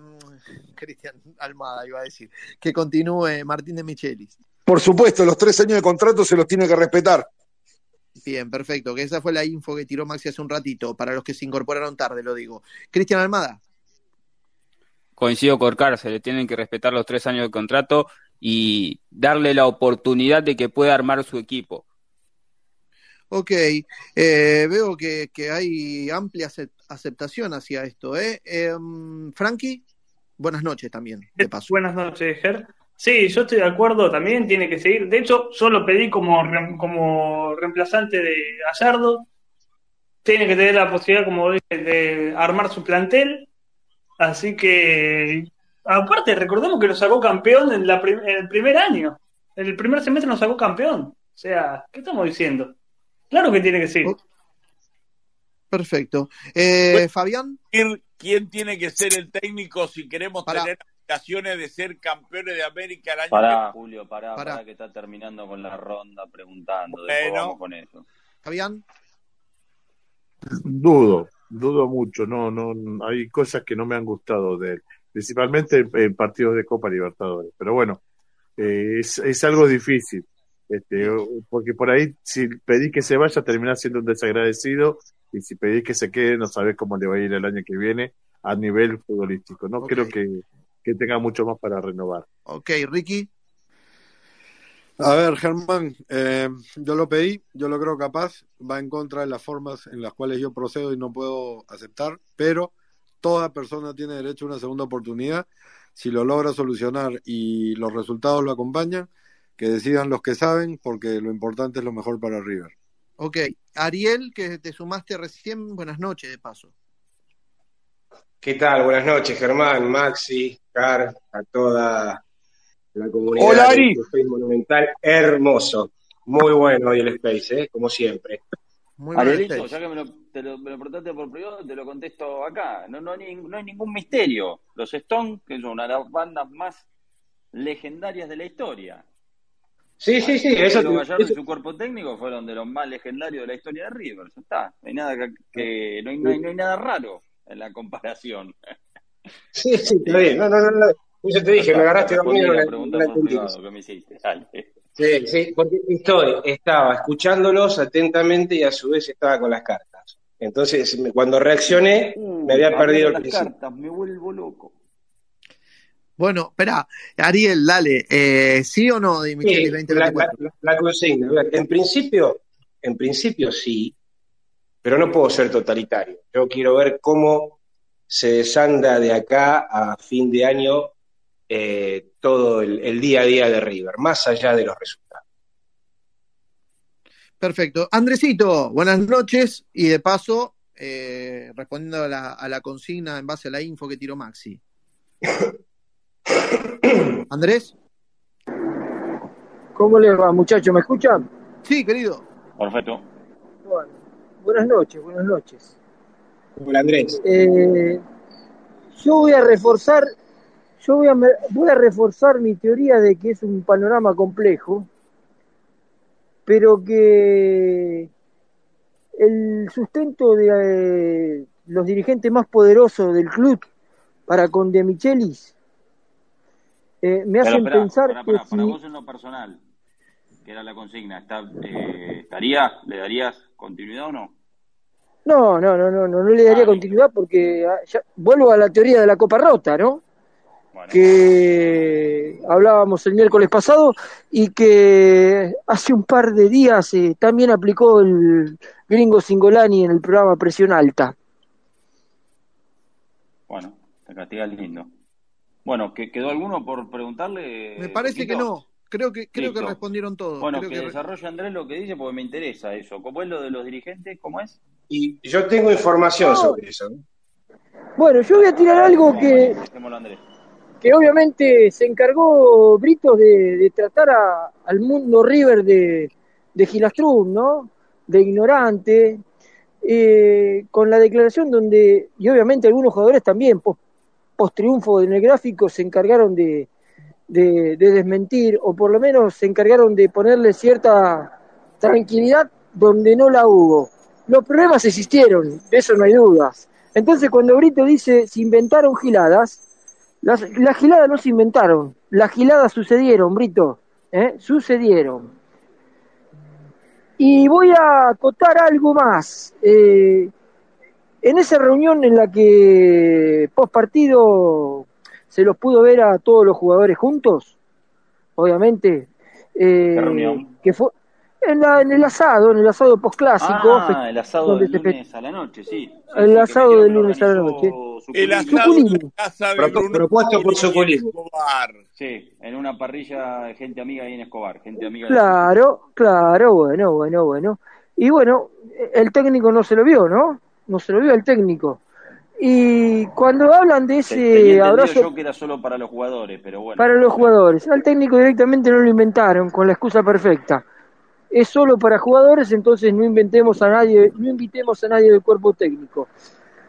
Cristian Almada iba a decir, que continúe Martín de Michelis. Por supuesto, los tres años de contrato se los tiene que respetar. Bien, perfecto, que esa fue la info que tiró Maxi hace un ratito, para los que se incorporaron tarde, lo digo. Cristian Almada. Coincido con Carl, se le tienen que respetar los tres años de contrato y darle la oportunidad de que pueda armar su equipo. Ok, eh, veo que, que hay amplia acep- aceptación hacia esto. ¿eh? Em, Frankie, buenas noches también, de paso. Buenas noches, Ger. Sí, yo estoy de acuerdo, también tiene que seguir. De hecho, yo lo pedí como, como reemplazante de Gallardo. Tiene que tener la posibilidad, como dije, de armar su plantel. Así que, aparte, recordemos que lo sacó campeón en, la prim- en el primer año. En el primer semestre nos sacó campeón. O sea, ¿qué estamos diciendo? Claro que tiene que seguir. Perfecto. Eh, Fabián, ¿Quién- ¿Quién tiene que ser el técnico si queremos tener aspiraciones de ser campeones de América el año Pará, que Julio, pará, Pará. pará, que está terminando con la ronda preguntando. Después Bueno. vamos con eso. Fabián, Dudo, dudo mucho. No, no, hay cosas que no me han gustado de él, principalmente en, en partidos de Copa Libertadores. Pero bueno, eh, es, es algo difícil, este, porque por ahí si pedís que se vaya terminás siendo un desagradecido y si pedís que se quede no sabés cómo le va a ir el año que viene a nivel futbolístico. No creo que, que tenga mucho más para renovar. ok, Ricky, A ver, Germán, eh, yo lo pedí, yo lo creo capaz, va en contra de las formas en las cuales yo procedo y no puedo aceptar, pero toda persona tiene derecho a una segunda oportunidad. Si lo logra solucionar y los resultados lo acompañan, que decidan los que saben, porque lo importante es lo mejor para River. ok. Ariel, que te sumaste recién, buenas noches de paso. ¿Qué tal? Buenas noches, Germán, Maxi, Car, a toda la comunidad Hola, Ari. Space Monumental. Hermoso. Muy bueno hoy el Space, ¿eh? como siempre. Muy Arielito, ya que me lo, te lo, me lo preguntaste por privado, te lo contesto acá. No, no, hay, no hay ningún misterio. Los Stones, que son una de las bandas más legendarias de la historia. Sí, sí, sí. Eso, Gallardo eso- y su cuerpo técnico fueron de los más legendarios de la historia de River. Ya está. No hay nada que, que- no, hay, no hay- no hay nada raro en la comparación. Sí, sí, está bien. No, no, no. No. Yo te dije, me agarraste dormido la la, pregunta la privado que me hiciste. Dale. Sí, sí, porque estoy, estaba escuchándolos atentamente y a su vez estaba con las cartas. Entonces, me- cuando reaccioné, me había Uh, perdido el las principio. cartas, me vuelvo loco. Bueno, espera, Ariel, dale, eh, ¿sí o no Michelis Sí, la, 2024? la- la consigna. En principio, en principio sí, pero no puedo ser totalitario. Yo quiero ver cómo se desanda de acá a fin de año eh, todo el, el día a día de River, más allá de los resultados. Perfecto. Andresito, buenas noches y de paso, eh, respondiendo a la, a la consigna en base a la info que tiró Maxi. Andrés, ¿Cómo les va, muchachos? ¿Me escuchan? sí, querido. Perfecto. Bueno, buenas noches, buenas noches. Hola Andrés. Eh, yo voy a reforzar, yo voy a, voy a reforzar mi teoría de que es un panorama complejo, pero que el sustento de eh, los dirigentes más poderosos del club para con De Michelis eh, me Pero hacen pensar para, que para, si vos en lo personal, que era la consigna, ¿está, eh, ¿estaría, le darías continuidad o no? No, no, no, no, no, no le daría continuidad porque ah, ya- vuelvo a la teoría de la copa rota, ¿no? Que hablábamos el miércoles pasado y que hace un par de días eh, también aplicó el gringo Singolani en el programa Presión Alta. Bueno, te castigas lindo. Bueno, ¿que- ¿quedó alguno por preguntarle? Me parece que no. Creo que, creo que respondieron todos. Bueno, Creo que que- desarrolle Andrés lo que dice porque me interesa eso. ¿Cómo es lo de los dirigentes? ¿Cómo es? Y yo tengo información sobre eso. ¿no? Bueno, yo voy a tirar algo que, Andrés. Que obviamente se encargó Britos de, de tratar a- al mundo River de, de Gilastrum, ¿no? De ignorante, eh, con la declaración donde, y obviamente algunos jugadores también, post, triunfo en el gráfico, se encargaron de, de, de desmentir, o por lo menos se encargaron de ponerle cierta tranquilidad donde no la hubo. Los problemas existieron, de eso no hay dudas. Entonces, cuando Brito dice se inventaron giladas, las, las giladas no se inventaron, las giladas sucedieron, Brito, ¿eh? sucedieron. Y voy a acotar algo más. Eh, en esa reunión en la que post partido se los pudo ver a todos los jugadores juntos, obviamente, eh, ¿Qué reunión? que fue en, la- en el asado, en el asado post clásico, Ah, el asado del lunes a la noche, sí. Sí, el sí, asado del lunes a la noche. El asado la casa de propuesto por. Escobar. Sí, en una parrilla de gente amiga ahí en Escobar, gente amiga Claro, claro, bueno, bueno, bueno. Y bueno, el técnico no se lo vio, ¿no? No se lo vio el técnico. Y cuando hablan de ese abrazo yo que era solo para los jugadores, pero bueno. para los jugadores, al técnico directamente no lo inventaron con la excusa perfecta. Es solo para jugadores, entonces no inventemos a nadie, no invitemos a nadie del cuerpo técnico.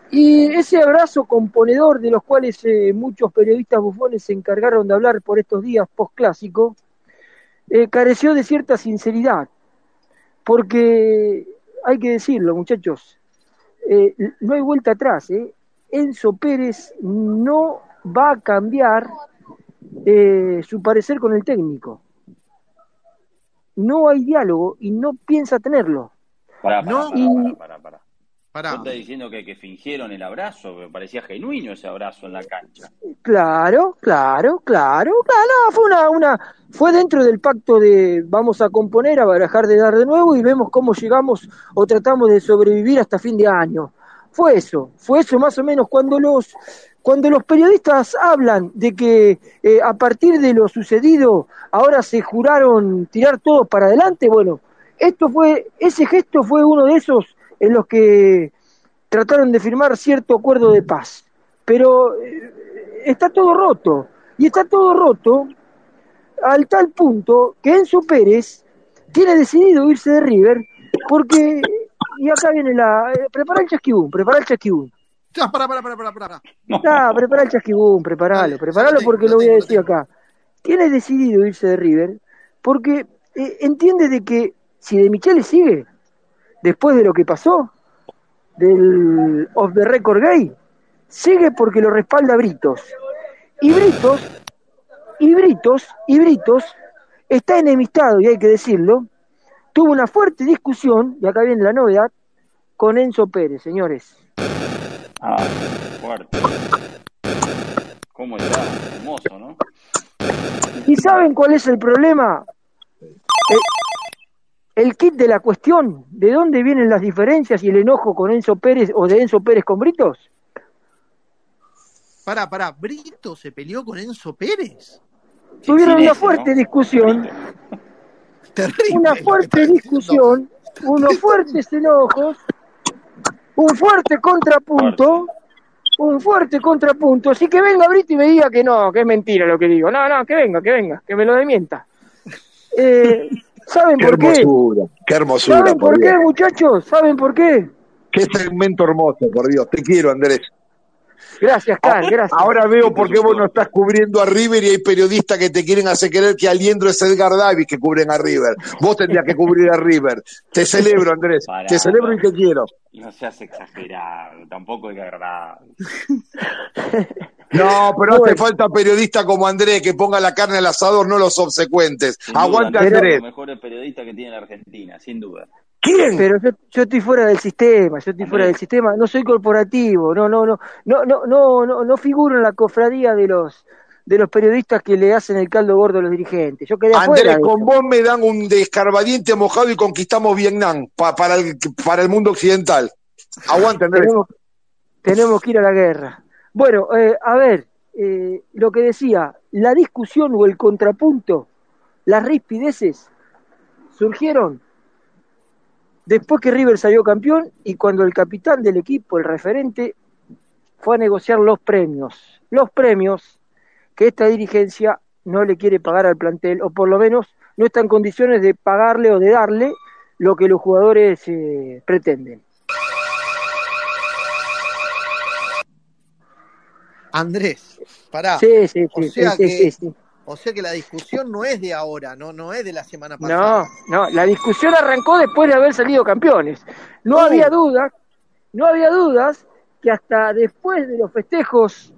Y ese abrazo componedor de los cuales eh, muchos periodistas bufones se encargaron de hablar por estos días post-clásico, eh, careció de cierta sinceridad. Porque hay que decirlo, muchachos, eh, no hay vuelta atrás. ¿eh? Enzo Pérez no va a cambiar eh, su parecer con el técnico. No hay diálogo y no piensa tenerlo. Pará, pará, No, pará, y- pará, pará, pará. Pará. Vos estás diciendo que, que fingieron el abrazo, me parecía genuino ese abrazo en la cancha. Claro, claro, claro, claro, no, fue una, una, fue dentro del pacto de vamos a componer, a barajar de dar de nuevo y vemos cómo llegamos o tratamos de sobrevivir hasta fin de año. Fue eso, fue eso más o menos cuando los, cuando los periodistas hablan de que eh, a partir de lo sucedido ahora se juraron tirar todo para adelante, bueno, esto fue, ese gesto fue uno de esos en los que trataron de firmar cierto acuerdo de paz. Pero eh, está todo roto. Y está todo roto al tal punto que Enzo Pérez tiene decidido irse de River porque, y acá viene la... eh, prepara el chasquibún, prepara el chasquibún. Ya, pará, pará, pará, pará, pará. Prepara el chasquibún, preparalo, preparalo porque lo voy a decir acá. Tiene decidido irse de River porque eh, entiende de que si de Michele sigue, después de lo que pasó, del off the record gay, sigue porque lo respalda Britos. Y Britos, y Britos, y Britos está enemistado, y hay que decirlo, tuvo una fuerte discusión, y acá viene la novedad, con Enzo Pérez, señores. Ah, fuerte. ¿Cómo está? Hermoso, ¿no? ¿Y saben cuál es el problema? El, el kit de la cuestión, ¿de dónde vienen las diferencias y el enojo con Enzo Pérez o de Enzo Pérez con Britos? Pará, pará, ¿Brito se peleó con Enzo Pérez? Tuvieron una fuerte ¿no? discusión, Terrible. una fuerte discusión, unos fuertes enojos, un fuerte contrapunto, un fuerte contrapunto. Así que venga Brito y me diga que no, que es mentira lo que digo. No, no, que venga, que venga, que me lo demienta. Eh, ¿Saben Qué por qué? hermosura, qué hermosura, ¿Saben por por qué, muchachos? ¿Saben por qué? Qué segmento hermoso, por Dios. Te quiero, Andrés. Gracias, Carl, gracias. Ahora veo por qué vos no estás cubriendo a River y hay periodistas que te quieren hacer creer que Aliendro es Edgar Davis que cubren a River. Vos tendrías que cubrir a River. Te celebro, Andrés. Pará, Te celebro y te quiero. No seas exagerado, tampoco es verdad. No, pero hace falta periodista como Andrés que ponga la carne al asador, no los obsecuentes. Sin duda, Aguante, Andrés es los mejores periodistas que tiene la Argentina, sin duda. ¿Quién? Pero yo, yo estoy fuera del sistema, yo estoy fuera del sistema, no soy corporativo, no, no, no, no, no, no, no, no figuro en la cofradía de los de los periodistas que le hacen el caldo gordo a los dirigentes. Yo quedé. Andrés, con vos me dan un descarbadiente mojado y conquistamos Vietnam pa- para, el, para el mundo occidental. Aguante, Andrés. tenemos, tenemos que ir a la guerra. Bueno, eh, a ver, eh, lo que decía, la discusión o el contrapunto, las rispideces surgieron después que River salió campeón y cuando el capitán del equipo, el referente, fue a negociar los premios. Los premios que esta dirigencia no le quiere pagar al plantel, o por lo menos no está en condiciones de pagarle o de darle lo que los jugadores eh, pretenden. Andrés, pará. Sí, sí, o sí, sea sí, que, sí, sí. O sea que la discusión no es de ahora, no, no es de la semana No, pasada. no, la discusión arrancó después de haber salido campeones. No Oh. había dudas, no había dudas que hasta después de los festejos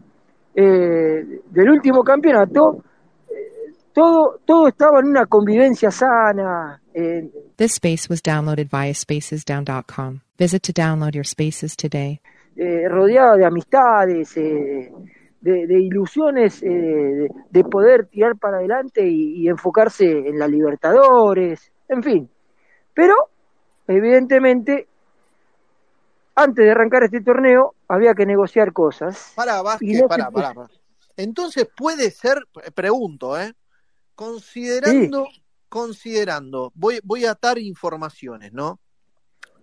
eh, del último campeonato, eh, todo, todo estaba en una convivencia sana. eh, This space was downloaded via spacesdown.com. Visit to download your spaces today. eh, rodeado de amistades, eh, de, de ilusiones, eh, de, de poder tirar para adelante y, y enfocarse en la Libertadores, en fin. Pero, evidentemente, antes de arrancar este torneo, había que negociar cosas. Pará, Y Vázquez, no pará, pará. Entonces puede ser, pregunto, ¿eh? Considerando, considerando, voy, voy a atar informaciones, ¿no?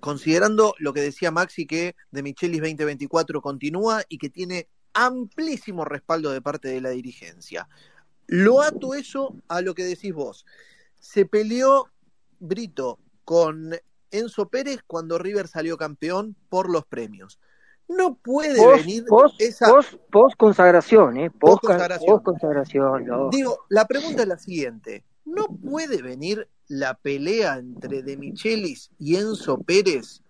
Considerando lo que decía Maxi que de Michelis 2024 continúa y que tiene amplísimo respaldo de parte de la dirigencia. Lo ato eso a lo que decís vos. Se peleó Brito con Enzo Pérez cuando River salió campeón por los premios. No puede Post, venir post, esa. post, post consagración, ¿eh? Post, consagración. no. Digo, la pregunta es la siguiente: ¿no puede venir la pelea entre De Michelis y Enzo Pérez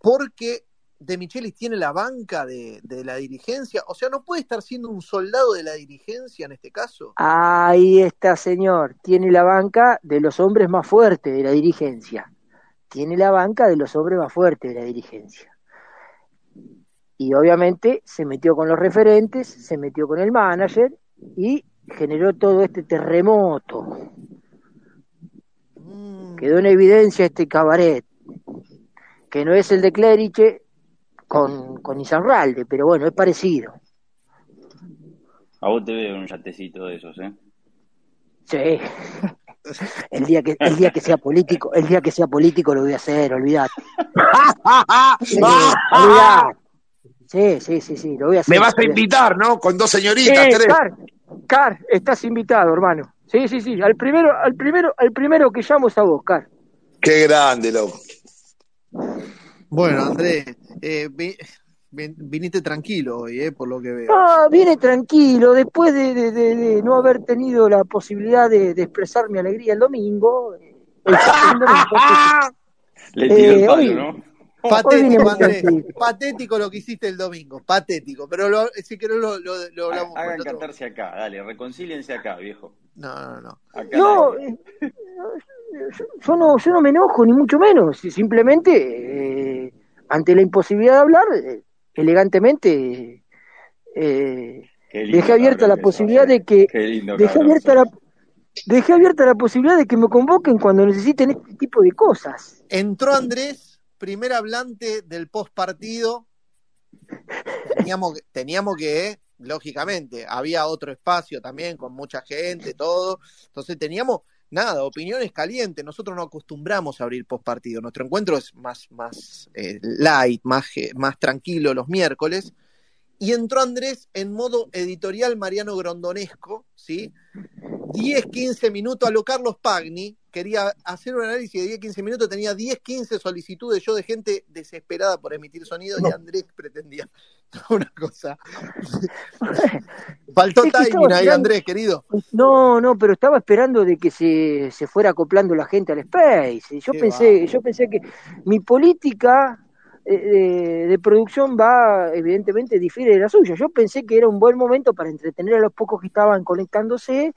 porque De Michelis tiene la banca de, de la dirigencia? O sea, ¿no puede estar siendo un soldado de la dirigencia en este caso? Ahí está, señor. Tiene la banca de los hombres más fuertes de la dirigencia. Tiene la banca de los hombres más fuertes de la dirigencia. Y obviamente se metió con los referentes, se metió con el manager y generó todo este terremoto. Quedó en evidencia este cabaret, que no es el de Cleriche con, con Izarralde, pero bueno, es parecido. A vos te veo un yatecito de esos, ¿eh? Sí. El día que el día que sea político, el día que sea político lo voy a hacer, olvidate. Sí, olvidate. Sí, sí, sí, sí, lo voy a hacer. Me vas a invitar, ¿no? Con dos señoritas, Eh, tres. Car, Car, estás invitado, hermano. Sí, sí, sí. Al primero, al primero, al primero que llamo es a vos, Car. Qué grande, loco. Bueno, Andrés, eh, vi- vin- viniste tranquilo hoy, eh, por lo que veo. Ah, viene tranquilo, después de, de- de- de no haber tenido la posibilidad de, de expresar mi alegría el domingo. eh, el Le tiró el palo, hoy- ¿no? Patético, Andrés. Patético lo que hiciste el domingo. Patético. Pero lo, si querés lo, lo, lo hablamos Hagan con otro. cantarse acá, dale, reconcíliense acá, viejo. No, no, no. Acá No, eh, yo no, yo no me enojo, ni mucho menos. Si- Simplemente, eh, ante la imposibilidad de hablar, eh, elegantemente, eh, dejé abierta la posibilidad sos, de que, dejé abierta la, dejé abierta la posibilidad de que me convoquen cuando necesiten este tipo de cosas. Entró Andrés, primer hablante del post partido. Teníamos, que- teníamos que, lógicamente, había otro espacio también con mucha gente, todo. Entonces teníamos, nada, opiniones calientes. Nosotros no acostumbramos a abrir post partido. Nuestro encuentro es más, más eh, light, más, más tranquilo los miércoles. Y entró Andrés en modo editorial Mariano Grondonesco, ¿sí? 10, 15 minutos a lo Carlos Pagni, quería hacer un análisis de 10, 15 minutos, tenía 10, 15 solicitudes yo de gente desesperada por emitir sonido y Andrés pretendía una cosa. Faltó Es que timing ahí, Andrés, querido. No, no, pero estaba esperando de que se, se fuera acoplando la gente al Space. Yo Qué pensé, va. yo pensé que mi política eh, de, de producción va, evidentemente, difiere de la suya. Yo pensé que era un buen momento para entretener a los pocos que estaban conectándose,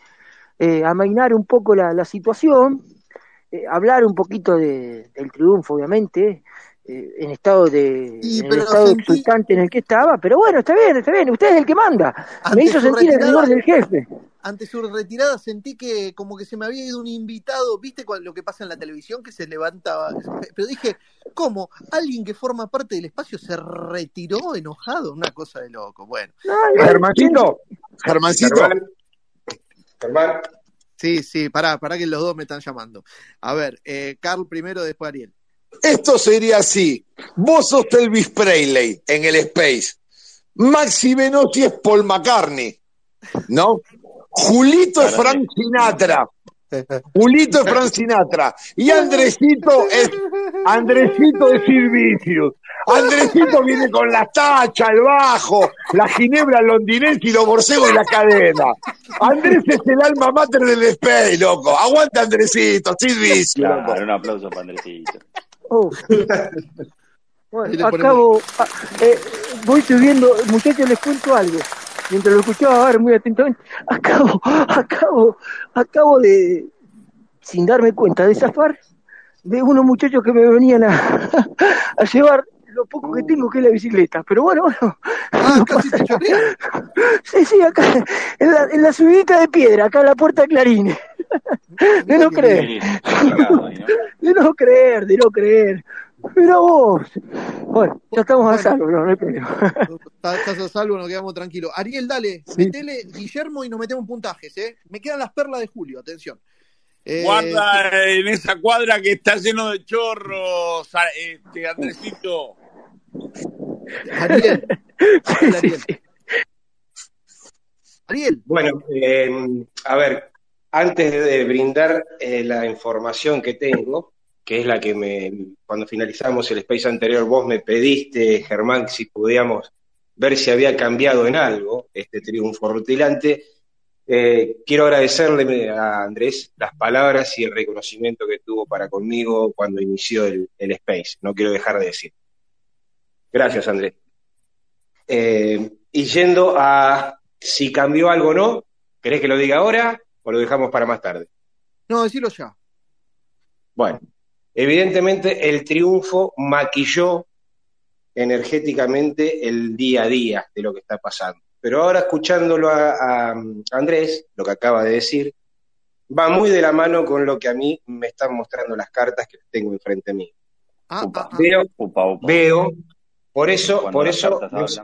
eh, amainar un poco la, la situación, eh, hablar un poquito de- del triunfo, obviamente, eh, en estado de Y, en el estado sentí- exultante en el que estaba, pero bueno, está bien, está bien, usted es el que manda. Me hizo sentir el rigor del jefe. Ante su retirada sentí que como que se me había ido un invitado, ¿viste lo que pasa en la televisión? Que se levanta, pero dije, ¿cómo? Alguien que forma parte del espacio se retiró enojado, una cosa de loco. Bueno. Germancito, Germancito. Germán, Sí, sí, pará, pará que los dos me están llamando. A ver, eh, Carl primero, después Ariel. Esto sería así. Vos sos Elvis Presley en el Space. Maxi Venotti es Paul McCartney. ¿No? Julito es Frank Sinatra. Julito es Frank Sinatra. Y Andresito es Andresito es Silvicius. Andresito viene con la tacha, el bajo, la ginebra londinense y los borcegos y la cadena. Andrés es el alma mater del Space, loco. Aguanta Andresito, Silvicius. loco. Claro, un aplauso para Andresito. Oh. Bueno, acabo, a- eh, voy subiendo, muchachos, les cuento algo. Mientras lo escuchaba ahora muy atentamente, acabo, acabo, acabo de, sin darme cuenta, de zafar de unos muchachos que me venían a, a llevar lo poco que tengo que es la bicicleta. Pero bueno, bueno. Ah, casi te. Sí, sí, acá, en la, en la subidita de piedra, acá en la puerta de Clarines. De no creer, de no creer, de no creer. Mira vos. Bueno, ya estamos a salvo, no, no hay problema. Estás a salvo, nos quedamos tranquilos. Ariel, dale, Sí. metele Guillermo y nos metemos puntajes, ¿eh? Me quedan las perlas de Julio, atención. Eh, Guarda en esa cuadra que está lleno de chorros, a- este, Andresito. Ariel. Ariel. Bueno, eh, a ver, antes de brindar eh, la información que tengo, que es la que me, cuando finalizamos el space anterior, vos me pediste, Germán, si podíamos ver si había cambiado en algo este triunfo rutilante. Eh, quiero agradecerle a Andrés las palabras y el reconocimiento que tuvo para conmigo cuando inició el, el space. No quiero dejar de decir. Gracias, Andrés. Eh, y yendo a si cambió algo o no, ¿querés que lo diga ahora o lo dejamos para más tarde? No, decilo ya. Bueno, evidentemente el triunfo maquilló energéticamente el día a día de lo que está pasando. Pero ahora escuchándolo a, a Andrés, lo que acaba de decir, va muy de la mano con lo que a mí me están mostrando las cartas que tengo enfrente mío. Ah, ah, ah. Veo, Upa, upa. veo, por eso, Cuando por eso, no sé-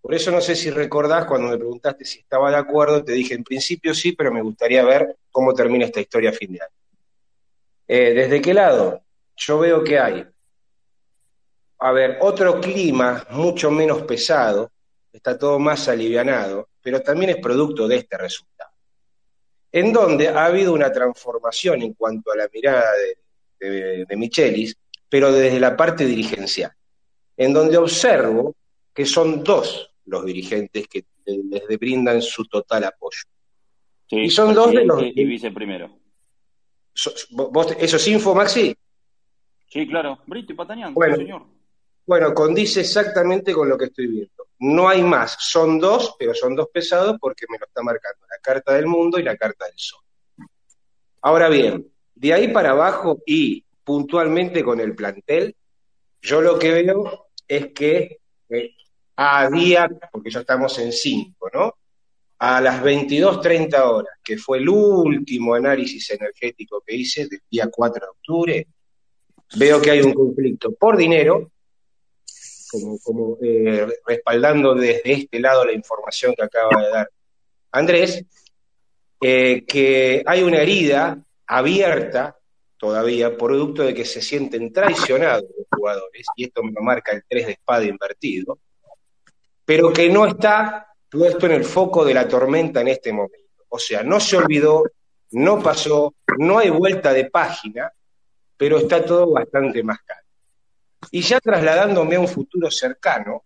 por eso no sé si recordás cuando me preguntaste si estaba de acuerdo, te dije en principio sí, pero me gustaría ver cómo termina esta historia a fin de año. Eh, ¿Desde qué lado? Yo veo que hay, a ver, otro clima mucho menos pesado, está todo más alivianado, pero también es producto de este resultado. En donde ha habido una transformación en cuanto a la mirada de, de, de Michelis, pero desde la parte dirigencial, en donde observo que son dos los dirigentes que les brindan su total apoyo. Sí, Y son dos de los- y vice primero. So- ¿Vos, ¿Eso es info, Maxi? Sí, claro. Brito y Patañán, Bueno. señor. Bueno, condice exactamente con lo que estoy viendo. No hay más, son dos, pero son dos pesados porque me lo está marcando la carta del mundo y la carta del sol. Ahora bien, de ahí para abajo y puntualmente con el plantel, yo lo que veo es que eh, a día, porque ya estamos en 5, ¿no? A las 22.30 horas, que fue el último análisis energético que hice del día 4 de octubre, veo que hay un conflicto por dinero, como, eh, respaldando desde este lado la información que acaba de dar Andrés, eh, que hay una herida abierta todavía, producto de que se sienten traicionados los jugadores, y esto me marca el 3 de espada invertido, pero que no está puesto en el foco de la tormenta en este momento. O sea, no se olvidó, no pasó, no hay vuelta de página, pero está todo bastante más calmo. Y ya trasladándome a un futuro cercano,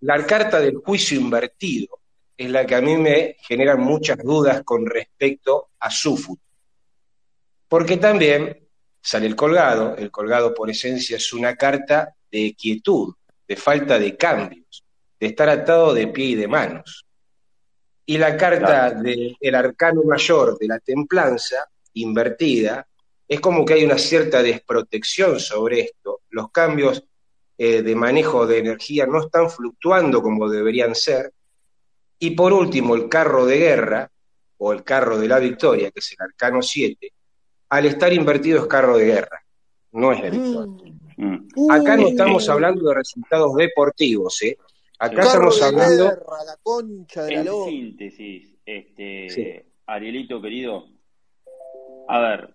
la carta del juicio invertido es la que a mí me genera muchas dudas con respecto a su futuro. Porque también sale el colgado, el colgado por esencia es una carta de quietud, de falta de cambios, de estar atado de pie y de manos. Y la carta del arcano mayor de la templanza, invertida, es como que hay una cierta desprotección sobre esto. Los cambios eh, de manejo de energía no están fluctuando como deberían ser. Y por último, el carro de guerra, o el carro de la victoria, que es el arcano 7, al estar invertido es carro de guerra, no es de victoria. Mm. Acá no Uy. estamos hablando de resultados deportivos, ¿eh? Acá Carro estamos de hablando... guerra, la concha de la En lora. síntesis, este, Sí. Arielito querido, a ver.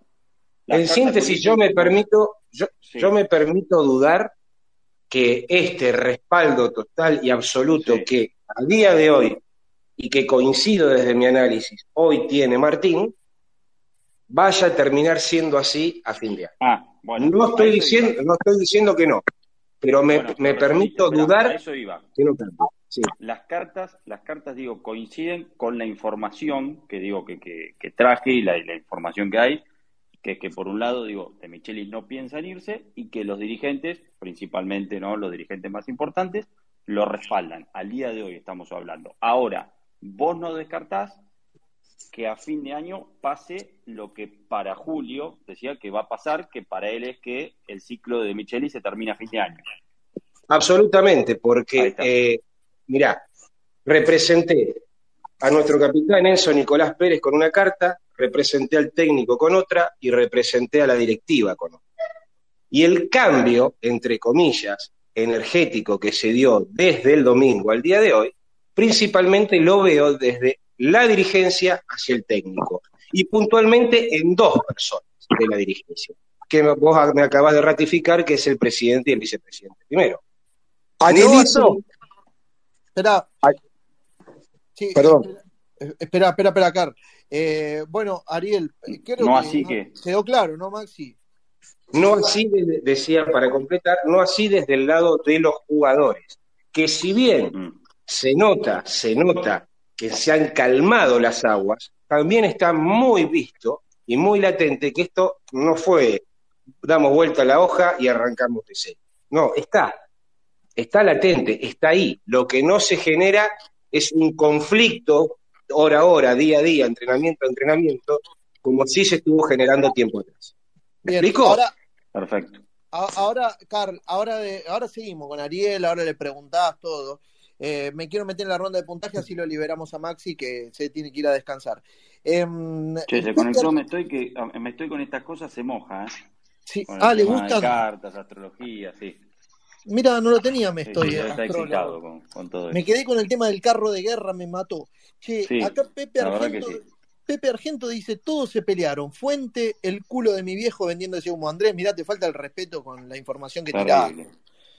En síntesis, yo me permito, yo, Sí. yo me permito dudar que este respaldo total y absoluto Sí. que a día de hoy, y que coincido desde mi análisis, hoy tiene Martín, vaya a terminar siendo así a fin de año. Ah, bueno. No estoy diciendo, iba. no estoy diciendo que no, pero me, Bueno, me permito a dudar eso iba. que no cambie. Sí. Las cartas, las cartas, digo, coinciden con la información que digo que, que, que traje y la, y la información que hay, que es que por un lado, digo, de Michelis no piensan irse y que los dirigentes, principalmente no los dirigentes más importantes, lo respaldan. Al día de hoy estamos hablando. Ahora, vos no descartás que a fin de año pase lo que para Julio decía que va a pasar, que para él es que el ciclo de Michelis se termina a fin de año. Absolutamente, porque, eh, mirá, representé a nuestro capitán Enzo Nicolás Pérez con una carta, representé al técnico con otra y representé a la directiva con otra. Y el cambio, entre comillas, energético que se dio desde el domingo al día de hoy, principalmente lo veo desde la dirigencia hacia el técnico y puntualmente en dos personas de la dirigencia, que vos me acabas de ratificar que es el presidente y el vicepresidente primero. Arielito, Espera. Ay. Sí, Perdón. espera, espera, espera, espera, Car. Eh, bueno, Ariel, eh, creo No que, así que- quedó claro, ¿no, Maxi? No así, de- decía para completar, no así desde el lado de los jugadores, que si bien se nota, se nota que se han calmado las aguas, también está muy visto y muy latente que esto no fue damos vuelta a la hoja y arrancamos de cero. No, está, está latente, está ahí. Lo que no se genera es un conflicto hora a hora, día a día, entrenamiento a entrenamiento, como si se estuvo generando tiempo atrás. ¿Me Bien, explico? ahora, Perfecto. ahora, Carl, ahora, de, ahora seguimos con Ariel, ahora le preguntás todo. Eh, me quiero meter en la ronda de puntaje, así lo liberamos a Maxi, que se tiene que ir a descansar. Em, Che, se conectó, me estoy que ah, me estoy con estas cosas, se moja, ¿eh? sí, Con ah, le gustan. cartas, astrología, sí. Mira, no lo tenía, me estoy sí, astrólogo. excitado con, con todo Me quedé con el tema del carro de guerra, me mató. Che, Sí, acá Pepe Argento, sí. Pepe Argento dice, todos se pelearon. Fuente, el culo de mi viejo vendiendo ese humo. Andrés, mirá, te falta el respeto con la información que tirás.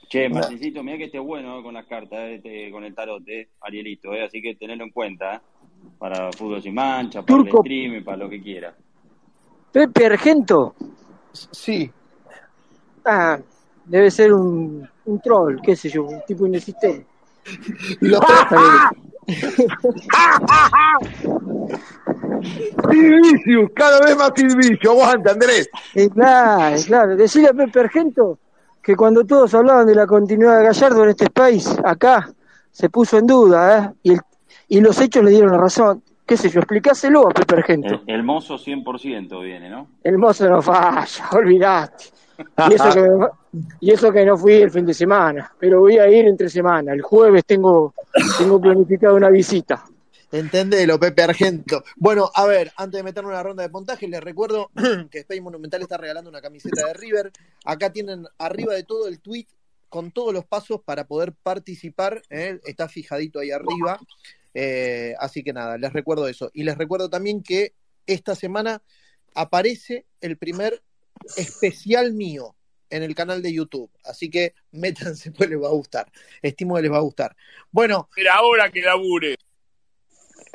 Che. Martincito, mirá que esté bueno eh, con las cartas, eh, este, con el tarot, eh, Arielito, eh, así que tenerlo en cuenta, eh, para Fútbol Sin Mancha, para Turco. el stream, para lo que quiera. Pepe Argento. Sí. Ah, debe ser un, un troll, qué sé yo, un tipo inexistente. Lo- Silvicius, cada vez más Silvicius. Aguanta, Andrés. Eh, claro, claro. Decirle a Pepe Argento que cuando todos hablaban de la continuidad de Gallardo en este país, acá, se puso en duda, ¿eh? Y, el- y los hechos le dieron la razón. ¿Qué sé yo? Explicáselo a Pepe Argento. El, el mozo 100% viene, ¿no? El mozo no falla, olvidate. Y eso, que me- y eso que no fui el fin de semana, pero voy a ir entre semana. El jueves tengo, tengo planificado una visita. Entendelo, Pepe Argento. Bueno, a ver, antes de meternos en la ronda de puntaje, les recuerdo que Space Monumental está regalando una camiseta de River. Acá tienen arriba de todo el tweet con todos los pasos para poder participar. ¿eh? Está fijadito ahí arriba. Eh, así que nada, les recuerdo eso. Y les recuerdo también que esta semana aparece el primer especial mío en el canal de YouTube. Así que métanse, pues les va a gustar. Estimo que les va a gustar. Bueno, Era ahora que labure.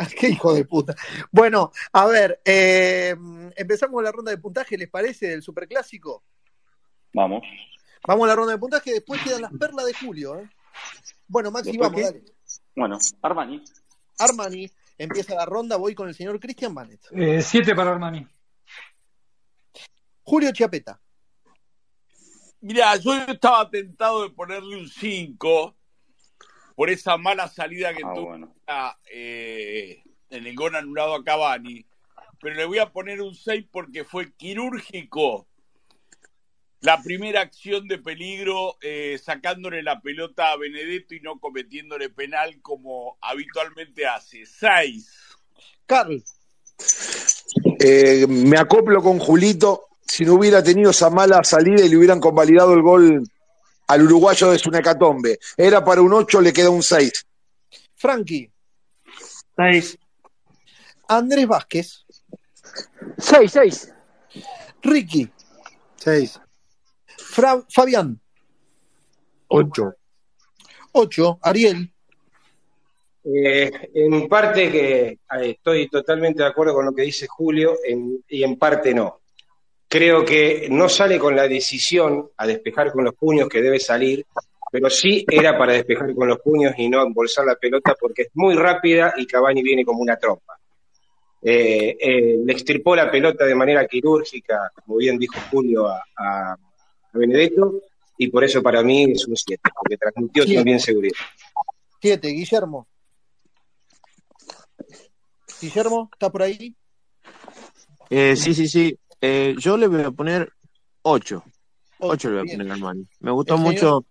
Qué hijo de puta. Bueno, a ver, eh, empezamos con la ronda de puntaje, ¿les parece? Del superclásico. Vamos. Vamos a la ronda de puntaje, después quedan las perlas de Julio. ¿eh? Bueno, Maxi, ¿Después vamos, qué? dale. Bueno, Armani. Armani, empieza la ronda, voy con el señor Cristian Banet. Eh, siete para Armani. Julio Chiapeta. Mirá, yo estaba tentado de ponerle un 5 por esa mala salida que Ah, tuvo bueno. eh, en el gol anulado a Cavani. Pero le voy a poner un 6 porque fue quirúrgico la primera acción de peligro eh, sacándole la pelota a Benedetto y no cometiéndole penal como habitualmente hace. 6. Carl. Eh, me acoplo con Julito. Si no hubiera tenido esa mala salida y le hubieran convalidado el gol al uruguayo de Sunecatombe. Era para un 8, le queda un 6. Frankie. 6. Andrés Vázquez. 6, 6. Ricky. 6. Fabián. 8. 8. Ariel. Eh, en parte que eh, estoy totalmente de acuerdo con lo que dice Julio en- y en parte no. Creo que no sale con la decisión a despejar con los puños que debe salir, pero sí era para despejar con los puños y no embolsar la pelota porque es muy rápida y Cavani viene como una trompa. Eh, eh, le extirpó la pelota de manera quirúrgica, como bien dijo Julio, a, a- Benedetto, y por eso para mí es un 7, porque transmitió Siete. también seguridad. 7. Guillermo. Guillermo, ¿está por ahí? Eh, sí, sí, sí. Eh, yo le voy a poner 8. 8 Ocho, le voy a bien. poner al Armani. Me gustó señor- mucho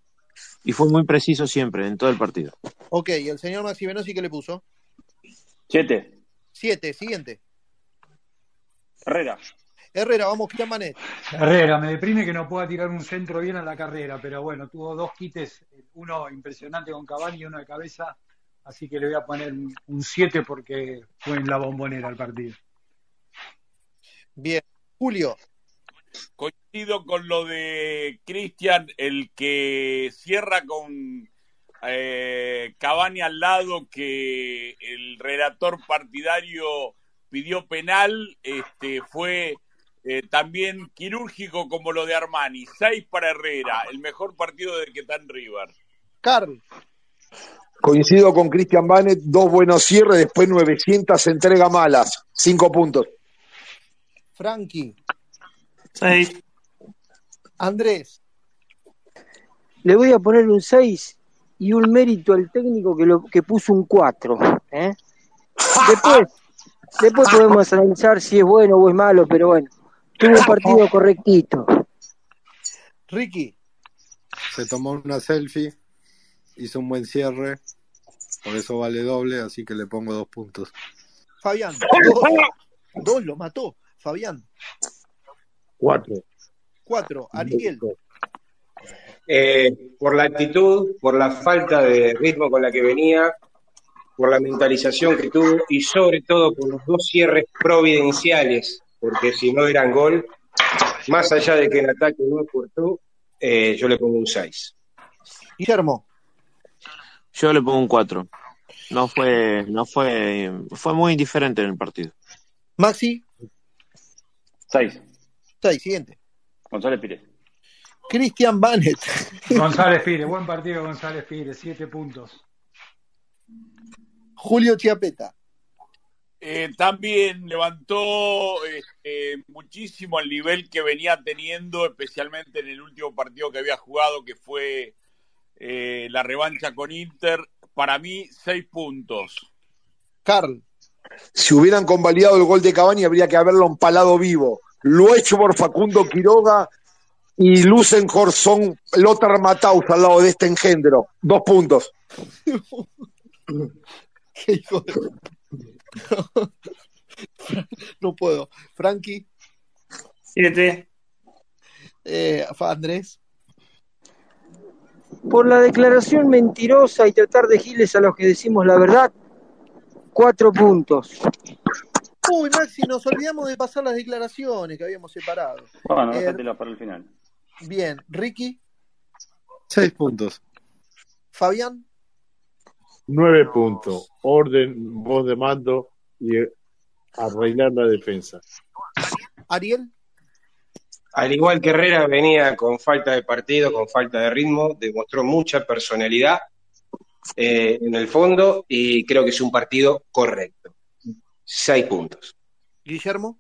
y fue muy preciso siempre en todo el partido. Ok, el señor Maxi Venosi, ¿qué le puso? 7. 7. Siguiente. Herrera. Herrera, vamos, Manet. Herrera, me deprime que no pueda tirar un centro bien a la carrera, pero bueno, tuvo dos quites, uno impresionante con Cavani y uno de cabeza, así que le voy a poner un 7 porque fue en la bombonera el partido. Bien. Julio. Coincido con lo de Cristian, el que cierra con eh, Cavani al lado, que el relator partidario pidió penal, este fue eh, también quirúrgico como lo de Armani. Seis para Herrera, el mejor partido de que está en River. Carl. Coincido con Christian Banet, dos buenos cierres, después 900 entrega malas, cinco puntos. Frankie. 6. Andrés. Le voy a poner un 6 y un mérito al técnico que, lo, que puso un 4. ¿eh? Después, después podemos analizar si es bueno o es malo, pero bueno, tuvo un partido correctito. Ricky. Se tomó una selfie, hizo un buen cierre, por eso vale doble, así que le pongo dos puntos. Fabián. Dos. Dos lo mató. Fabián. 4. 4. Ariel. Eh, por la actitud, por la falta de ritmo con la que venía, por la mentalización que tuvo y sobre todo por los dos cierres providenciales, porque si no eran gol, más allá de que en ataque no aportó, eh, yo le pongo un 6. Guillermo. Yo le pongo un 4. No fue, no fue, fue muy indiferente en el partido. Maxi. 6. 6. Siguiente. González Pires. Cristian Banet. González Pires, buen partido González Pires, 7 puntos. Julio Chiapeta. Eh, también levantó eh, muchísimo el nivel que venía teniendo, especialmente en el último partido que había jugado, que fue eh, la revancha con Inter. Para mí, seis puntos. Carl. Si hubieran convalidado el gol de Cavani, habría que haberlo empalado vivo. Lo hecho por Facundo Quiroga y Lucen son Lothar Mataus al lado de este engendro. Dos puntos. Qué hijo de... no puedo. Frankie. Siete. Eh, Andrés. Por la declaración mentirosa y tratar de giles a los que decimos la verdad, cuatro puntos. Uy, Maxi, nos olvidamos de pasar las declaraciones que habíamos separado. Bueno, Eh, déjatela para el final. bien, Ricky, Seis puntos. Fabián, Nueve puntos. Orden, voz de mando y arreglar la defensa. Ariel, Al igual que Herrera venía con falta de partido, con falta de ritmo, demostró mucha personalidad eh, en el fondo y creo que es un partido correcto. Seis puntos. Guillermo,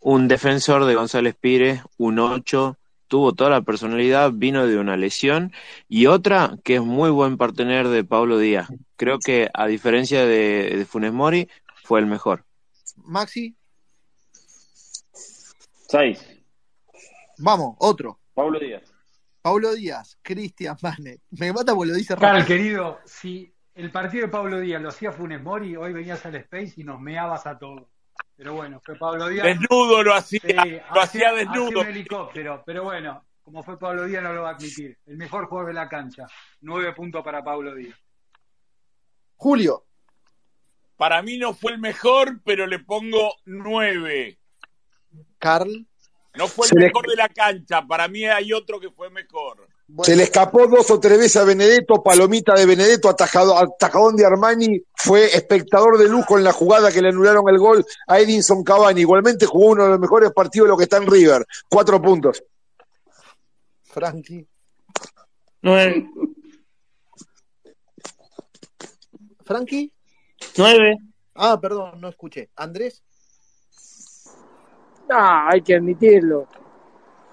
Un defensor de González Pires, un 8, tuvo toda la personalidad, vino de una lesión. Y otra que es muy buen partener de Pablo Díaz. Creo que a diferencia de, de Funes Mori, fue el mejor. Maxi, Seis. vamos, otro. Pablo Díaz. Paulo Díaz, Cristian Manet. Me mata porque lo dice Carl, rápido. querido, si el partido de Pablo Díaz lo hacía Funes Mori, hoy venías al Space y nos meabas a todos. Pero bueno, fue Pablo Díaz. Desnudo lo hacía, Sí, lo hacía hacía desnudo. un helicóptero, pero bueno, como fue Pablo Díaz no lo va a admitir. El mejor jugador de la cancha. Nueve puntos para Pablo Díaz. Julio, Para mí no fue el mejor, pero le pongo nueve. Carl, No fue el Se le- mejor de la cancha. Para mí hay otro que fue mejor. Se le escapó dos o tres veces a Benedetto, palomita de Benedetto, atajado, atajadón de Armani, fue espectador de lujo en la jugada que le anularon el gol a Edinson Cavani. Igualmente jugó uno de los mejores partidos de lo que está en River. Cuatro puntos. Frankie, Nueve. Frankie. Nueve. Ah, perdón, no escuché. Andrés, Ah, hay que admitirlo.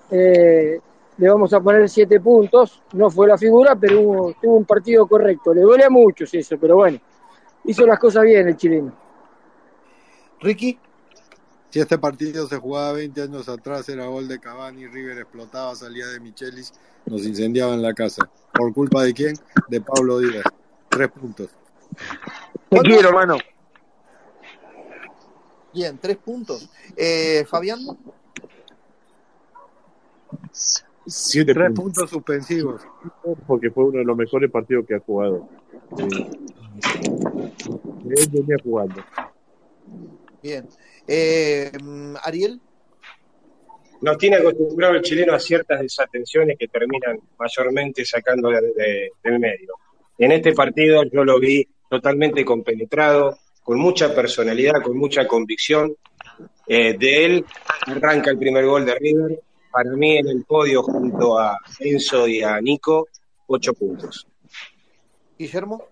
Eh, le vamos a poner siete puntos. No fue la figura, pero hubo- tuvo un partido correcto. Le duele a muchos eso, pero bueno. Hizo las cosas bien el chileno. Ricky, Si este partido se jugaba 20 años atrás, era gol de Cavani, River explotaba, salía de Michelis, nos incendiaban la casa. ¿Por culpa de quién? De Pablo Díaz. Tres puntos. Te quiero, hermano. Bien, tres puntos. Eh, Fabián, Siete Tres puntos. puntos suspensivos. Porque fue uno de los mejores partidos que ha jugado. Eh, él venía jugando. bien. Eh, Ariel, Nos tiene acostumbrado el chileno a ciertas desatenciones que terminan mayormente sacando de- de- del medio. En este partido yo lo vi totalmente compenetrado, con mucha personalidad, con mucha convicción. Eh, de él arranca el primer gol de River. Para mí en el podio junto a Enzo y a Nico, ocho puntos. Guillermo,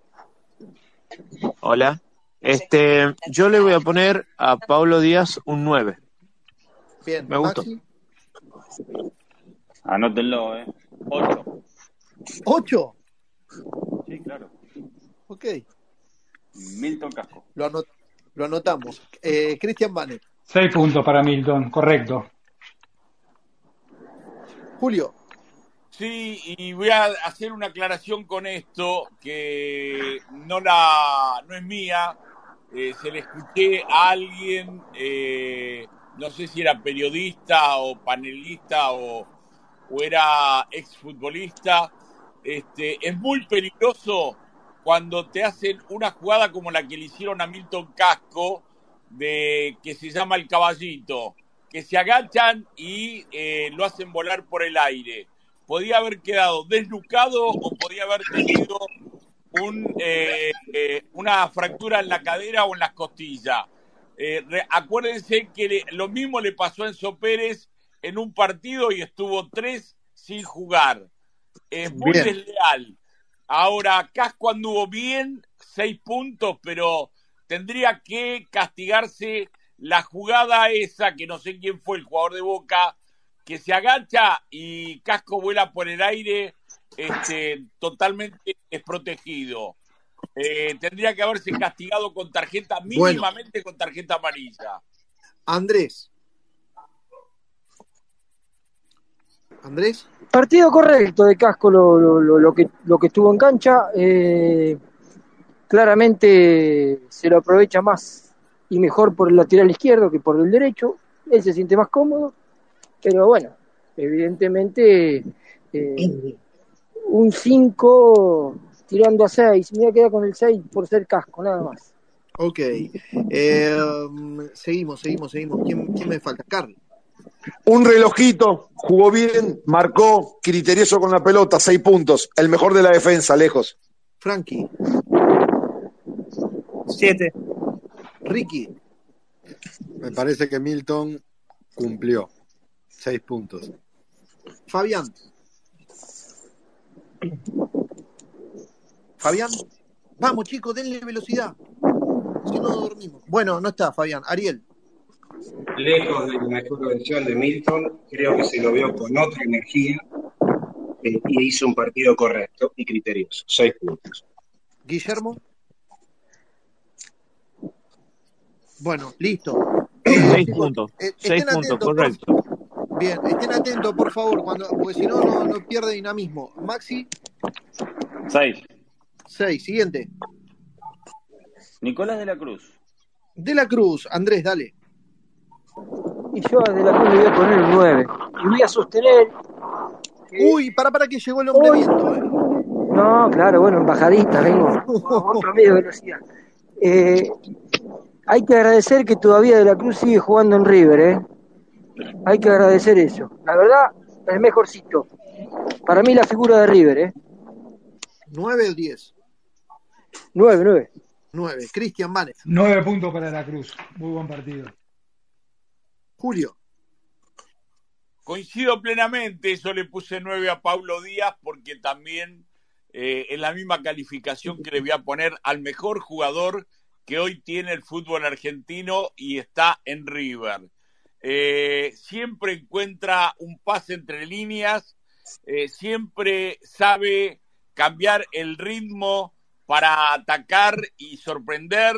Hola. Este, yo le voy a poner a Pablo Díaz un 9. bien. Me gustó. Maxi, Anótenlo, ¿eh? Ocho. ocho. Sí, claro. Ok, Milton Casco. lo, anot- lo anotamos. Eh, Cristian Manet, Seis puntos para Milton, correcto. Julio, Sí, y voy a hacer una aclaración con esto que no la no es mía. Eh, se le escuché a alguien, eh, no sé si era periodista o panelista o, o era exfutbolista. Este, es muy peligroso cuando te hacen una jugada como la que le hicieron a Milton Casco, de que se llama el caballito, que se agachan y eh, lo hacen volar por el aire. Podía haber quedado desnucado o podía haber tenido un, eh, eh, una fractura en la cadera o en las costillas. Eh, re- acuérdense que le- lo mismo le pasó a Enzo Pérez en un partido y estuvo tres sin jugar. Es muy Bien. desleal. Ahora, Casco anduvo bien, seis puntos, pero tendría que castigarse la jugada esa, que no sé quién fue el jugador de Boca, que se agacha y Casco vuela por el aire este, totalmente desprotegido. Eh, tendría que haberse castigado con tarjeta, Bueno. mínimamente con tarjeta amarilla. Andrés. Andrés. Partido correcto de Casco lo, lo- lo- que, lo que estuvo en cancha. eh, claramente se lo aprovecha más y mejor por el lateral izquierdo que por el derecho. Él se siente más cómodo. Pero bueno, evidentemente eh, un 5 tirando a 6. Me voy a quedar con el 6 por ser Casco, nada más. Ok. Eh, seguimos, seguimos, seguimos. ¿Quién, quién me falta? Carl. Un relojito, jugó bien, marcó, criterioso con la pelota, seis puntos. El mejor de la defensa, lejos. Frankie. Siete. Ricky. Me parece que Milton cumplió. Seis puntos. Fabián. Fabián. Vamos, chicos, denle velocidad. Si no dormimos. Bueno, no está, Fabián. Ariel. Lejos de la mejor versión de Milton, creo que se lo vio con otra energía eh, y hizo un partido correcto y criterioso. Seis puntos. Guillermo. Bueno, listo. Seis chicos, puntos. eh, Seis estén puntos, atentos, por- correcto. Bien, estén atentos, por favor, cuando, porque si no, no, no pierde dinamismo. Maxi, Seis. 6. Siguiente. Nicolás de la Cruz. De la Cruz. Andrés, dale. Y yo de la Cruz le voy a poner un 9. Y voy a sostener. Uy, para, para que llegó el hombre viento. eh. No, claro, bueno, embajadista, vengo promedio de velocidad. Eh, hay que agradecer que todavía De la Cruz sigue jugando en River, ¿eh? Hay que agradecer eso. La verdad, el mejorcito. Para mí la figura de River, ¿eh? 9 o 10. 9, 9. 9. Cristian Manes. Nueve puntos para la Cruz. Muy buen partido. Julio. Coincido plenamente, yo le puse nueve a Pablo Díaz porque también eh, es la misma calificación que le voy a poner al mejor jugador que hoy tiene el fútbol argentino y está en River. Eh, siempre encuentra un pase entre líneas, eh, siempre sabe cambiar el ritmo para atacar y sorprender,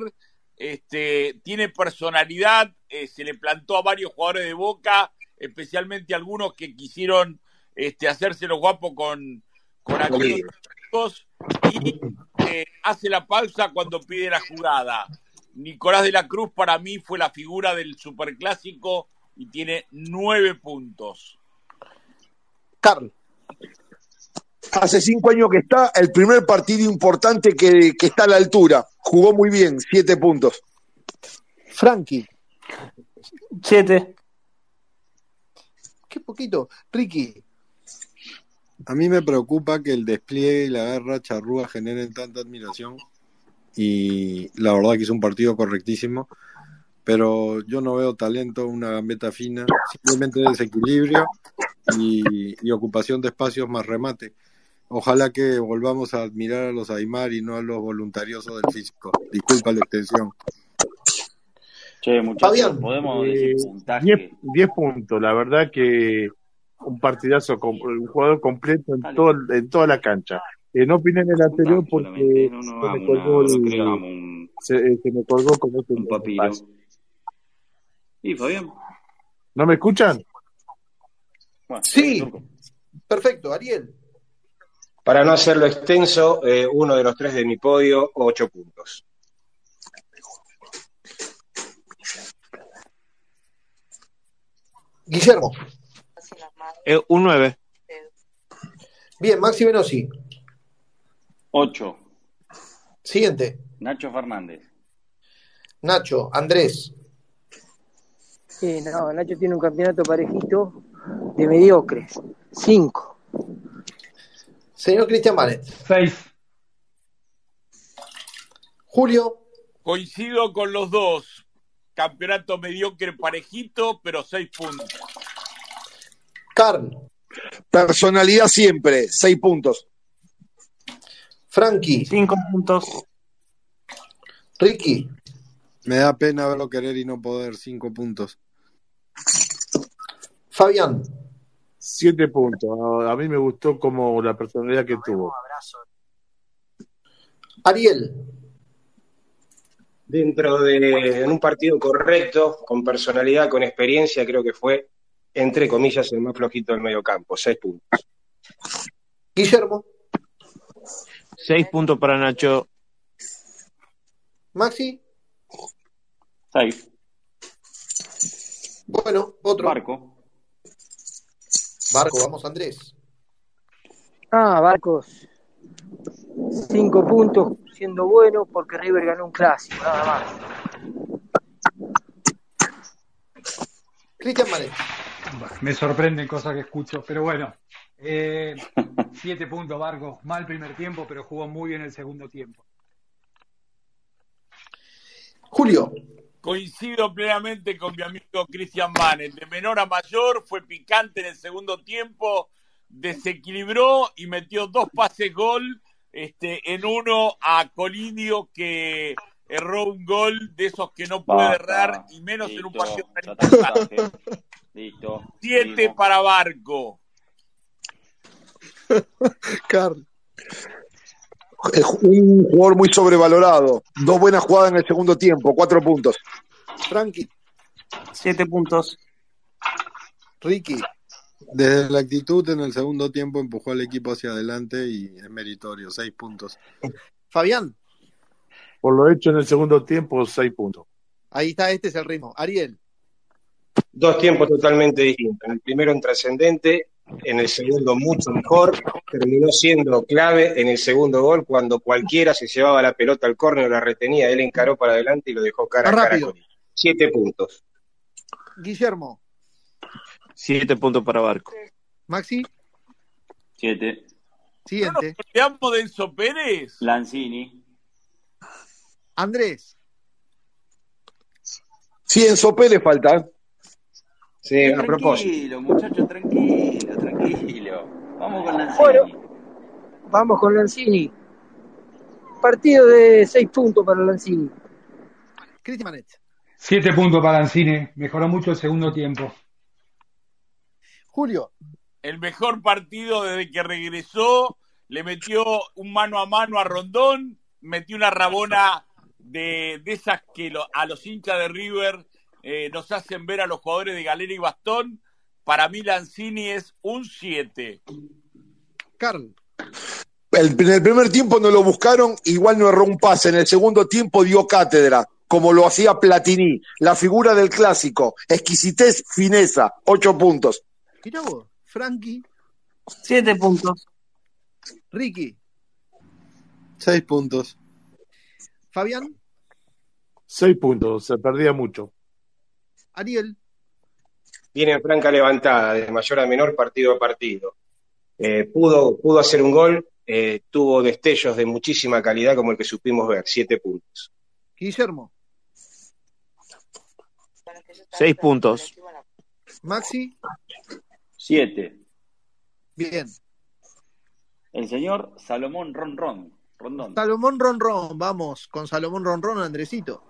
este, tiene personalidad, eh, se le plantó a varios jugadores de Boca, especialmente algunos que quisieron este, hacerse los guapos con, con aquellos y eh, hace la pausa cuando pide la jugada. Nicolás de la Cruz para mí fue la figura del superclásico y tiene nueve puntos. Carl. Hace cinco años que está, el primer partido importante que, que está a la altura. Jugó muy bien, siete puntos. Frankie. Siete. Qué poquito. Ricky. A mí me preocupa que el despliegue y la guerra charrúa generen tanta admiración y la verdad que es un partido correctísimo, pero yo no veo talento, una gambeta fina, simplemente desequilibrio y, y ocupación de espacios más remate. Ojalá que volvamos a admirar a los Aymar y no a los voluntariosos del físico. Disculpa la extensión. Che, muchachos, podemos Eh, decir puntaje. 10 10 puntos, la verdad que un partidazo, un jugador completo en, todo, en toda la cancha. Eh, no opiné en el anterior porque No, no se me colgó, una, no el- un, se, eh, se me colgó como este un papiro. ¿Y Fabián? ¿No me escuchan? Bueno, Sí. Perfecto. Ariel. Para no hacerlo extenso, eh, uno de los tres de mi podio, ocho puntos. Guillermo. Eh, un 9. Bien, Maxi Venosi. Ocho. Siguiente. Nacho Fernández. Nacho. Andrés. Sí, no, Nacho tiene un campeonato parejito de mediocres. 5. Señor Cristian Manet. Seis. Julio. Coincido con los dos. Campeonato mediocre parejito, pero seis puntos. Carl. Personalidad siempre, seis puntos. Frankie. Cinco puntos. Ricky. Me da pena verlo querer y no poder. Cinco puntos. Fabián. Siete puntos. A mí me gustó como la personalidad que tuvo. Ariel. Dentro de en un partido correcto, con personalidad, con experiencia, creo que fue, entre comillas, el más flojito del medio campo. Seis puntos. Guillermo. Seis puntos para Nacho. Maxi. Seis. Bueno, otro. Barco. Barco, vamos Andrés. Ah, Barcos. Cinco puntos siendo bueno porque River ganó un clásico, nada más. Cristian Manet. Me sorprenden cosas que escucho, pero bueno. Eh, siete puntos, Barco. Mal primer tiempo, pero jugó muy bien el segundo tiempo. Julio. Coincido plenamente con mi amigo Cristian Manet. De menor a mayor, fue picante en el segundo tiempo, desequilibró y metió dos pases gol. Este, en uno a Colidio que erró un gol de esos que no puede Basta. errar y menos en un partido tan importante. Listo. Siete para Barco. Carl. Es un jugador muy sobrevalorado. Dos buenas jugadas en el segundo tiempo, cuatro puntos. Frankie. Siete puntos. Ricky. Desde la actitud en el segundo tiempo empujó al equipo hacia adelante y es meritorio. Seis puntos. Fabián. Por lo hecho en el segundo tiempo, seis puntos. Ahí está, este es el ritmo. Ariel. Dos tiempos totalmente distintos. El primero en trascendente, en el segundo mucho mejor. Terminó siendo clave en el segundo gol cuando cualquiera se llevaba la pelota al córner, la retenía, él encaró para adelante y lo dejó cara a cara rápido. con él. Siete puntos. Guillermo. Siete puntos para Barco. Maxi. Siete. Siguiente. ¿Olvidamos de Enzo Pérez? Lanzini. Andrés. Sí, Enzo Pérez falta. Sí, a propósito. Tranquilo, muchachos, tranquilo, tranquilo. Vamos con Lanzini. Bueno, vamos con Lanzini. Partido de seis puntos para Lanzini. Cristian Manet. Siete puntos para Lanzini. Mejoró mucho el segundo tiempo. Julio. El mejor partido desde que regresó. Le metió un mano a mano a Rondón. Metió una rabona de, de esas que lo- a los hinchas de River eh, nos hacen ver a los jugadores de Galera y Bastón. Para mí Lanzini es un 7. Carl. El- en el primer tiempo no lo buscaron, igual no erró un pase. En el segundo tiempo dio cátedra, como lo hacía Platini, la figura del clásico. Exquisitez, fineza, ocho puntos. Mirá vos. Frankie. Siete puntos. Ricky. Seis puntos. Fabián. Seis puntos, se perdía mucho. Ariel. Viene en franca levantada, de mayor a menor, partido a partido. Eh, pudo, pudo hacer un gol, eh, tuvo destellos de muchísima calidad como el que supimos ver, siete puntos. Guillermo. Seis puntos. Maxi. Siete. Bien. El señor Salomón Ronron. Rondón. Salomón Ronron. Vamos con Salomón Ronron, Andresito.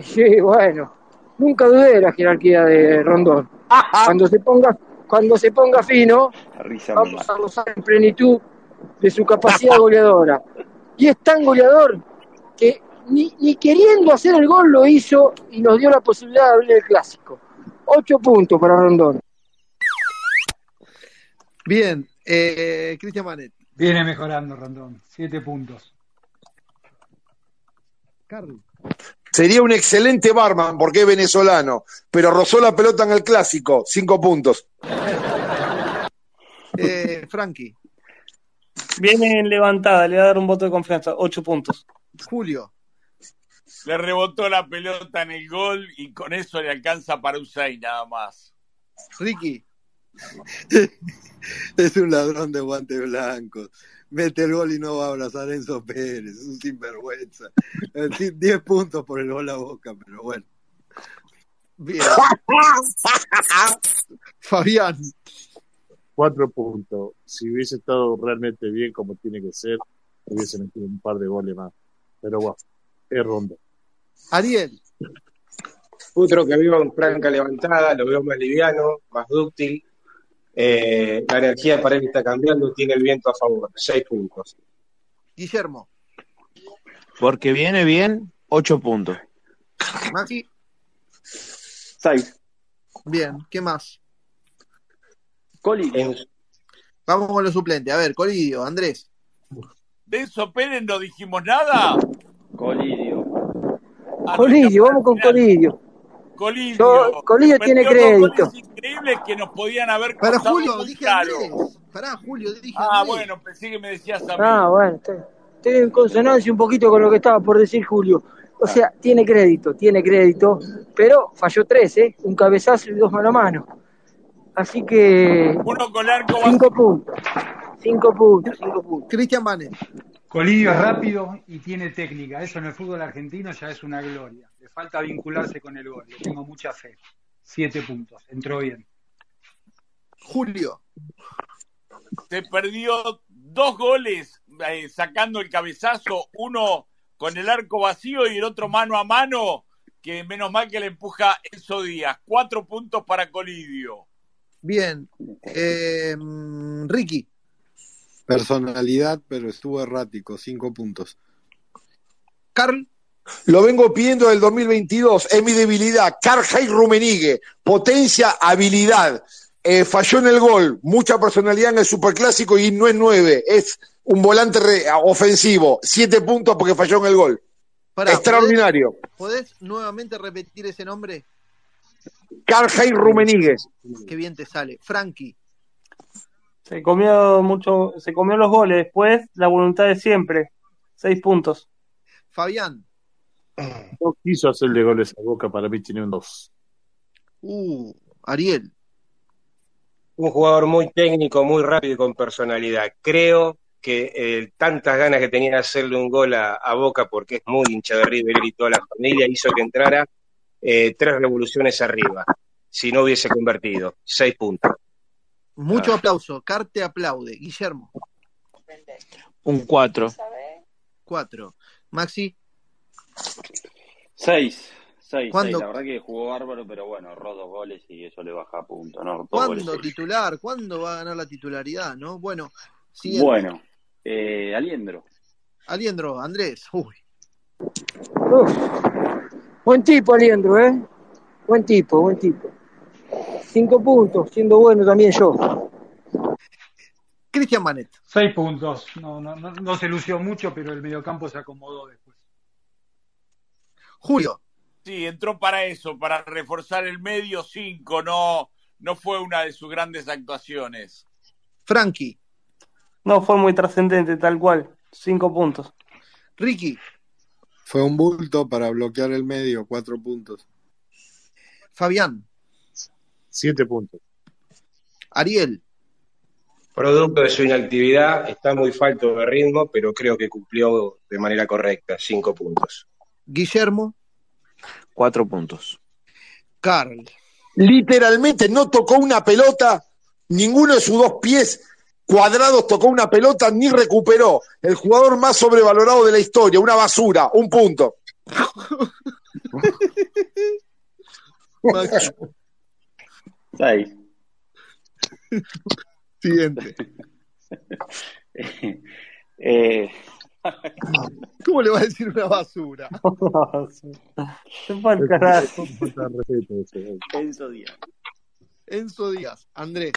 Sí, bueno. Nunca dudé de la jerarquía de Rondón. Cuando se ponga, cuando se ponga fino, risa vamos a gozar en plenitud de su capacidad goleadora. Y es tan goleador que ni, ni queriendo hacer el gol lo hizo y nos dio la posibilidad de abrir el clásico. Ocho puntos para Rondón. Bien. Eh, Cristian Manet. Viene mejorando Rondón. Siete puntos. Carl. Sería un excelente barman porque es venezolano, pero rozó la pelota en el clásico, cinco puntos. Eh, Frankie. Viene en levantada, le va a dar un voto de confianza. Ocho puntos. Julio. Le rebotó la pelota en el gol y con eso le alcanza para 6 nada más. Ricky. Es un ladrón de guantes blancos. Mete el gol y no va a abrazar a Enzo Pérez. Es un sinvergüenza. Eh, sí, Diez puntos por el gol a boca, pero bueno. Bien. Fabián. Cuatro puntos. Si hubiese estado realmente bien como tiene que ser, hubiese metido un par de goles más. Pero bueno, es ronda. Ariel. Otro que veo en franca levantada, lo veo más liviano, más dúctil. Eh, la energía para él está cambiando, tiene el viento a favor. Seis puntos. Guillermo. Porque viene bien, ocho puntos. Maxi. Seis. Bien, ¿qué más? Colidio. Vamos con los suplentes. A ver, Colidio, Andrés. ¿De eso Pérez no dijimos nada? Colidio. Colidio, vamos con Colidio. Colidio. Yo- Colidio tiene crédito. increíbles que nos podían haber Para Julio, muy dije. Pará, Julio, dije Ah, Andrés. bueno, pensé que me decías a mí. Ah, bueno, estoy, estoy en consonancia un poquito con lo que estaba por decir Julio. O sea, tiene crédito, tiene crédito, pero falló tres, ¿eh? Un cabezazo y dos mano a mano. Así que Uno con arco cinco puntos, cinco puntos, cinco puntos. Cristian Manes. Colidio es rápido y tiene técnica. Eso en el fútbol argentino ya es una gloria. Le falta vincularse con el gol. Le tengo mucha fe. Siete puntos. Entró bien. Julio. Se perdió dos goles eh, sacando el cabezazo, uno con el arco vacío y el otro mano a mano, que menos mal que le empuja Enzo Díaz. Cuatro puntos para Colidio. Bien. Eh, Ricky. Personalidad, pero estuvo errático, cinco puntos. Carl. Lo vengo pidiendo del 2022, es mi debilidad. Carjay Rumenigue, potencia, habilidad. Eh, falló en el gol, mucha personalidad en el superclásico y no es nueve, es un volante re- ofensivo. Siete puntos porque falló en el gol. Pará, Extraordinario. ¿Podés, podés nuevamente repetir ese nombre? Carjay Rumenigue. Qué bien te sale. Frankie. Se comió mucho, se comió los goles. Después, la voluntad de siempre. Seis puntos. Fabián. No quiso hacerle goles a Boca, para mí tiene un 2. Uh, Ariel. Un jugador muy técnico, muy rápido y con personalidad. Creo que eh, tantas ganas que tenía de hacerle un gol a, a Boca, porque es muy hincha de River y toda la familia, hizo que entrara eh, tres revoluciones arriba. Si no hubiese convertido, seis puntos. Mucho Ah. aplauso. Car te aplaude. Guillermo. Un cuatro. Cuatro. Maxi. Seis. Seis, ¿Cuándo? seis. La verdad que jugó bárbaro, pero bueno, erró dos goles y eso le baja a punto, ¿no? ¿Cuándo titular? ¿Cuándo va a ganar la titularidad? ¿No? Bueno, siguiente. Bueno, eh, Aliendro. Aliendro, Andrés. Uy. Uf. Buen tipo, Aliendro, ¿eh? Buen tipo, buen tipo. Cinco puntos, siendo bueno también yo. Cristian Manet. Seis puntos. No, no, no, no se lució mucho, pero el mediocampo se acomodó después. Julio. Sí, entró para eso, para reforzar el medio cinco, no, no fue una de sus grandes actuaciones. Frankie. No fue muy trascendente, tal cual. Cinco puntos. Ricky. Fue un bulto para bloquear el medio, cuatro puntos. Fabián. Siete puntos. Ariel. Producto de su inactividad, está muy falto de ritmo, pero creo que cumplió de manera correcta, cinco puntos. Guillermo. Cuatro puntos. Carl. Literalmente no tocó una pelota, ninguno de sus dos pies cuadrados tocó una pelota ni recuperó. El jugador más sobrevalorado de la historia, una basura, un punto. Seis. Siguiente. Eh, ¿Cómo le va a decir una basura? Se fue al carajo. Enzo Díaz. Enzo Díaz. Andrés.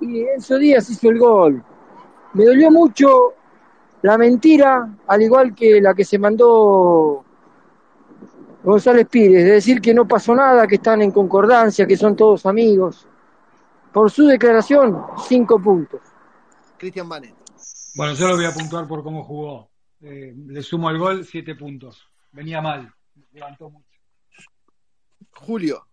Y Enzo Díaz hizo el gol. Me dolió mucho la mentira, al igual que la que se mandó González Pires, de decir que no pasó nada, que están en concordancia, que son todos amigos. Por su declaración, cinco puntos. Cristian Manet. Bueno, yo lo voy a puntuar por cómo jugó. Eh, le sumo el gol, siete puntos. Venía mal. Levantó mucho. Julio.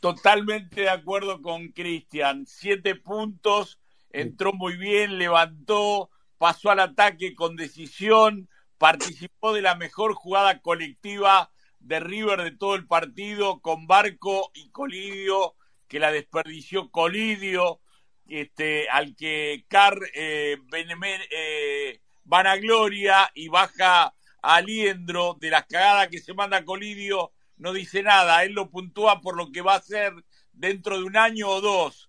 Totalmente de acuerdo con Cristian. Siete puntos, entró muy bien, levantó, pasó al ataque con decisión, participó de la mejor jugada colectiva de River de todo el partido, con Barco y Colidio, que la desperdició Colidio, este, al que Car eh, Benemen- eh, vanagloria y baja a Aliendro de las cagadas que se manda Colidio, no dice nada. Él lo puntúa por lo que va a ser dentro de un año o dos.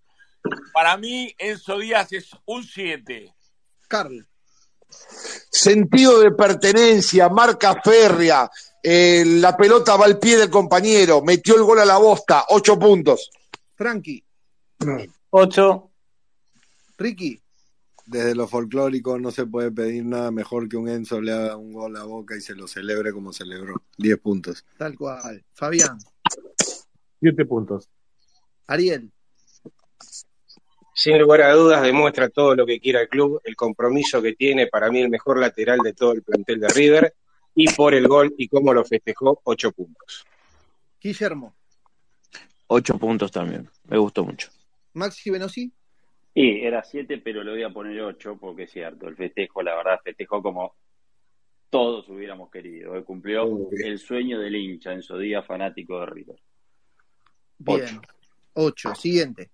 Para mí, Enzo Díaz es un 7. Carl. Sentido de pertenencia, marca férrea, eh, la pelota va al pie del compañero, metió el gol a la bosta, ocho puntos. Frankie. 8. Ricky. Desde lo folclórico no se puede pedir nada mejor que un Enzo le haga un gol a Boca y se lo celebre como celebró. 10 puntos. Tal cual. Fabián. Siete puntos. Ariel. Sin lugar a dudas demuestra todo lo que quiera el club, el compromiso que tiene, para mí el mejor lateral de todo el plantel de River, y por el gol y cómo lo festejó, 8 puntos. Guillermo. Ocho puntos también. Me gustó mucho. Maxi Benosi. Y era 7, pero le voy a poner 8 porque es cierto, el festejo, la verdad, festejó como todos hubiéramos querido. Cumplió el sueño del hincha en su día fanático de River. Bien. 8. Siguiente.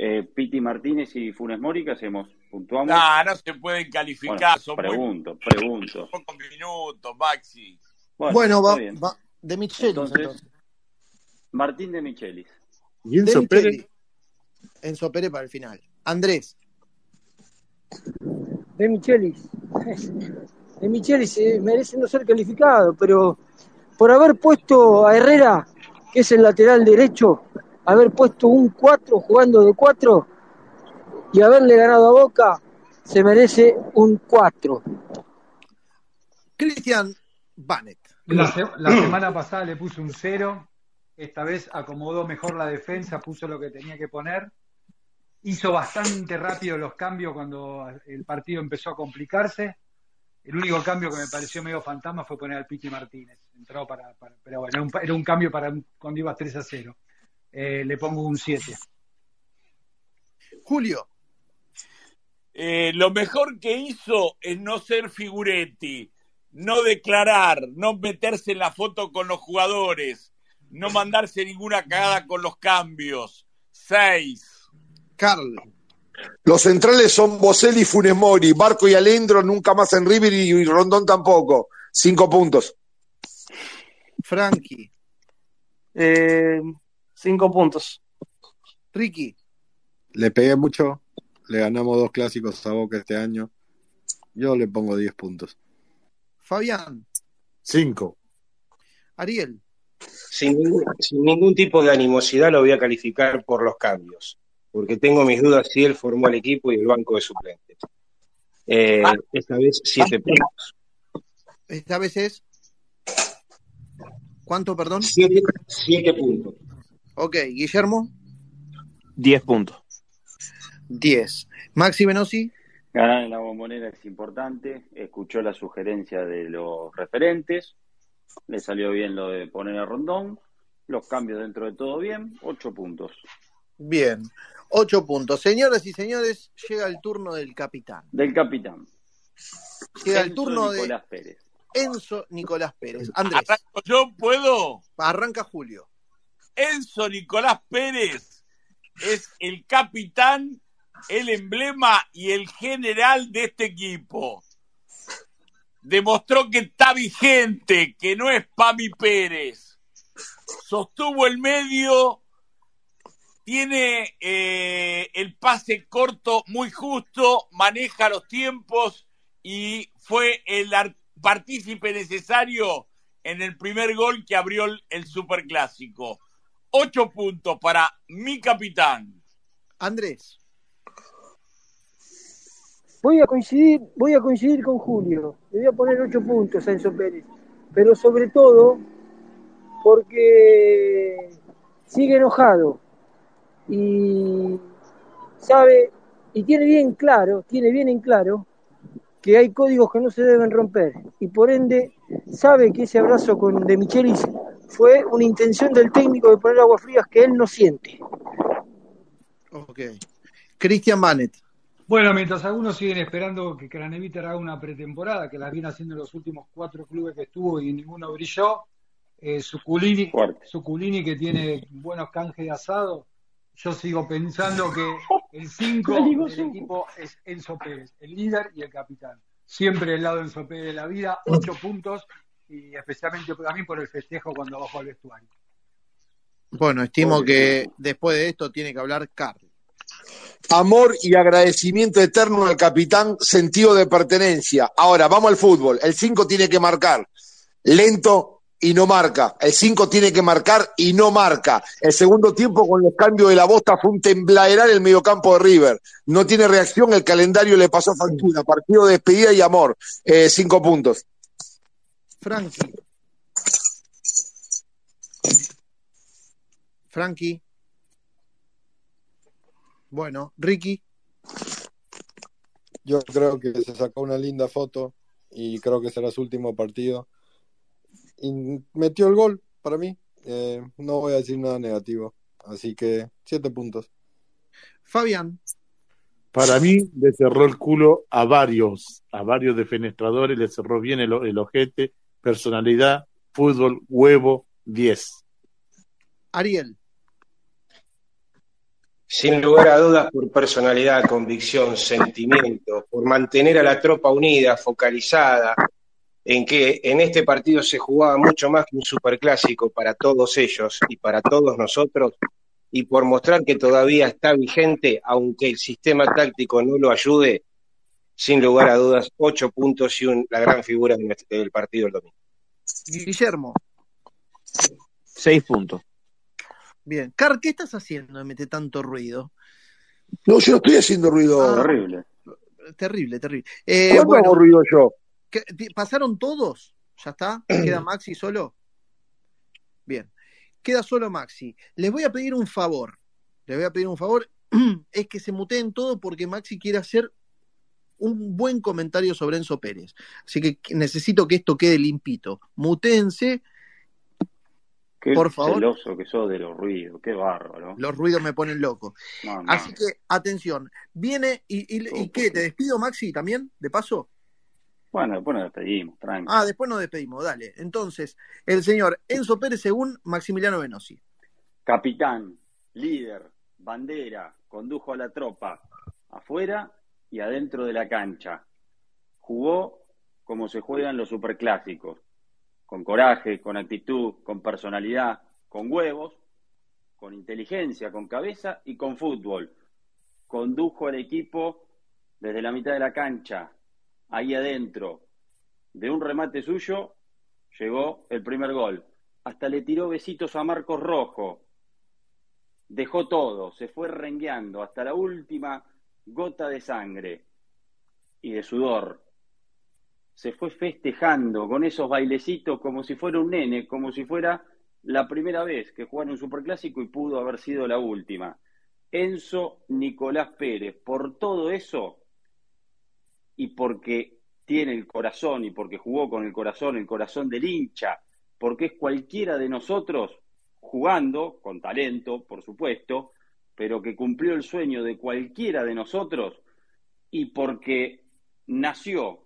Eh, Piti Martínez y Funes Mori, ¿qué hacemos? ¿Puntuamos? No, no se pueden calificar, Bueno, son pregunto, muy pregunto. pocos minutos, Maxi. Bueno, va, va- de Michelis Entonces, entonces. Martín de Michelis. ¿Y Enzo Pérez? Enzo Pérez para el final. Andrés. De Michelis. De Michelis eh, merece no ser calificado, pero por haber puesto a Herrera, que es el lateral derecho, haber puesto un 4 jugando de 4 y haberle ganado a Boca, se merece un 4. Cristian Banet. La, se- la semana pasada le puso un cero, esta vez acomodó mejor la defensa, puso lo que tenía que poner, hizo bastante rápido los cambios cuando el partido empezó a complicarse. El único cambio que me pareció medio fantasma fue poner al Piti Martínez. Entró para, para- pero bueno, era un, era un cambio para cuando ibas 3 a 0. Eh, le pongo un 7. Julio. Eh, lo mejor que hizo es no ser figuretti, no declarar, no meterse en la foto con los jugadores, no mandarse ninguna cagada con los cambios. Seis. Carl. Los centrales son Boselli y Funes Mori, Barco y Alendro nunca más en River y, y Rondón tampoco. Cinco puntos. Frankie. Eh, cinco puntos. Ricky. Le pegué mucho, le ganamos dos clásicos a Boca este año. Yo le pongo 10 puntos. Fabián. Cinco. Ariel. Sin ningún, sin ningún tipo de animosidad lo voy a calificar por los cambios, porque tengo mis dudas si él formó el equipo y el banco de suplentes. Eh, esta vez 7 puntos. Esta vez es. ¿Cuánto, perdón? 7 puntos. Ok, Guillermo. Diez puntos. 10. Maxi Benosi. Ganar en la bombonera es importante. Escuchó la sugerencia de los referentes. Le salió bien lo de poner a Rondón. Los cambios dentro de todo bien. Ocho puntos. Bien. 8 puntos. Señoras y señores, llega el turno del capitán. Del capitán. Llega el turno de Nicolás Pérez. Enzo Nicolás Pérez. Andrés. ¿Arranco yo puedo? Arranca Julio. Enzo Nicolás Pérez es el capitán, el emblema y el general de este equipo. Demostró que está vigente, que no es Pami Pérez. Sostuvo el medio, tiene eh, el pase corto muy justo, maneja los tiempos y fue el ar- partícipe necesario en el primer gol que abrió el, el superclásico. Ocho puntos para mi capitán. Andrés. Voy a coincidir, voy a coincidir con Julio. Le voy a poner 8 puntos a Enzo Pérez. Pero sobre todo porque sigue enojado y sabe y tiene bien claro, tiene bien en claro que hay códigos que no se deben romper y por ende sabe que ese abrazo con De Michelis fue una intención del técnico de poner aguas frías que él no siente. Ok. Cristian Banet. Bueno, mientras algunos siguen esperando que Craneviter haga una pretemporada, que la viene haciendo en los últimos cuatro clubes que estuvo y ninguno brilló, eh, Suculini, Suculini que tiene buenos canjes de asado, yo sigo pensando que el 5 Me digo del equipo es Enzo Pérez, el líder y el capitán. siempre el lado de Enzo Pérez de la vida, ocho puntos y especialmente también por el festejo cuando bajó al vestuario. Bueno, estimo que después de esto tiene que hablar Carl. Amor y agradecimiento eterno al capitán, sentido de pertenencia. Ahora, vamos al fútbol. El 5 tiene que marcar. Lento y no marca. El 5 tiene que marcar y no marca. El segundo tiempo con los cambios de la bosta fue un tembladeral el mediocampo de River. No tiene reacción, el calendario le pasó factura. Partido de despedida y amor. Eh, cinco puntos. Frankie. Frankie. Bueno, Ricky. Yo creo que se sacó una linda foto y creo que será su último partido. Y metió el gol para mí. Eh, no voy a decir nada negativo. Así que siete puntos. Fabián. Para mí le cerró el culo a varios, a varios defenestradores, le cerró bien el, el ojete, personalidad, fútbol, huevo, 10. Ariel. Sin lugar a dudas, por personalidad, convicción, sentimiento, por mantener a la tropa unida, focalizada, en que en este partido se jugaba mucho más que un superclásico para todos ellos y para todos nosotros, y por mostrar que todavía está vigente, aunque el sistema táctico no lo ayude, sin lugar a dudas, ocho puntos y un- la gran figura del partido el domingo. Guillermo. Seis puntos. Bien. Car, ¿qué estás haciendo de meter tanto ruido? No, yo no estoy haciendo ruido. Ah, Terrible. Terrible, terrible. Eh, ¿Cuándo bueno, hago ruido yo? ¿qué- ti- ¿pasaron todos? ¿Ya está? ¿Queda Maxi solo? Bien. Queda solo Maxi. Les voy a pedir un favor. Les voy a pedir un favor. Es que se muteen todo porque Maxi quiere hacer un buen comentario sobre Enzo Pérez. Así que necesito que esto quede limpito. Mutéense. Qué Por favor. celoso que sos de los ruidos, qué bárbaro. Los ruidos me ponen loco. Así que, atención. Viene y, y- ¿y qué? ¿Te despido, Maxi, también? ¿De paso? Bueno, después nos despedimos, tranqui. Ah, después nos despedimos, dale. Entonces, el señor Enzo Pérez según Maximiliano Venosi. Capitán, líder, bandera, condujo a la tropa afuera y adentro de la cancha. Jugó como se juegan los superclásicos, con coraje, con actitud, con personalidad, con huevos, con inteligencia, con cabeza y con fútbol. Condujo al equipo desde la mitad de la cancha, ahí adentro. De un remate suyo llegó el primer gol. Hasta le tiró besitos a Marcos Rojo. Dejó todo, se fue rengueando hasta la última gota de sangre y de sudor. Se fue festejando con esos bailecitos como si fuera un nene, como si fuera la primera vez que jugara un superclásico y pudo haber sido la última. Enzo Nicolás Pérez, por todo eso y porque tiene el corazón y porque jugó con el corazón, el corazón del hincha, porque es cualquiera de nosotros jugando, con talento, por supuesto, pero que cumplió el sueño de cualquiera de nosotros y porque nació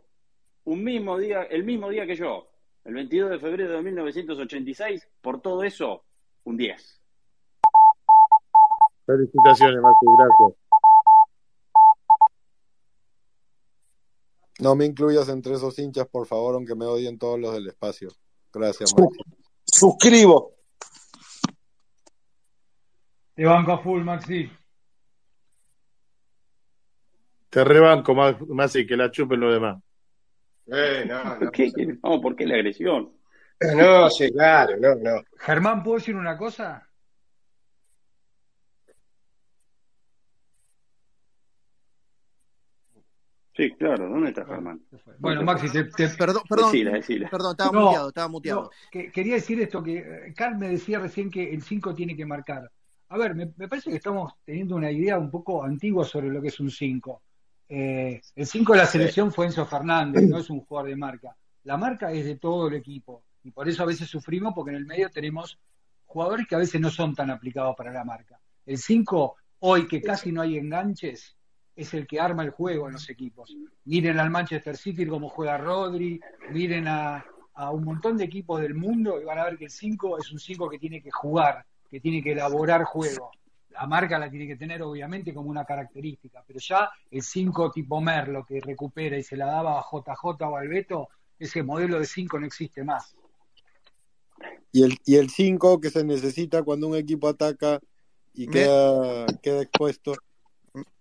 un mismo día, el mismo día que yo, el 22 de febrero de 1986, por todo eso, un 10. Felicitaciones, Maxi, gracias. No me incluyas entre esos hinchas, por favor, aunque me odien todos los del espacio. Gracias, Maxi. Suscribo. Te banco a full, Maxi. Te rebanco, Ma- Maxi, que la chupen los demás. Eh, no, no. ¿Qué? No, ¿por qué la agresión? No, sí, claro, no, no. Germán, ¿puedo decir una cosa? Sí, claro, ¿dónde está Germán? Bueno, Maxi, te, te- Perdón, perdón, Decila, decila. perdón, estaba No, muteado, estaba muteado. no, que- quería decir esto, que eh, Carl me decía recién que el 5 tiene que marcar. A ver, me, me parece que estamos teniendo una idea un poco antigua sobre lo que es un 5. el 5 de la selección fue Enzo Fernández, no es un jugador de marca. La marca es de todo el equipo y por eso a veces sufrimos porque en el medio tenemos jugadores que a veces no son tan aplicados para la marca. El 5, hoy que casi no hay enganches, es el que arma el juego en los equipos. Miren al Manchester City cómo juega Rodri, miren a, a un montón de equipos del mundo y van a ver que el 5 es un 5 que tiene que jugar, que tiene que elaborar juego. la marca la tiene que tener obviamente como una característica, pero ya el 5 tipo Merlo que recupera y se la daba a JJ o al Beto, ese modelo de 5 no existe más. Y el, y el 5 que se necesita cuando un equipo ataca y Me- queda, queda expuesto.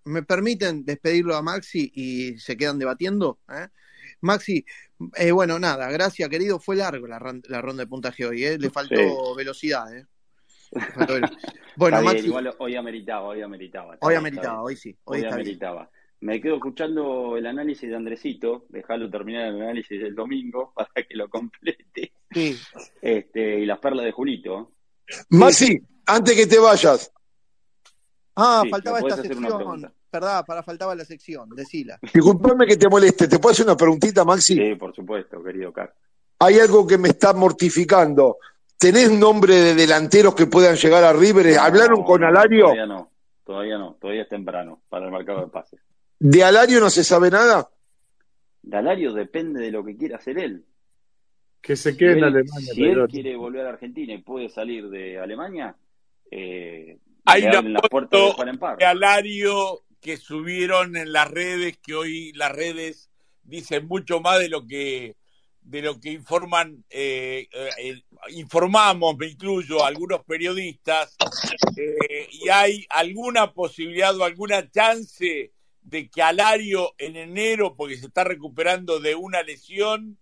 ¿Me permiten despedirlo a Maxi y se quedan debatiendo? ¿eh? Maxi, eh, bueno, nada, gracias, querido. Fue largo la, la ronda de puntaje hoy, ¿eh? le faltó Sí. velocidad. ¿eh? Bueno, Está bien, Maxi, igual hoy ameritaba, hoy ameritaba. hoy ameritaba, hoy sí, hoy Hoy está bien. ameritaba. Me quedo escuchando el análisis de Andresito, dejarlo terminar el análisis del domingo para que lo complete. Sí. Este, y las perlas de Julito. Maxi, antes que te vayas, Ah, Sí, faltaba esta sección. Verdad, para faltaba la sección, decila. disculpame que te moleste, ¿te puedo hacer una preguntita, Maxi? Sí, por supuesto, querido Car. Hay algo que me está mortificando. ¿Tenés nombre de delanteros que puedan llegar a River? ¿Hablaron No, con Alario? Todavía no, todavía no, todavía es temprano para el mercado de pases. ¿De Alario no se sabe nada? Dalario depende de lo que quiera hacer él. Que se Si quede en él, Alemania, si él quiere volver a Argentina y puede salir de Alemania, eh, Hay una puertas de de Alario que subieron en las redes, que hoy las redes dicen mucho más de lo que de lo que informan, eh, eh, informamos, me incluyo, algunos periodistas, eh, y hay alguna posibilidad o alguna chance de que Alario en enero, porque se está recuperando de una lesión,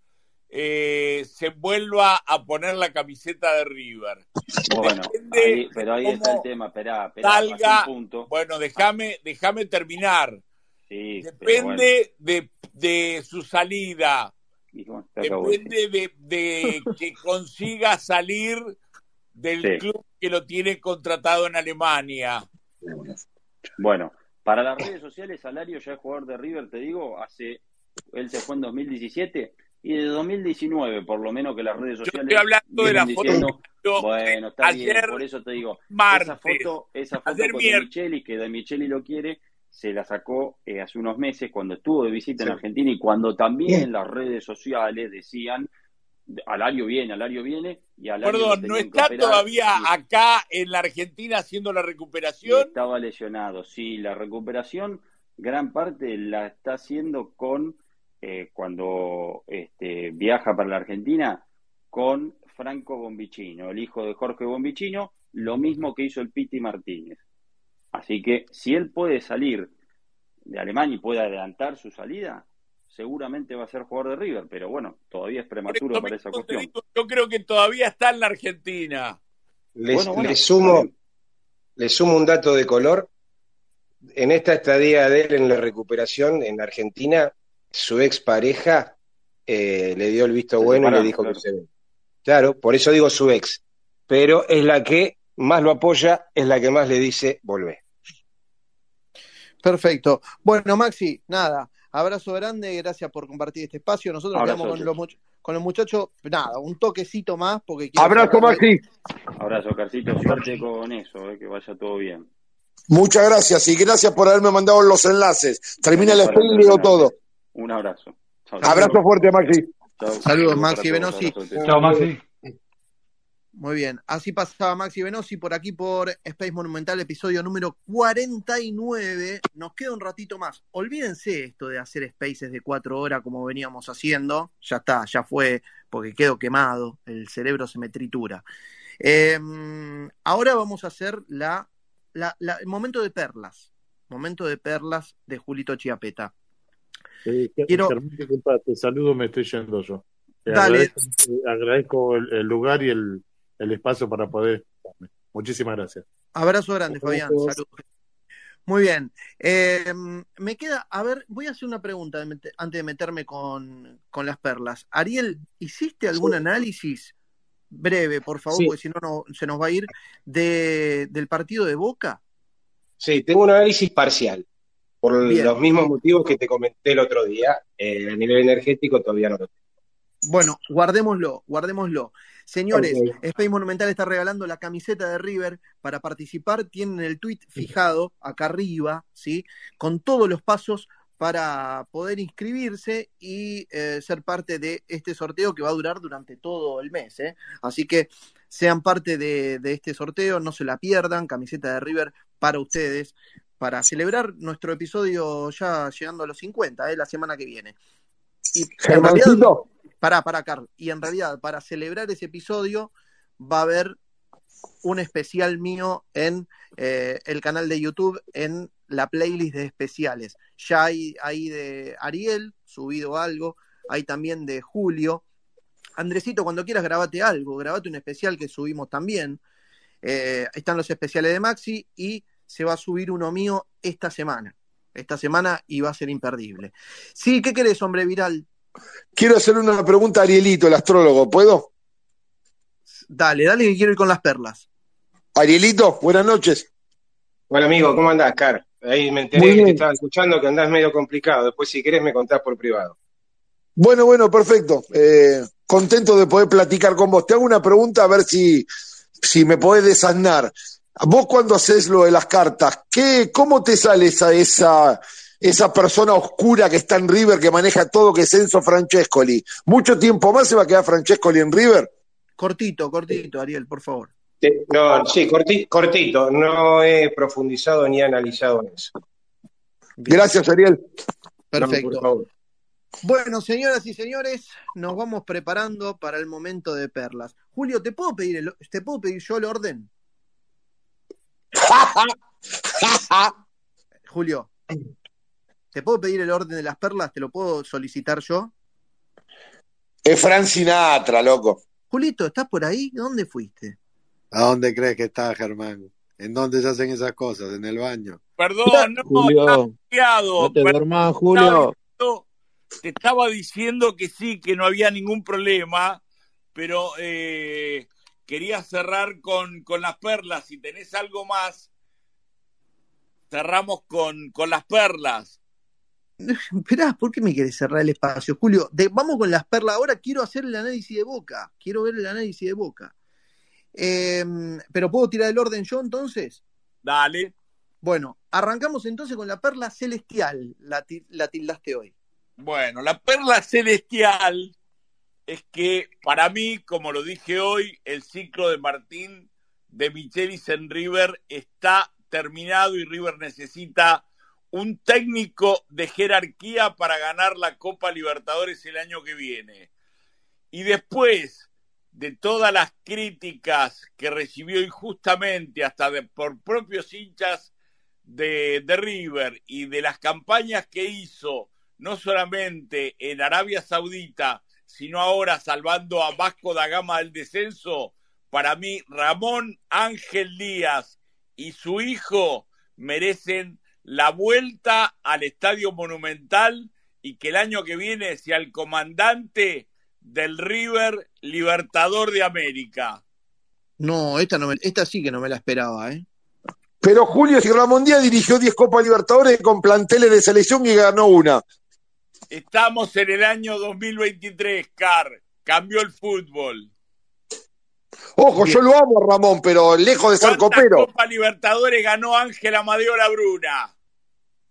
eh, se vuelva a poner la camiseta de River. Bueno, ahí- pero ahí está el tema, esperá, esperá, salga. punto. Bueno, déjame déjame terminar. Sí, pero bueno, Depende de, de su salida. Y bueno, se acabó. Depende de, de que consiga salir del Sí. club que lo tiene contratado en Alemania. Bueno, para las redes sociales, Salario ya es jugador de River, te digo, hace, él se fue en 2017 y de 2019, por lo menos que las redes Yo sociales estoy hablando de la foto diciendo, yo, bueno, está bien, ayer por eso te digo, martes, esa foto, esa foto con. Micheli, que De Micheli lo quiere, se la sacó eh, hace unos meses cuando estuvo de visita en. Argentina y cuando también en las redes sociales decían, Alario viene, Alario viene, y Alario Perdón, ¿no está todavía acá en la Argentina haciendo la recuperación? estaba lesionado. Sí, la recuperación, gran parte la está haciendo con, eh, cuando este, viaja para la Argentina, con Franco Bombicino, el hijo de Jorge Bombicino, lo mismo que hizo el Piti Martínez. Así que si él puede salir de Alemania y puede adelantar su salida, seguramente va a ser jugador de River, pero bueno, todavía es prematuro para esa cuestión. digo, yo creo que todavía está en la Argentina. Les, Bueno, bueno, les está sumo, les sumo un dato de color. En esta estadía de él en la recuperación en Argentina, su expareja eh, le dio el visto bueno y le dijo claro. que se ve. Claro, por eso digo su ex. Pero es la que más lo apoya, es la que más le dice, volvé. Perfecto. Bueno, Maxi, nada, abrazo grande, gracias por compartir este espacio. Nosotros Abrazo, quedamos con los, much- con los muchachos, nada, un toquecito más porque quiero Abrazo, Maxi. Abrazo, Carcito, suerte con eso, eh, que vaya todo bien. Muchas gracias y gracias por haberme mandado los enlaces. Termina el spell y terminar. todo. Un abrazo. Abrazo fuerte, Maxi. Saludos, Maxi Venosi. Chao, Maxi. Muy bien, así pasaba Maxi Venosi por aquí por Space Monumental, episodio número 49. Nos queda un ratito más. Olvídense esto de hacer spaces de cuatro horas como veníamos haciendo. Ya está, ya fue, porque quedo quemado, el cerebro se me tritura. Eh, ahora vamos a hacer la, la- la- el momento de perlas. Momento de perlas de Julito Chiapeta. Eh, Quiero- te saludo, me estoy yendo yo. Te Dale. agradezco, eh, agradezco el, el lugar y el, el espacio para poder escucharme. Muchísimas gracias. Abrazo grande, Fabián. Saludos. Muy bien. Eh, me queda, a ver, voy a hacer una pregunta antes de meterme con, con las perlas. Ariel, ¿hiciste algún análisis breve, por favor, Sí. porque si no, no se nos va a ir, de, del partido de Boca? Sí, tengo un análisis parcial, por Bien. los mismos motivos que te comenté el otro día. Eh, a nivel energético todavía no lo tengo. Bueno, guardémoslo, guardémoslo. Señores, Ok. Space Monumental está regalando la camiseta de River. Para participar tienen el tweet fijado acá arriba, ¿sí? Con todos los pasos para poder inscribirse y eh, ser parte de este sorteo que va a durar durante todo el mes. ¿eh? Así que sean parte de, de este sorteo, no se la pierdan, camiseta de River para ustedes, para celebrar nuestro episodio ya llegando a los 50, ¿eh? la semana que viene. Y Germancito, pará, pará, Carl. Y en realidad, para celebrar ese episodio, va a haber un especial mío en eh, el canal de YouTube, en la playlist de especiales. Ya hay ahí de Ariel, subido algo, hay también de Julio. Andresito, cuando quieras grabate algo, grabate un especial que subimos también. Eh, están los especiales de Maxi y se va a subir uno mío esta semana. Esta semana y va a ser imperdible. Sí, ¿qué querés, hombre viral? Quiero hacer una pregunta a Arielito, el astrólogo, ¿puedo? Dale, dale que quiero ir con las perlas. Arielito, buenas noches. Hola amigo, ¿cómo andás, Car? Ahí me enteré que te estaba escuchando que andás medio complicado. Después, si querés, me contás por privado. Bueno, bueno, perfecto. Eh, contento de poder platicar con vos. Te hago una pregunta a ver si, si me podés desasnar. Vos cuando haces lo de las cartas, ¿qué, ¿cómo te sale esa, esa, esa persona oscura que está en River, que maneja todo, que es Enzo Francescoli? ¿Mucho tiempo más se va a quedar Francescoli en River? Cortito, cortito, Ariel, por favor. No, sí, corti- cortito. No he profundizado ni analizado en eso. Gracias, Ariel. Perfecto. por favor. Bueno, señoras y señores, nos vamos preparando para el momento de perlas. Julio, ¿te puedo pedir, el- ¿te puedo pedir yo el orden? Julio, ¿te puedo pedir el orden de las perlas? ¿Te lo puedo solicitar yo? Es Fran Sinatra, loco. Julito, ¿estás por ahí? ¿Dónde fuiste? ¿A dónde crees que está, Germán? ¿En dónde se hacen esas cosas? ¿En el baño? Perdón, no, Julio, no te Perdón, duermas, estaba Julio. diciendo- te estaba diciendo que sí, que no había ningún problema, pero eh, quería cerrar con, con las perlas. Si tenés algo más, cerramos con, con las perlas. Esperá, ¿por qué me querés cerrar el espacio? Julio, de- vamos con las perlas. Ahora quiero hacer el análisis de Boca. Quiero ver el análisis de Boca. Eh, ¿Pero puedo tirar el orden yo entonces? Dale. Bueno, arrancamos entonces con la perla celestial. La, la tildaste hoy. Bueno, la perla celestial es que para mí, como lo dije hoy, el ciclo de Martín de Michelis en River está terminado y River necesita un técnico de jerarquía para ganar la Copa Libertadores el año que viene. Y después de todas las críticas que recibió injustamente hasta de, por propios hinchas de, de River y de las campañas que hizo, no solamente en Arabia Saudita, sino ahora salvando a Vasco da Gama del descenso, para mí Ramón Ángel Díaz y su hijo merecen la vuelta al Estadio Monumental y que el año que viene sea el comandante del River Libertador de América. No, esta, no me- esta sí que no me la esperaba, ¿eh? Pero Julio, si Ramón Díaz dirigió 10 Copas Libertadores con planteles de selección y ganó una. Estamos en el año 2023, Car. Cambió el fútbol. Ojo, yo lo amo Ramón, pero lejos de ser ¿Cuántas copero. Copa Libertadores ganó Ángel Amadeo Labruna?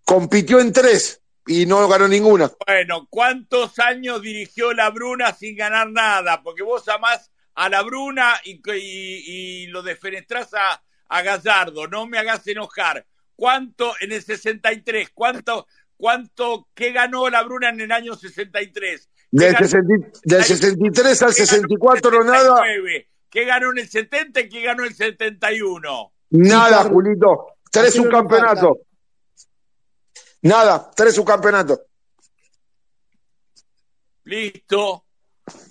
Compitió en tres y no ganó ninguna. Bueno, ¿cuántos años dirigió Labruna sin ganar nada? Porque vos amás a Labruna y, y, y lo defenestrás a, a Gallardo. No me hagas enojar. ¿Cuánto en el 63? ¿Cuánto, cuánto, qué ganó Labruna en el año 63? ¿Qué Del, ganó 60 del 63 al ¿Qué ganó en el 64 no nada. 79? ¿Qué ganó en el 70 y qué ganó en el 71? Nada, Julito. Tres Hacelo subcampeonatos. Nada, tres subcampeonatos. Listo.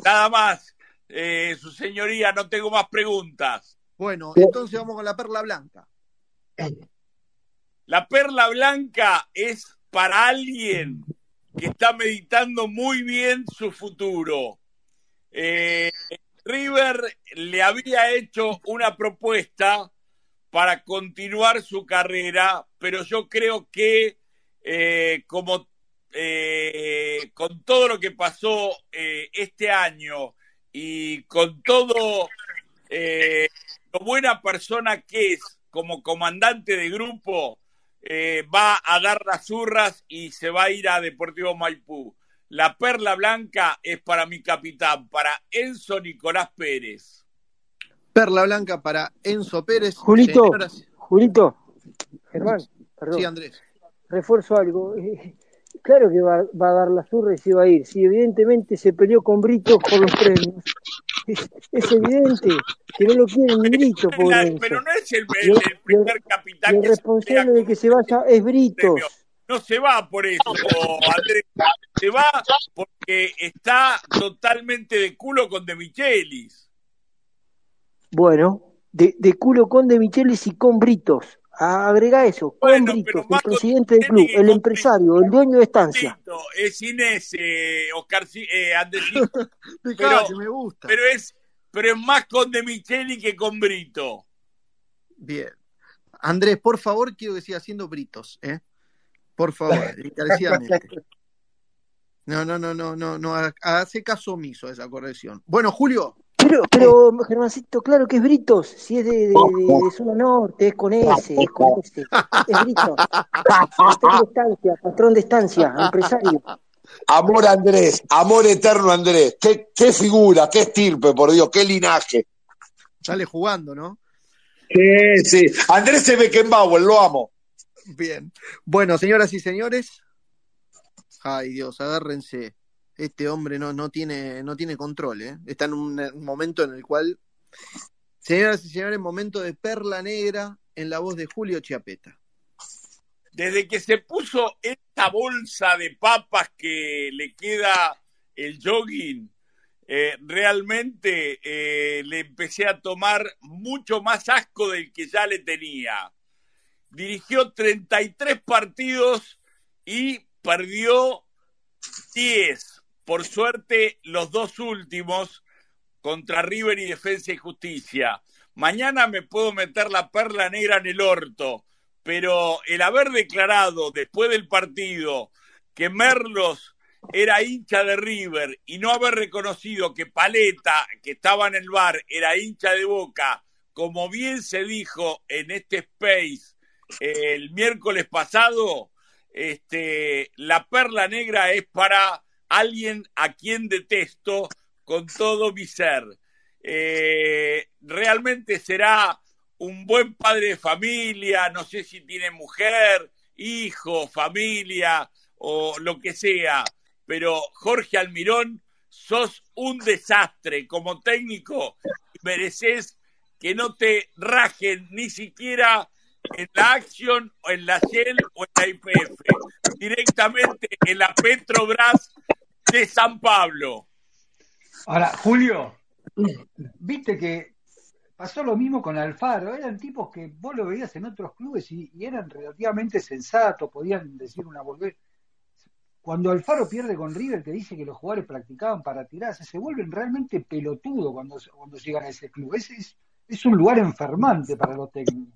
Nada más. Eh, su señoría, no tengo más preguntas. Bueno, entonces vamos con la perla blanca. La perla blanca es para alguien que está meditando muy bien su futuro. Eh, River le había hecho una propuesta para continuar su carrera, pero yo creo que eh, como eh, con todo lo que pasó eh, este año y con todo eh, lo buena persona que es como comandante de grupo, eh, va a dar las zurras y se va a ir a Deportivo Maipú. La perla blanca es para mi capitán, para Enzo Nicolás Pérez. Perla blanca para Enzo Pérez. Julito, Señoras- Julito, Germán, perdón. Sí, Andrés. Refuerzo algo. Eh, Claro que va, va a dar la zurra y se va a ir. Si evidentemente se peleó con Brito por los premios. Es, es evidente que no lo quieren ni Brito, La- pobre Enzo. pero no es el, primer capitán el responsable de que se vaya es Britos. no se va por eso, Andrés. Se va porque está totalmente de culo con De Michelis. Bueno, de, de culo con De Michelis y con Britos. Agrega eso, con Britos, el presidente del club, el empresario, el dueño de estancia. Es Inés, eh, Oscar, eh, pero, me gusta. pero es, pero es más con De Micheli que con Brito. Bien. Andrés, por favor, quiero que siga haciendo britos, ¿eh? Por favor, encarecidamente. No, no, no, no, no, no, ha- hace caso omiso a esa corrección. Bueno, Julio. Pero, pero, Germancito, claro que es Britos, si es de, de, de- de zona norte, es con ese, es con ese, es Britos. Patrón de estancia, patrón de estancia, empresario. Amor Andrés, amor eterno Andrés. Qué, qué figura, qué estirpe, por Dios, qué linaje. Sale jugando, ¿no? Sí, sí. Andrés es Beckenbauer, lo amo. Bien. Bueno, señoras y señores. Ay, Dios, agárrense. Este hombre no, no, tiene, no tiene control, ¿eh? Está en un, momento en el cual. Señoras y señores, momento de perla negra en la voz de Julio Chiapeta. Desde que se puso esta bolsa de papas que le queda el jogging, eh, realmente eh, le empecé a tomar mucho más asco del que ya le tenía. Dirigió 33 partidos y perdió 10. Por suerte, los dos últimos contra River y Defensa y Justicia. Mañana me puedo meter la perla negra en el orto, pero el haber declarado después del partido que Merlos era hincha de River y no haber reconocido que Paleta, que estaba en el bar, era hincha de Boca, como bien se dijo en este space eh, el miércoles pasado, este, la perla negra es para alguien a quien detesto con todo mi ser. Eh, realmente será un buen padre de familia, no sé si tiene mujer, hijo, familia o lo que sea, pero Jorge Almirón, sos un desastre como técnico mereces que no te rajen ni siquiera en la Action o en la Shell o en la IPF, directamente en la Petrobras de San Pablo. Ahora, Julio, viste que pasó lo mismo con Alfaro. Eran tipos que vos lo veías en otros clubes y, y eran relativamente sensatos, podían decir una volver. Cuando Alfaro pierde con River, que dice que los jugadores practicaban para tirarse, se vuelven realmente pelotudos cuando, cuando llegan a ese club. Es, es, es un lugar enfermante para los técnicos.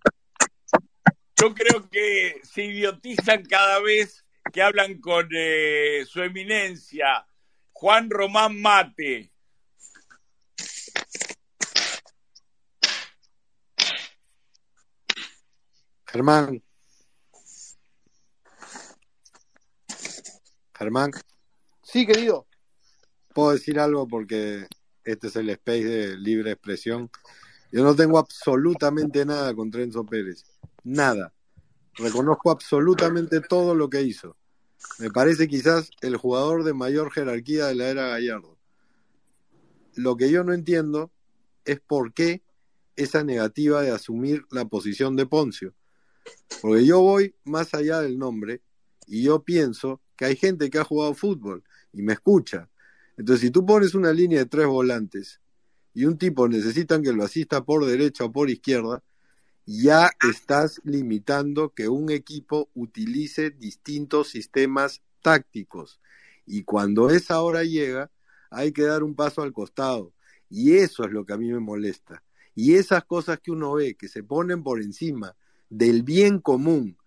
Yo creo que se idiotizan cada vez que hablan con eh, su eminencia, Juan Román Mate. Germán. Germán, Sí, querido. puedo decir algo porque este es el space de libre expresión. Yo no tengo absolutamente nada contra Enzo Pérez. Nada. Reconozco absolutamente todo lo que hizo. Me parece quizás el jugador de mayor jerarquía de la era Gallardo. Lo que yo no entiendo es por qué esa negativa de asumir la posición de Poncio. Porque yo voy más allá del nombre y yo pienso que hay gente que ha jugado fútbol y me escucha. Entonces, si tú pones una línea de tres volantes y un tipo necesitan que lo asista por derecha o por izquierda, ya estás limitando que un equipo utilice distintos sistemas tácticos. Y cuando esa hora llega, hay que dar un paso al costado. Y eso es lo que a mí me molesta. Y esas cosas que uno ve que se ponen por encima del bien común,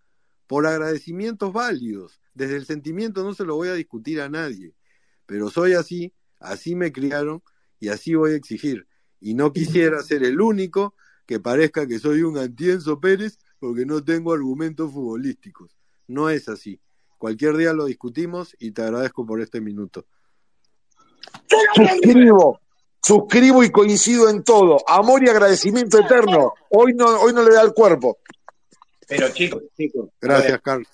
por agradecimientos válidos, desde el sentimiento no se lo voy a discutir a nadie, pero soy así, así me criaron y así voy a exigir. Y no quisiera ser el único que parezca que soy un antienzo Pérez, porque no tengo argumentos futbolísticos. No es así. Cualquier día lo discutimos y te agradezco por este minuto. Suscribo, suscribo y coincido en todo. Amor y agradecimiento eterno. Hoy no, hoy no le da el cuerpo. Pero chicos, chicos. Gracias, Carlos.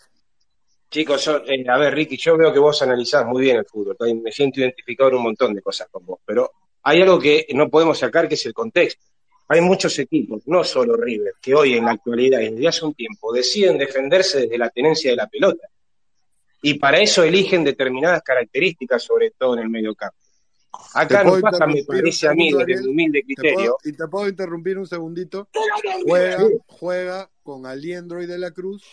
Chicos, yo- eh, a ver, Ricky, yo veo que vos analizás muy bien el fútbol. Me siento identificado en un montón de cosas con vos. Pero hay algo que no podemos sacar, que es el contexto. Hay muchos equipos, no solo River, que hoy en la actualidad y desde hace un tiempo deciden defenderse desde la tenencia de la pelota. Y para eso eligen determinadas características, sobre todo en el medio campo. Acá ¿Te no pasa, me parece a mí, desde mi humilde ¿Te criterio, puedo, ¿Y te puedo interrumpir un segundito? Juega, juega con Aliendro y de la Cruz,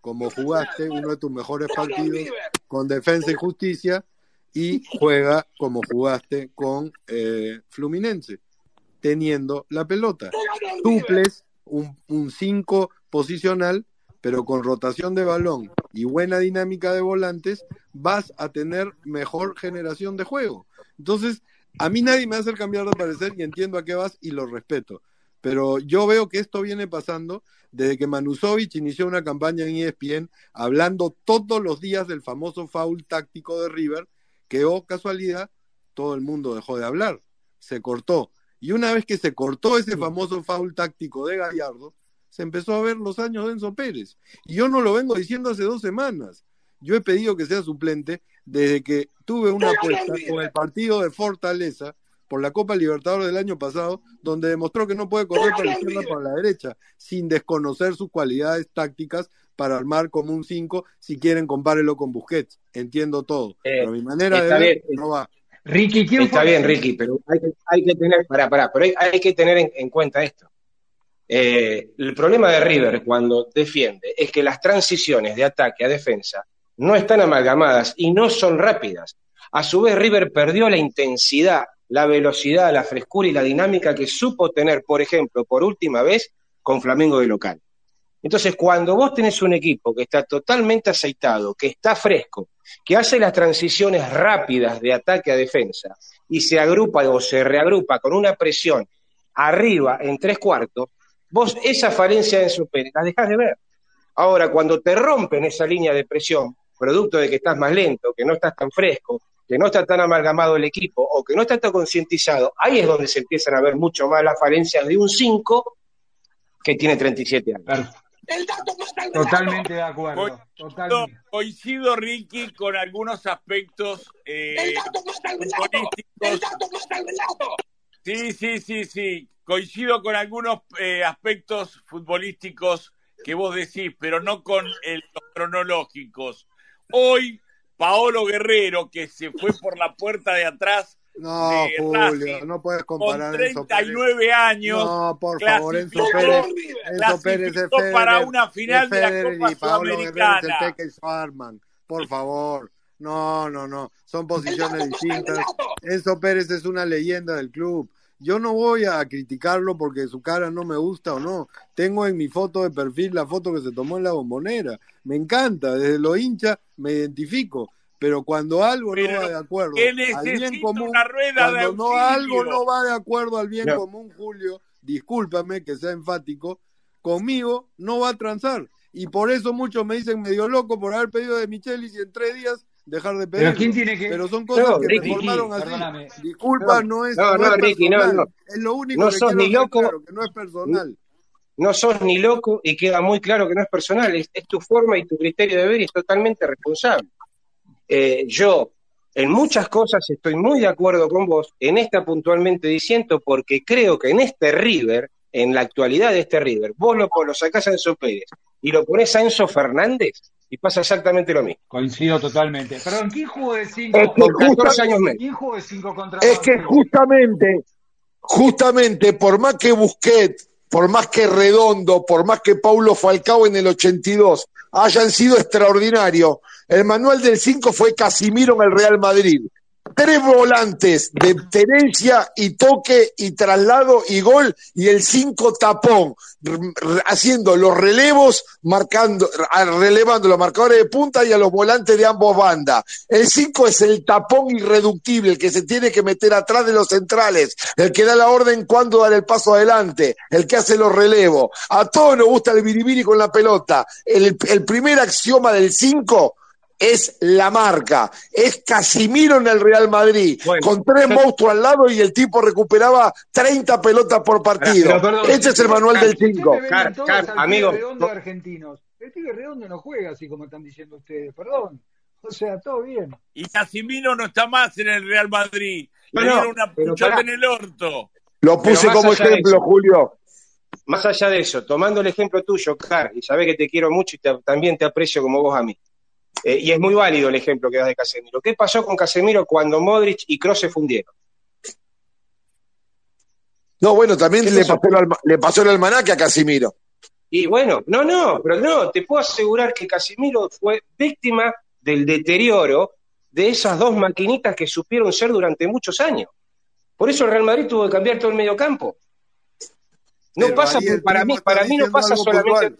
como jugaste uno de tus mejores partidos con Defensa y Justicia, y juega como jugaste con eh, Fluminense, teniendo la pelota. Tuples un 5 posicional, pero con rotación de balón y buena dinámica de volantes, vas a tener mejor generación de juego. Entonces, a mí nadie me hace cambiar de parecer y entiendo a qué vas y lo respeto. Pero yo veo que esto viene pasando desde que Manusovich inició una campaña en ESPN hablando todos los días del famoso foul táctico de River, que, oh casualidad, todo el mundo dejó de hablar, se cortó. Y una vez que se cortó ese famoso foul táctico de Gallardo, se empezó a ver los años de Enzo Pérez. Y yo no lo vengo diciendo hace dos semanas. Yo he pedido que sea suplente desde que tuve una apuesta con el partido de Fortaleza por la Copa Libertadores del año pasado, donde demostró que no puede correr para la izquierda para la derecha, sin desconocer sus cualidades tácticas para armar como un 5, si quieren compárelo con Busquets. Entiendo todo. Eh, pero mi manera de ver bien. no va. Ricky, ¿quién Está fue? bien, Ricky, pero hay que, hay que tener, pará, pará, pero hay, hay que tener en, en cuenta esto. Eh, el problema de River cuando defiende es que las transiciones de ataque a defensa no están amalgamadas y no son rápidas. A su vez, River perdió la intensidad, la velocidad, la frescura y la dinámica que supo tener, por ejemplo, por última vez con Flamengo de local. Entonces, cuando vos tenés un equipo que está totalmente aceitado, que está fresco, que hace las transiciones rápidas de ataque a defensa y se agrupa o se reagrupa con una presión arriba en tres cuartos, vos esa falencia de Enzo Pérez la dejás de ver. Ahora, cuando te rompen esa línea de presión, producto de que estás más lento, que no estás tan fresco, que no está tan amalgamado el equipo o que no está tan concientizado, ahí es donde se empiezan a ver mucho más las falencias de un 5 que tiene 37 años. Totalmente de acuerdo. Coincido, Totalmente. coincido, Ricky, con algunos aspectos eh, futbolísticos. Sí, sí, sí, sí. Coincido con algunos eh, aspectos futbolísticos que vos decís, pero no con el- los cronológicos. Hoy, Paolo Guerrero, que se fue por la puerta de atrás No, Julio, no puedes con comparar Pérez. 39 años, No, por favor, Enzo Pérez. Enzo Pérez es Federer, para una final de la Copa y Sudamericana. Schwarman. Por favor. No, no, no. Son posiciones distintas. Enzo Pérez es una leyenda del club. Yo no voy a criticarlo porque su cara no me gusta o no. Tengo en mi foto de perfil la foto que se tomó en la bombonera. Me encanta, desde lo hincha me identifico. Pero cuando algo no va de acuerdo al bien común, una rueda de cuando no algo no va de acuerdo al bien No. común, Julio, discúlpame que sea enfático, conmigo no va a transar. Y por eso muchos me dicen medio loco por haber pedido de Michelis y en tres días dejar de pedirlo. Pero ¿quién tiene que.? Pero son cosas No, que Ricky, me formaron así. perdóname. Disculpa, No, no, es, no, no no, es Ricky, no, personal. no. Es lo único No que sos ni loco. claro, que no es personal. No sos ni loco y queda muy claro que no es personal, es, es tu forma y tu criterio de ver y es totalmente responsable. Eh, yo, en muchas cosas estoy muy de acuerdo con vos, en esta puntualmente diciendo, porque creo que en este River, en la actualidad de este River, vos lo, lo sacás a Enzo Pérez y lo pones a Enzo Fernández y pasa exactamente lo mismo. Coincido totalmente. Perdón, ¿quién jugó de 5? Es que Con 14 justa- años menos. ¿Quién jugó de 5 contra Es que justamente, justamente, por más que Busquets, por más que Redondo, por más que Paulo Falcao en el 82 hayan sido extraordinarios, el manual del 5 fue Casimiro en el Real Madrid. Tres volantes de tenencia y toque y traslado y gol y el cinco tapón, haciendo los relevos, marcando, relevando los marcadores de punta y a los volantes de ambos bandas. El cinco es el tapón irreductible, el que se tiene que meter atrás de los centrales, el que da la orden cuando dar el paso adelante, el que hace los relevos. A todos nos gusta el biribiri con la pelota. El, el primer axioma del cinco es la marca, es Casimiro en el Real Madrid, con tres monstruos al lado y el tipo recuperaba 30 pelotas por partido. Pero, perdón, Ese es el manual del 5. Ustedes ven todos al pibe amigo, redondo de argentinos. El pibe redondo no juega así como están diciendo ustedes, perdón. O sea, todo bien. Y Casimiro no está más en el Real Madrid. No, Le no, una pero puchada en el orto. Lo puse como ejemplo. Julio. Más allá de eso, tomando el ejemplo tuyo, Car, y sabés que te quiero mucho y te- también te aprecio como vos a mí. Eh, y es muy válido el ejemplo que das de Casemiro. ¿Qué pasó con Casemiro cuando Modric y Kroos se fundieron? No, bueno, también ¿Qué le pasó? el alma- le pasó el almanaque a Casimiro. Y bueno, no, no, pero no, te puedo asegurar que Casemiro fue víctima del deterioro de esas dos maquinitas que supieron ser durante muchos años. Por eso el Real Madrid tuvo que cambiar todo el medio campo. No Pero, pasa, Ariel, para mí, para mí no pasa solamente. puntual.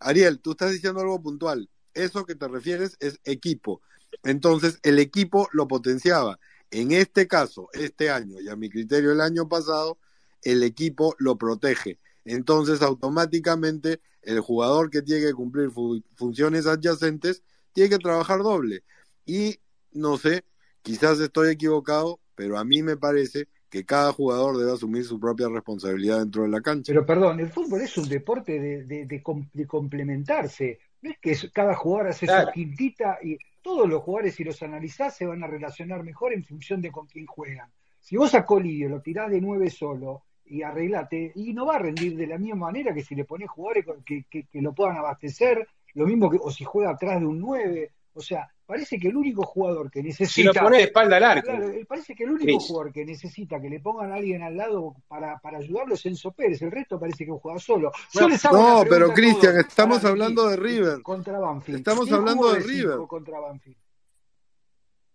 Ariel, tú estás diciendo algo puntual. Eso que te refieres es equipo. Entonces, el equipo lo potenciaba. En este caso, este año y a mi criterio el año pasado, el equipo lo protege. Entonces, automáticamente, el jugador que tiene que cumplir fu- funciones adyacentes tiene que trabajar doble. Y no sé, quizás estoy equivocado, pero a mí me parece que cada jugador debe asumir su propia responsabilidad dentro de la cancha. Pero perdón, el fútbol es un deporte de, de- de de complementarse. No es que cada jugador hace Claro. su quintita y todos los jugadores, si los analizás, se van a relacionar mejor en función de con quién juegan. Si vos a Colidio lo tirás de nueve solo y arreglate, y no va a rendir de la misma manera que si le pones jugadores que, que- que lo puedan abastecer, lo mismo que, o si juega atrás de un nueve. O sea, parece que el único jugador que Si necesita. lo pones de espalda al arco, parece que el único Cris. jugador que necesita que le pongan a alguien al lado para, para ayudarlo es Enzo Pérez. El resto parece que juega solo. Yo les hago una No, pregunta pero Cristian, estamos hablando de River. Contra Banfield. Estamos ¿Quién hablando de River. contra Banfield?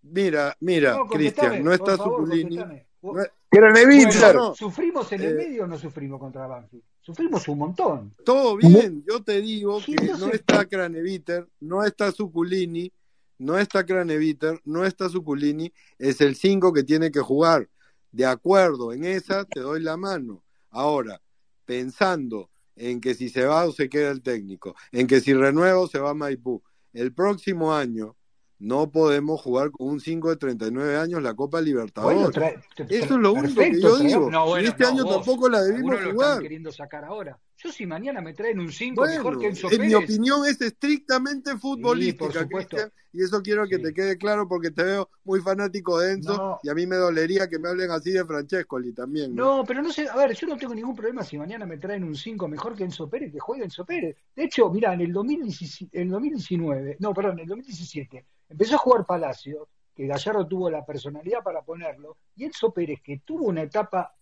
Mira, mira, No, Cristian, no está favor, Suculini. no es-. Bueno, ¿sufrimos en el Eh, medio o no sufrimos contra Banfield? Sufrimos un montón. Todo bien, yo te digo que no está Craneviter, no está Suculini, no está Craneviter, no está Suculini, es el 5 que tiene que jugar. De acuerdo, en esa te doy la mano. Ahora, pensando en que si se va o se queda el técnico, en que si renuevo se va Maipú, el próximo año no podemos jugar con un 5 de 39 años la Copa Libertadores. Bueno, trae- tra- Eso es lo único que yo trae- digo. No, bueno, y este no, año vos. tampoco la debimos lo jugar. están queriendo sacar ahora. Yo si mañana me traen un 5 Bueno, mejor que Enzo en mi Pérez, opinión es estrictamente futbolística, supuesto. Cristian, y eso quiero que te quede claro porque te veo muy fanático de Enzo No. y a mí me dolería que me hablen así de Francescoli también. ¿no? No, pero no sé, a ver, yo no tengo ningún problema si mañana me traen un 5 mejor que Enzo Pérez, que juegue Enzo Pérez. De hecho, mira, en el 2017, el 2019, no, perdón, en el 2017, empezó a jugar Palacio, que Gallardo tuvo la personalidad para ponerlo, y Enzo Pérez, que tuvo una etapa,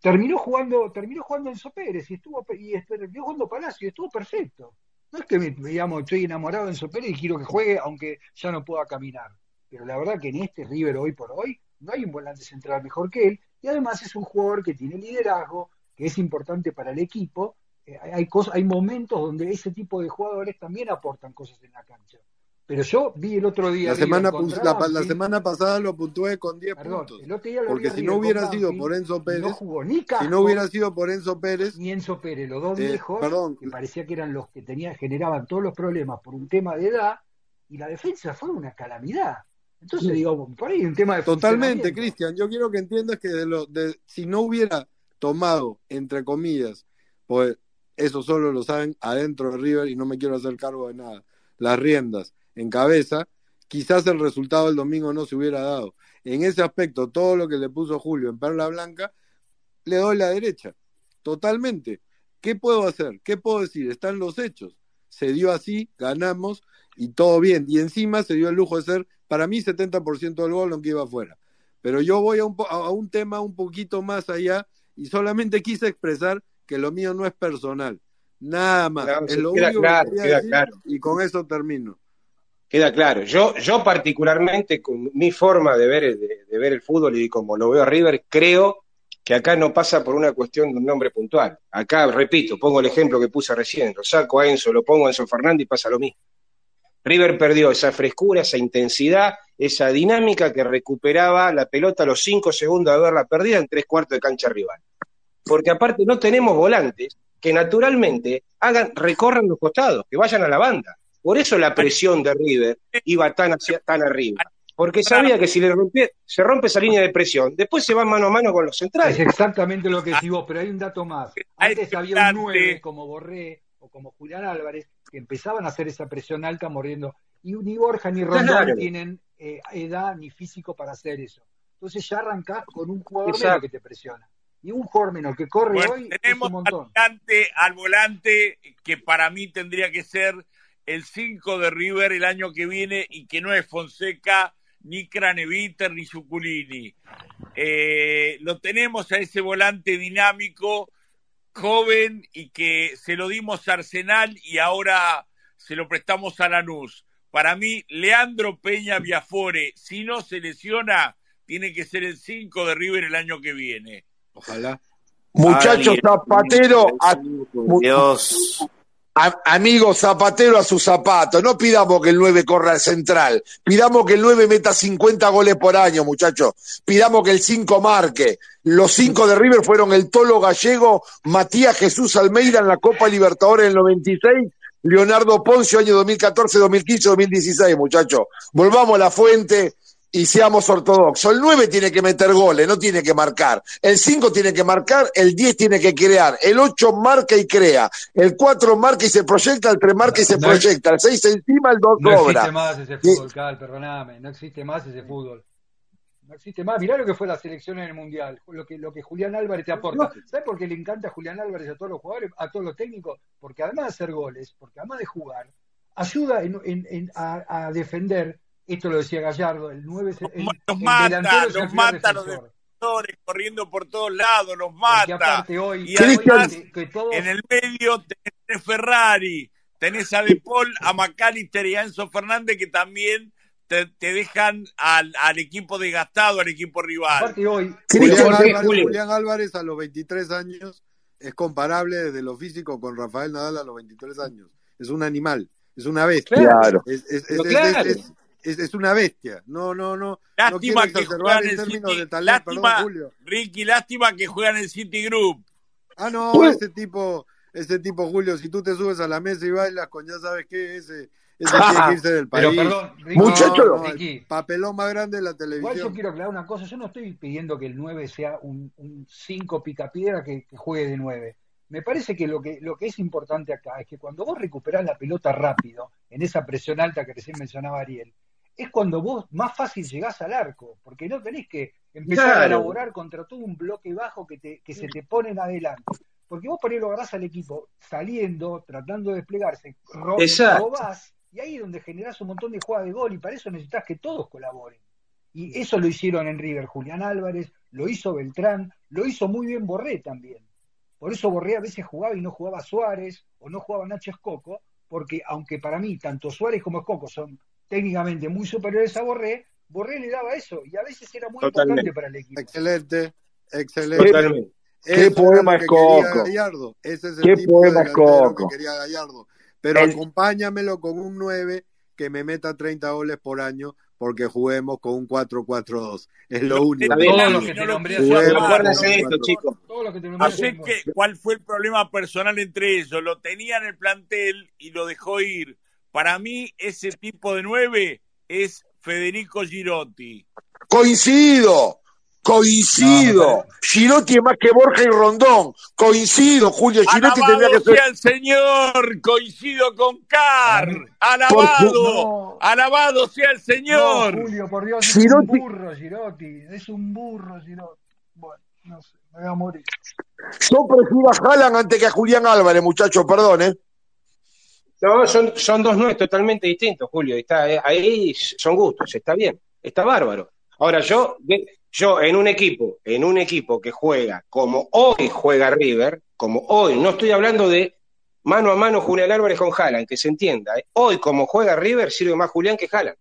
terminó jugando, terminó jugando Enzo Pérez y estuvo y terminó jugando Palacio y estuvo perfecto. No es que me, digamos, estoy enamorado de Enzo y quiero que juegue aunque ya no pueda caminar. Pero la verdad que en este River hoy por hoy no hay un volante central mejor que él y además es un jugador que tiene liderazgo, que es importante para el equipo. Eh, hay cosas, hay momentos donde ese tipo de jugadores también aportan cosas en la cancha. Pero yo vi el otro día La semana, la, semana pasada lo puntué con 10 perdón, puntos. el otro día lo vi Porque a si no hubiera sido por Enzo Pérez, no jugó ni si Casco no hubiera sido por Enzo Pérez, ni Enzo Pérez, los dos eh, viejos, perdón, que parecía que eran los que tenían, generaban todos los problemas por un tema de edad, y la defensa fue una calamidad. Entonces digo, por ahí hay un tema de Totalmente. Cristian. Yo quiero que entiendas que de lo, de, si no hubiera tomado, entre comillas, pues eso solo lo saben adentro de River y no me quiero hacer cargo de nada, las riendas en cabeza, quizás el resultado del domingo no se hubiera dado. En ese aspecto, todo lo que le puso Julio en Perla Blanca, le doy la derecha. Totalmente. ¿Qué puedo hacer? ¿Qué puedo decir? Están los hechos. Se dio así, ganamos y todo bien. Y encima se dio el lujo de ser, para mí, 70% del gol, aunque iba afuera. Pero yo voy a un, a un tema un poquito más allá y solamente quise expresar que lo mío no es personal. Nada más. Es lo queda único claro, que quería decir y con eso termino. Queda claro. Yo, yo particularmente, con mi forma de ver, de, ver el fútbol y como lo veo a River, creo que acá no pasa por una cuestión de un nombre puntual. Acá, repito, pongo el ejemplo que puse recién, lo saco a Enzo, lo pongo a Enzo Fernández y pasa lo mismo. River perdió esa frescura, esa intensidad, esa dinámica que recuperaba la pelota a los cinco segundos de haberla perdida en tres cuartos de cancha rival. Porque aparte no tenemos volantes que naturalmente hagan, recorran los costados, que vayan a la banda. Por eso la presión de River iba tan, hacia, tan arriba. Porque sabía que si le rompie- se rompe esa línea de presión, después se va mano a mano con los centrales. Es exactamente lo que decís vos, pero hay un dato más. Antes había un 9 como Borré o como Julián Álvarez que empezaban a hacer esa presión alta mordiendo. Y ni Borja ni Rondón Claro. tienen eh, edad ni físico para hacer eso. Entonces ya arrancás con un jugador menos que te presiona. Y un jugador menos que corre Bueno, hoy es tenemos un al montón. volante, al volante que para mí tendría que ser el 5 de River el año que viene y que no es Fonseca, ni Craneviter, ni Zuculini. Eh, lo tenemos a ese volante dinámico, joven y que se lo dimos a Arsenal y ahora se lo prestamos a Lanús. Para mí, Leandro Peña Viafore, si no se lesiona, tiene que ser el 5 de River el año que viene. Ojalá. Muchachos, Zapatero, a- Dios. A- amigo Zapatero a su zapato. No pidamos que el 9 corra al central. Pidamos que el 9 meta 50 goles por año, muchachos. Pidamos que el 5 marque. Los 5 de River fueron el Tolo Gallego, Matías Jesús Almeida en la Copa Libertadores del 96, Leonardo Poncio año 2014, 2015, 2016, muchachos. Volvamos a la fuente y seamos ortodoxos. El 9 tiene que meter goles, no tiene que marcar. El 5 tiene que marcar, el 10 tiene que crear. El 8 marca y crea. El 4 marca y se proyecta, el 3 marca y se No proyecta. El 6 encima, el 2 No cobra. existe más ese fútbol, Cal, perdóname, no existe más ese fútbol. No existe más. Mirá lo que fue la selección en el Mundial, lo que, lo que Julián Álvarez te aporta. ¿Sabes por qué le encanta a Julián Álvarez a todos los jugadores, a todos los técnicos? Porque además de hacer goles, porque además de jugar, ayuda en- en- en- a, a defender, esto lo decía Gallardo, el 9 el, Los el mata, delantero es los mata los defensor. defensores, corriendo por todos lados, los Porque mata. aparte hoy, Y además, que, que todos en el medio tenés Ferrari, tenés a De Paul, a McAllister y a Enzo Fernández que también te, te dejan al, al equipo desgastado, al equipo rival. aparte hoy, Julián Álvarez, Julio. Julián Álvarez a los 23 años es comparable desde lo físico con Rafael Nadal a los 23 años. Es un animal, es una bestia. Claro. Es, es- es- claro. Es- es- una bestia. No, no, no. Lástima que juegan en el términos City, de talento, perdón, lástima, Julio. Ricky, lástima que juegan el City Group. Ah, no, ese tipo, ese tipo, Julio, si tú te subes a la mesa y bailas con ya sabes qué, ese, ese tiene que irse del pero país. perdón, Ricky, Muchacho. No, no, el Ricky, papelón más grande de la Igual yo televisión. quiero aclarar una cosa, yo no estoy pidiendo que el 9 sea un 5 picapiedra que, que juegue de 9. Me parece que lo, que lo que es importante acá es que cuando vos recuperás la pelota rápido, en esa presión alta que recién mencionaba Ariel, es cuando vos más fácil llegás al arco, porque no tenés que empezar a elaborar contra todo un bloque bajo que, te, que se te ponen adelante. Porque vos por ahí lo agarrás al equipo saliendo, tratando de desplegarse, ro- Exacto. robás, y ahí es donde generás un montón de jugadas de gol, y para eso necesitas que todos colaboren. Y eso lo hicieron en River Julián Álvarez, lo hizo Beltrán, lo hizo muy bien Borré también. Por eso Borré a veces jugaba y no jugaba Suárez o no jugaba Nacho Escoco, porque aunque para mí tanto Suárez como Escoco son técnicamente muy superiores a Borré, Borré le daba eso y a veces era muy Totalmente. importante para el equipo. Excelente, excelente. Totalmente. Qué Eso poema es quería Coco. Gallardo. Ese es el Qué tipo de poema es delantero Coco. que quería Gallardo. Pero El- acompáñamelo con un 9 que me meta 30 goles por año porque juguemos con un 4-4-2. Es lo único. Que te lo nombré quiso hace Pero Juguemos rato, con acuérdense un de esto, 4-4-2. chicos. todos los que cuál fue el problema personal entre ellos. Lo tenían el plantel y lo dejó ir. Para mí, ese tipo de nueve es Federico Girotti. Coincido, coincido. No, Girotti es más que Borja y Rondón. Coincido, Julio. Girotti tendría que ser. sea el Señor, coincido con Carr. Alabado, no, alabado sea el no, Señor. Julio, por Dios, es un Girotti, burro Girotti, es un burro Girotti. Bueno, no sé, me voy a morir. yo prefiero a Haaland antes que a Julián Álvarez, muchachos, perdón, ¿eh? No, son, son dos nueve totalmente distintos, Julio. Eh, ahí son gustos, está bien, está bárbaro. Ahora, yo, yo en un equipo, en un equipo que juega como hoy juega River, como hoy, no estoy hablando de mano a mano Julián Álvarez con Haaland, que se entienda. ¿eh? Hoy, como juega River, sirve más Julián que Haaland.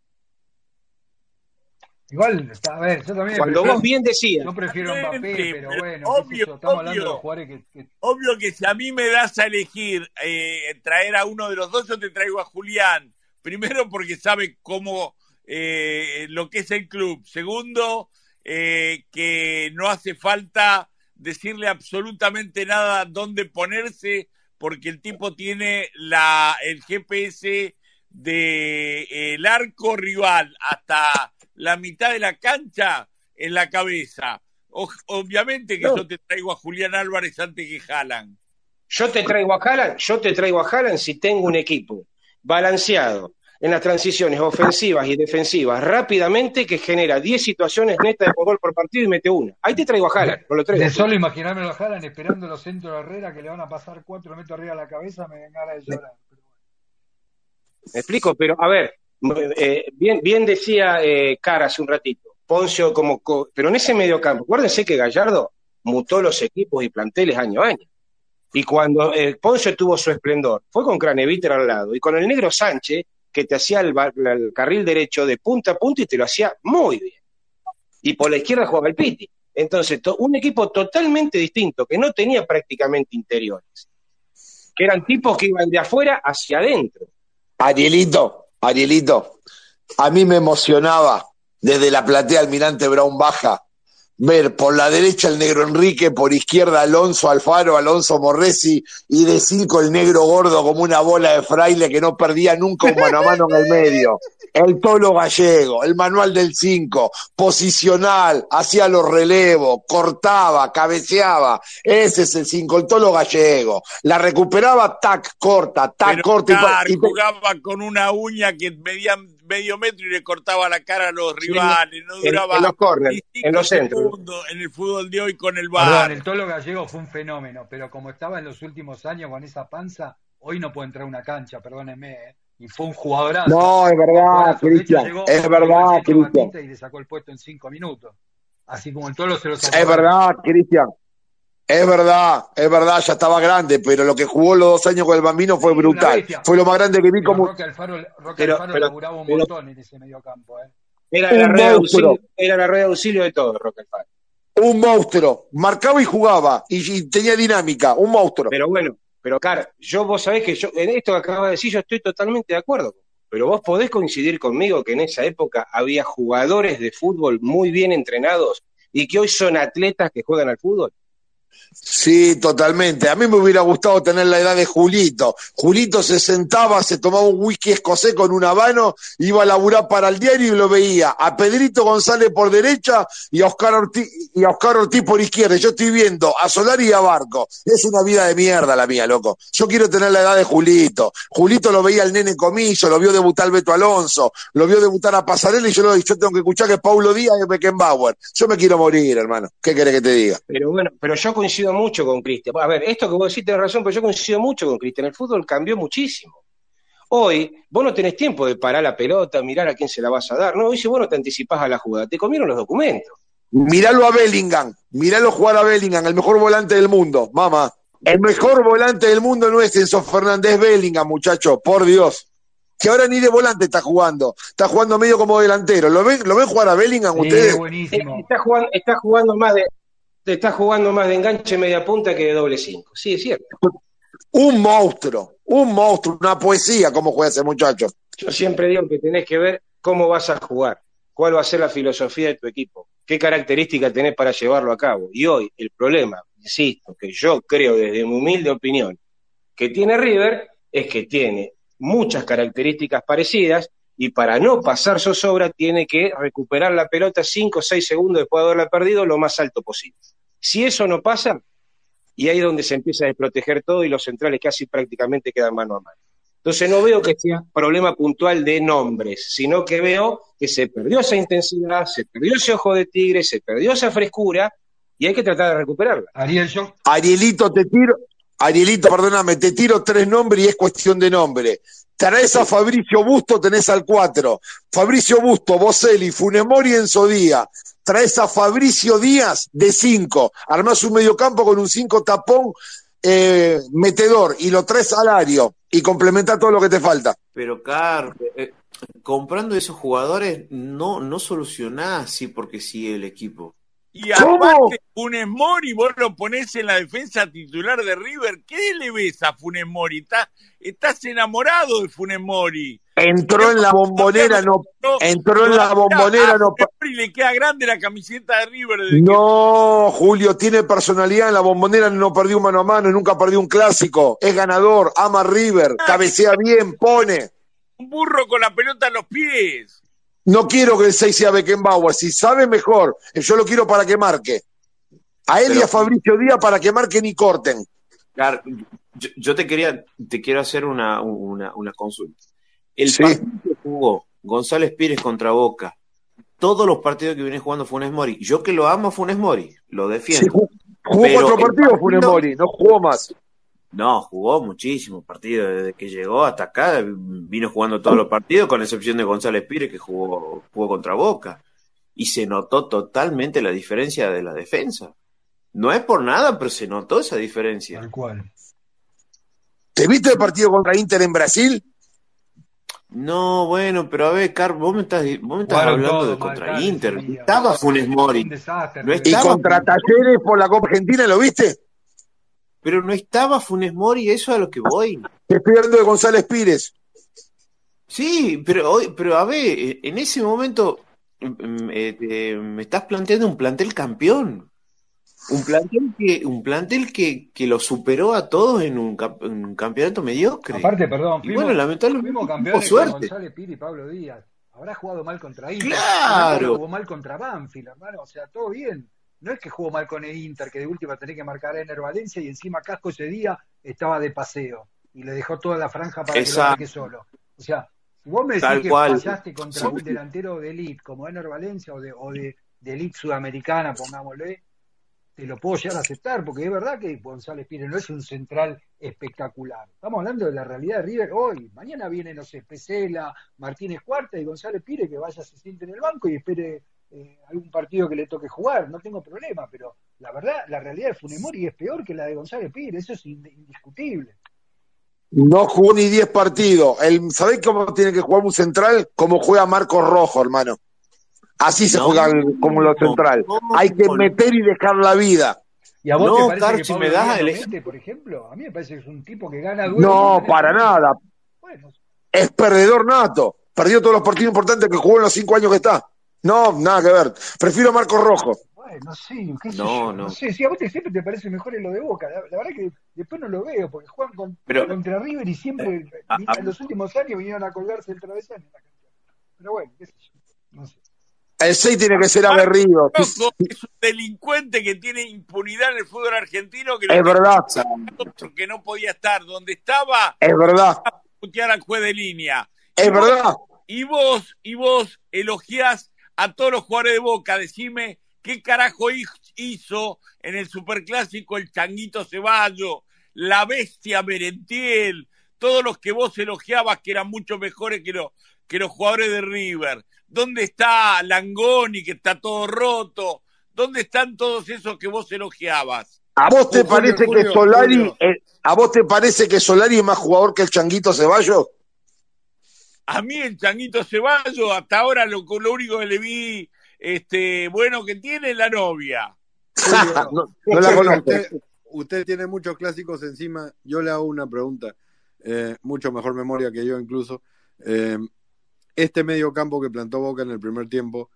Igual, a ver, yo también. Cuando prefiero- vos bien decías, Yo prefiero Mbappé, pero bueno, obvio, estamos hablando de obvio. jugadores que, que- Obvio que si a mí me das a elegir eh, traer a uno de los dos, yo te traigo a Julián. Primero porque sabe cómo eh, lo que es el club. Segundo, eh, que no hace falta decirle absolutamente nada dónde ponerse, porque el tipo tiene la, el GPS de eh, el arco rival hasta la mitad de la cancha en la cabeza. O- obviamente que No. yo te traigo a Julián Álvarez antes que Jalan. yo te traigo a Haaland, yo te traigo a Haaland si tengo un equipo balanceado en las transiciones ofensivas y defensivas rápidamente que genera 10 situaciones netas de gol por partido y mete una. Ahí te traigo a Haaland, no lo traigo. de solo imaginarme a Haaland esperando los centros de Herrera que le van a pasar cuatro metros arriba de la cabeza, me dan ganas de llorar. ¿Me explico? Pero, a ver, eh, bien, bien decía eh, Cara hace un ratito, Poncio como... co- pero en ese medio campo, acuérdense que Gallardo mutó los equipos y planteles año a año. Y cuando eh, Poncio tuvo su esplendor, fue con Craneviter al lado y con el negro Sánchez, que te hacía el, carril derecho de punta a punta y te lo hacía muy bien. Y por la izquierda jugaba el Piti. Entonces, to- un equipo totalmente distinto, que no tenía prácticamente interiores, que eran tipos que iban de afuera hacia adentro. Arielito, Arielito, a mí me emocionaba desde la platea Almirante Brown Baja ver por la derecha el negro Enrique, por izquierda Alonso Alfaro, Alonso Morresi y de cinco el negro gordo como una bola de fraile que no perdía nunca un mano a mano en el medio. El tolo gallego, el manual del cinco, posicional, hacía los relevos, cortaba, cabeceaba. Ese es el cinco, el tolo gallego. La recuperaba, tac, corta, tac, Pero corta. y Car y jugaba con una uña que medía medio metro y le cortaba la cara a los Sí, rivales. No duraba en los corners, en los centros. segundos en el fútbol de hoy con el Perdón, VAR. el Tolo Gallego fue un fenómeno, pero como estaba en los últimos años con esa panza, hoy no puede entrar a una cancha, perdónenme, ¿eh? Y fue un jugadorazo. No, es verdad, Cristian, es verdad, Cristian. Y le sacó el puesto en cinco minutos. Así como el Tolo se lo sacó. Es verdad, Cristian. Es verdad, es verdad, ya estaba grande, pero lo que jugó los dos años con el Bambino fue brutal. Fue lo más grande que vi como Roque Alfaro, Roque Pero- Alfaro pero- laburaba un pero- montón en ese medio campo, ¿eh? Era Un la, red de monstruo. auxilio, era la red de auxilio de todo, Roque Alfaro. un monstruo. Marcaba y jugaba y, y tenía dinámica, un monstruo. Pero bueno, pero Car, yo vos sabés que yo, en esto que acabas de decir, yo estoy totalmente de acuerdo. Pero vos podés coincidir conmigo que en esa época había jugadores de fútbol muy bien entrenados y que hoy son atletas que juegan al fútbol. Sí, totalmente. A mí me hubiera gustado tener la edad de Julito. Julito se sentaba, se tomaba un whisky escocés con un habano, iba a laburar para el diario y lo veía. A Pedrito González por derecha y a Oscar Ortiz, y a Oscar Ortiz por izquierda. Yo estoy viendo a Solari y a Barco. Es una vida de mierda la mía, loco. Yo quiero tener la edad de Julito. Julito lo veía el nene Comillo, lo vio debutar al Beto Alonso, lo vio debutar a Pasarela y yo, lo, yo tengo que escuchar que es Paulo Díaz y Beckenbauer. Yo me quiero morir, hermano. ¿Qué querés que te diga? Pero bueno, pero yo coincido mucho con Cristian. A ver, esto que vos decís tenés razón, pero yo coincido mucho con Cristian. El fútbol cambió muchísimo. Hoy vos no tenés tiempo de parar la pelota, mirar a quién se la vas a dar. No, hoy si vos no te anticipás a la jugada, te comieron los documentos. Miralo a Bellingham, miralo jugar a Bellingham, el mejor volante del mundo, mamá. El mejor volante del mundo no es Enzo Fernández Bellingham, muchacho, por Dios. Que ahora ni de volante está jugando, está jugando medio como delantero. ¿Lo ven, ¿lo ven jugar a Bellingham Sí, ustedes? buenísimo. Está jugando, está jugando más de está jugando más de enganche media punta que de doble cinco. Sí, es cierto. Un monstruo, un monstruo, una poesía como juega ese muchacho. Yo siempre digo que tenés que ver cómo vas a jugar, cuál va a ser la filosofía de tu equipo, qué características tenés para llevarlo a cabo. Y hoy el problema, insisto, que yo creo desde mi humilde opinión, que tiene River es que tiene muchas características parecidas y para no pasar zozobra tiene que recuperar la pelota 5 o 6 segundos después de haberla perdido lo más alto posible. Si eso no pasa, y ahí es donde se empieza a desproteger todo y los centrales casi prácticamente quedan mano a mano. Entonces no veo que sea problema puntual de nombres, sino que veo que se perdió esa intensidad, se perdió ese ojo de tigre, se perdió esa frescura y hay que tratar de recuperarla. Ariel, yo, Arielito, te tiro, Arielito, perdóname, te tiro tres nombres y es cuestión de nombre. Traes a Fabricio Busto, tenés al 4. Fabricio Busto, Boselli, Funemori, Enzo Díaz. Traes a Fabricio Díaz de 5. Armás un mediocampo con un 5 tapón eh, metedor y lo traes salario y complementa todo lo que te falta. Pero, Car, eh, comprando esos jugadores no, no solucionás así porque sí el equipo. Y aparte, Funes Mori, vos lo ponés en la defensa titular de River. ¿Qué le ves a Funes Mori? Estás, estás enamorado de Funes Mori. Entró en la bombonera, no, entró en la bombonera, no. A Mori le queda grande la camiseta de River. No, Julio, tiene personalidad en la bombonera, no perdió un mano a mano, nunca perdió un clásico, es ganador, ama a River, cabecea bien, pone. Un burro con la pelota en los pies. No quiero que el 6 sea Beckenbauer, si sabe mejor, yo lo quiero para que marque. A él y a Fabricio Díaz para que marquen y corten. Car, yo, yo te quería, te quiero hacer una, una, una consulta. El Sí. partido que jugó González Pires contra Boca, todos los partidos que viene jugando Funes Mori, yo que lo amo a Funes Mori, lo defiendo. Sí, jugó cuatro partidos Funes partido- Mori, no jugó más. No, jugó muchísimos partidos desde que llegó hasta acá, vino jugando todos los partidos, con excepción de González Pires que jugó, jugó contra Boca. Y se notó totalmente la diferencia de la defensa. No es por nada, pero se notó esa diferencia. Tal cual. ¿Te viste el partido contra Inter en Brasil? No, bueno, pero a ver, Car, vos me estás, vos me estás hablando de contra Carlos, Inter. Estaba Funes Mori. Desastre. No Y estaba, contra Talleres por la Copa Argentina, ¿lo viste? pero no estaba Funes Mori, eso es a lo que voy. Te estoy hablando de González Pires. Sí, pero hoy, pero a ver, en ese momento mm, eh, te- me estás planteando un plantel campeón. Un plantel que, un plantel que, que lo superó a todos en un, cap- en un campeonato mediocre. Aparte, perdón, Y fuimos, bueno, lamentablemente fuimos campeones con suerte. González Piri y Pablo Díaz. Habrá jugado mal contra Inter. Claro. Jugó mal contra Banfield, hermano. O sea, todo bien. No es que jugó mal con el Inter, que de última tenía que marcar a Ener Valencia y encima Casco ese día estaba de paseo y le dejó toda la franja para que lo marque solo. O sea, vos me decís Tal que cual. fallaste contra Sí. un delantero de elite como Ener Valencia o de, o de, de elite sudamericana, pongámosle, te lo puedo llegar a aceptar, porque es verdad que González Pires no es un central espectacular. Estamos hablando de la realidad de River hoy. Mañana viene, no sé, Pesela, Martínez Cuarta y González Pires que vaya, se siente en el banco y espere eh, algún partido que le toque jugar. No tengo problema, pero la verdad, la realidad de Funemori es peor que la de González Pires. Eso es ind- indiscutible. No jugó ni 10 partidos. El, ¿Sabés cómo tiene que jugar un central? Como juega Marcos Rojo, hermano. Así se No, juega el- como lo central. no, Hay que no. meter y dejar la vida. ¿Y a vos No, te parece que Pablo me das elegir- mete, por ejemplo? A mí me parece que es un tipo que gana duelo. No, para nada. Bueno, Es perdedor nato. Perdió todos los partidos importantes que jugó en los cinco años que está. No, nada que ver. Prefiero a Marcos Rojo. Bueno, sí, qué sé No, yo, no. no sé, si a vos te, siempre te parece mejor en lo de Boca, la, la verdad que después no lo veo, porque juegan con- Pero- contra River y siempre, a- en los últimos años vinieron a colgarse el travesaño. Pero bueno, qué sé yo, no sé. El 6 tiene que ser aguerrido. Es un delincuente que tiene impunidad en el fútbol argentino que Es verdad. que no podía estar donde estaba Es verdad. putear al juez de línea. Es verdad. Y vos, y vos elogiás a todos los jugadores de Boca. Decime qué carajo hi- hizo en el Superclásico el Changuito Ceballos, la bestia Merentiel, todos los que vos elogiabas que eran mucho mejores que, los que los jugadores de River. ¿Dónde está Langoni, que está todo roto? ¿Dónde están todos esos que vos elogiabas? ¿A vos te Julio, parece Julio, que Solari, eh, a vos te parece que Solari es más jugador que el Changuito Ceballos? A mí el Changuito Ceballos, hasta ahora lo, lo único que le vi este, bueno que tiene es la novia. no, no la conozco. Usted, usted tiene muchos clásicos encima. Yo le hago una pregunta, eh, mucho mejor memoria que yo incluso. Eh, este medio campo que plantó Boca en el primer tiempo,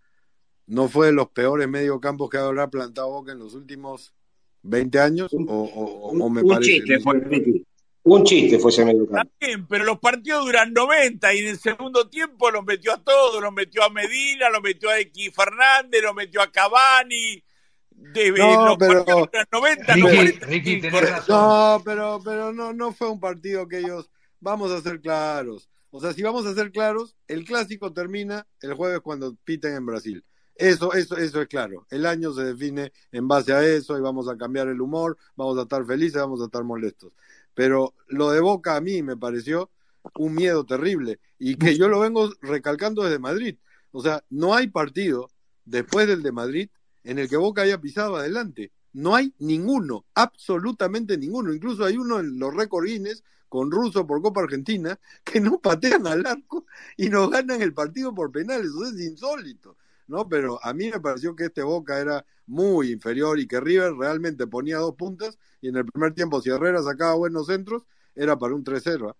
¿no fue de los peores mediocampos que habrá plantado Boca en los últimos 20 años? ¿O, o- o me un parece? chiste fue, Ricky. Un chiste fue ese medio campo. Bien, pero los partidos duran 90 y en el segundo tiempo los metió a todos, los metió a Medina, los metió a X Fernández, los metió a Cavani. De, No, los pero- partidos duran 90, no Ricky, 40. Ricky, tenés razón. No, pero, pero no, no fue un partido que ellos. Vamos a ser claros. O sea, si vamos a ser claros, el clásico termina el jueves cuando piten en Brasil. Eso, eso, eso es claro. El año se define en base a eso y vamos a cambiar el humor, vamos a estar felices, vamos a estar molestos. Pero lo de Boca a mí me pareció un miedo terrible y que yo lo vengo recalcando desde Madrid. O sea, no hay partido después del de Madrid en el que Boca haya pisado adelante. no hay ninguno, absolutamente ninguno. Incluso hay uno en los récord Guinness con Russo por Copa Argentina que no patean al arco y nos ganan el partido por penales. Eso es insólito, ¿no? Pero a mí me pareció que este Boca era muy inferior y que River realmente ponía dos puntas y en el primer tiempo si Herrera sacaba buenos centros era para un 3-0. ¿ah?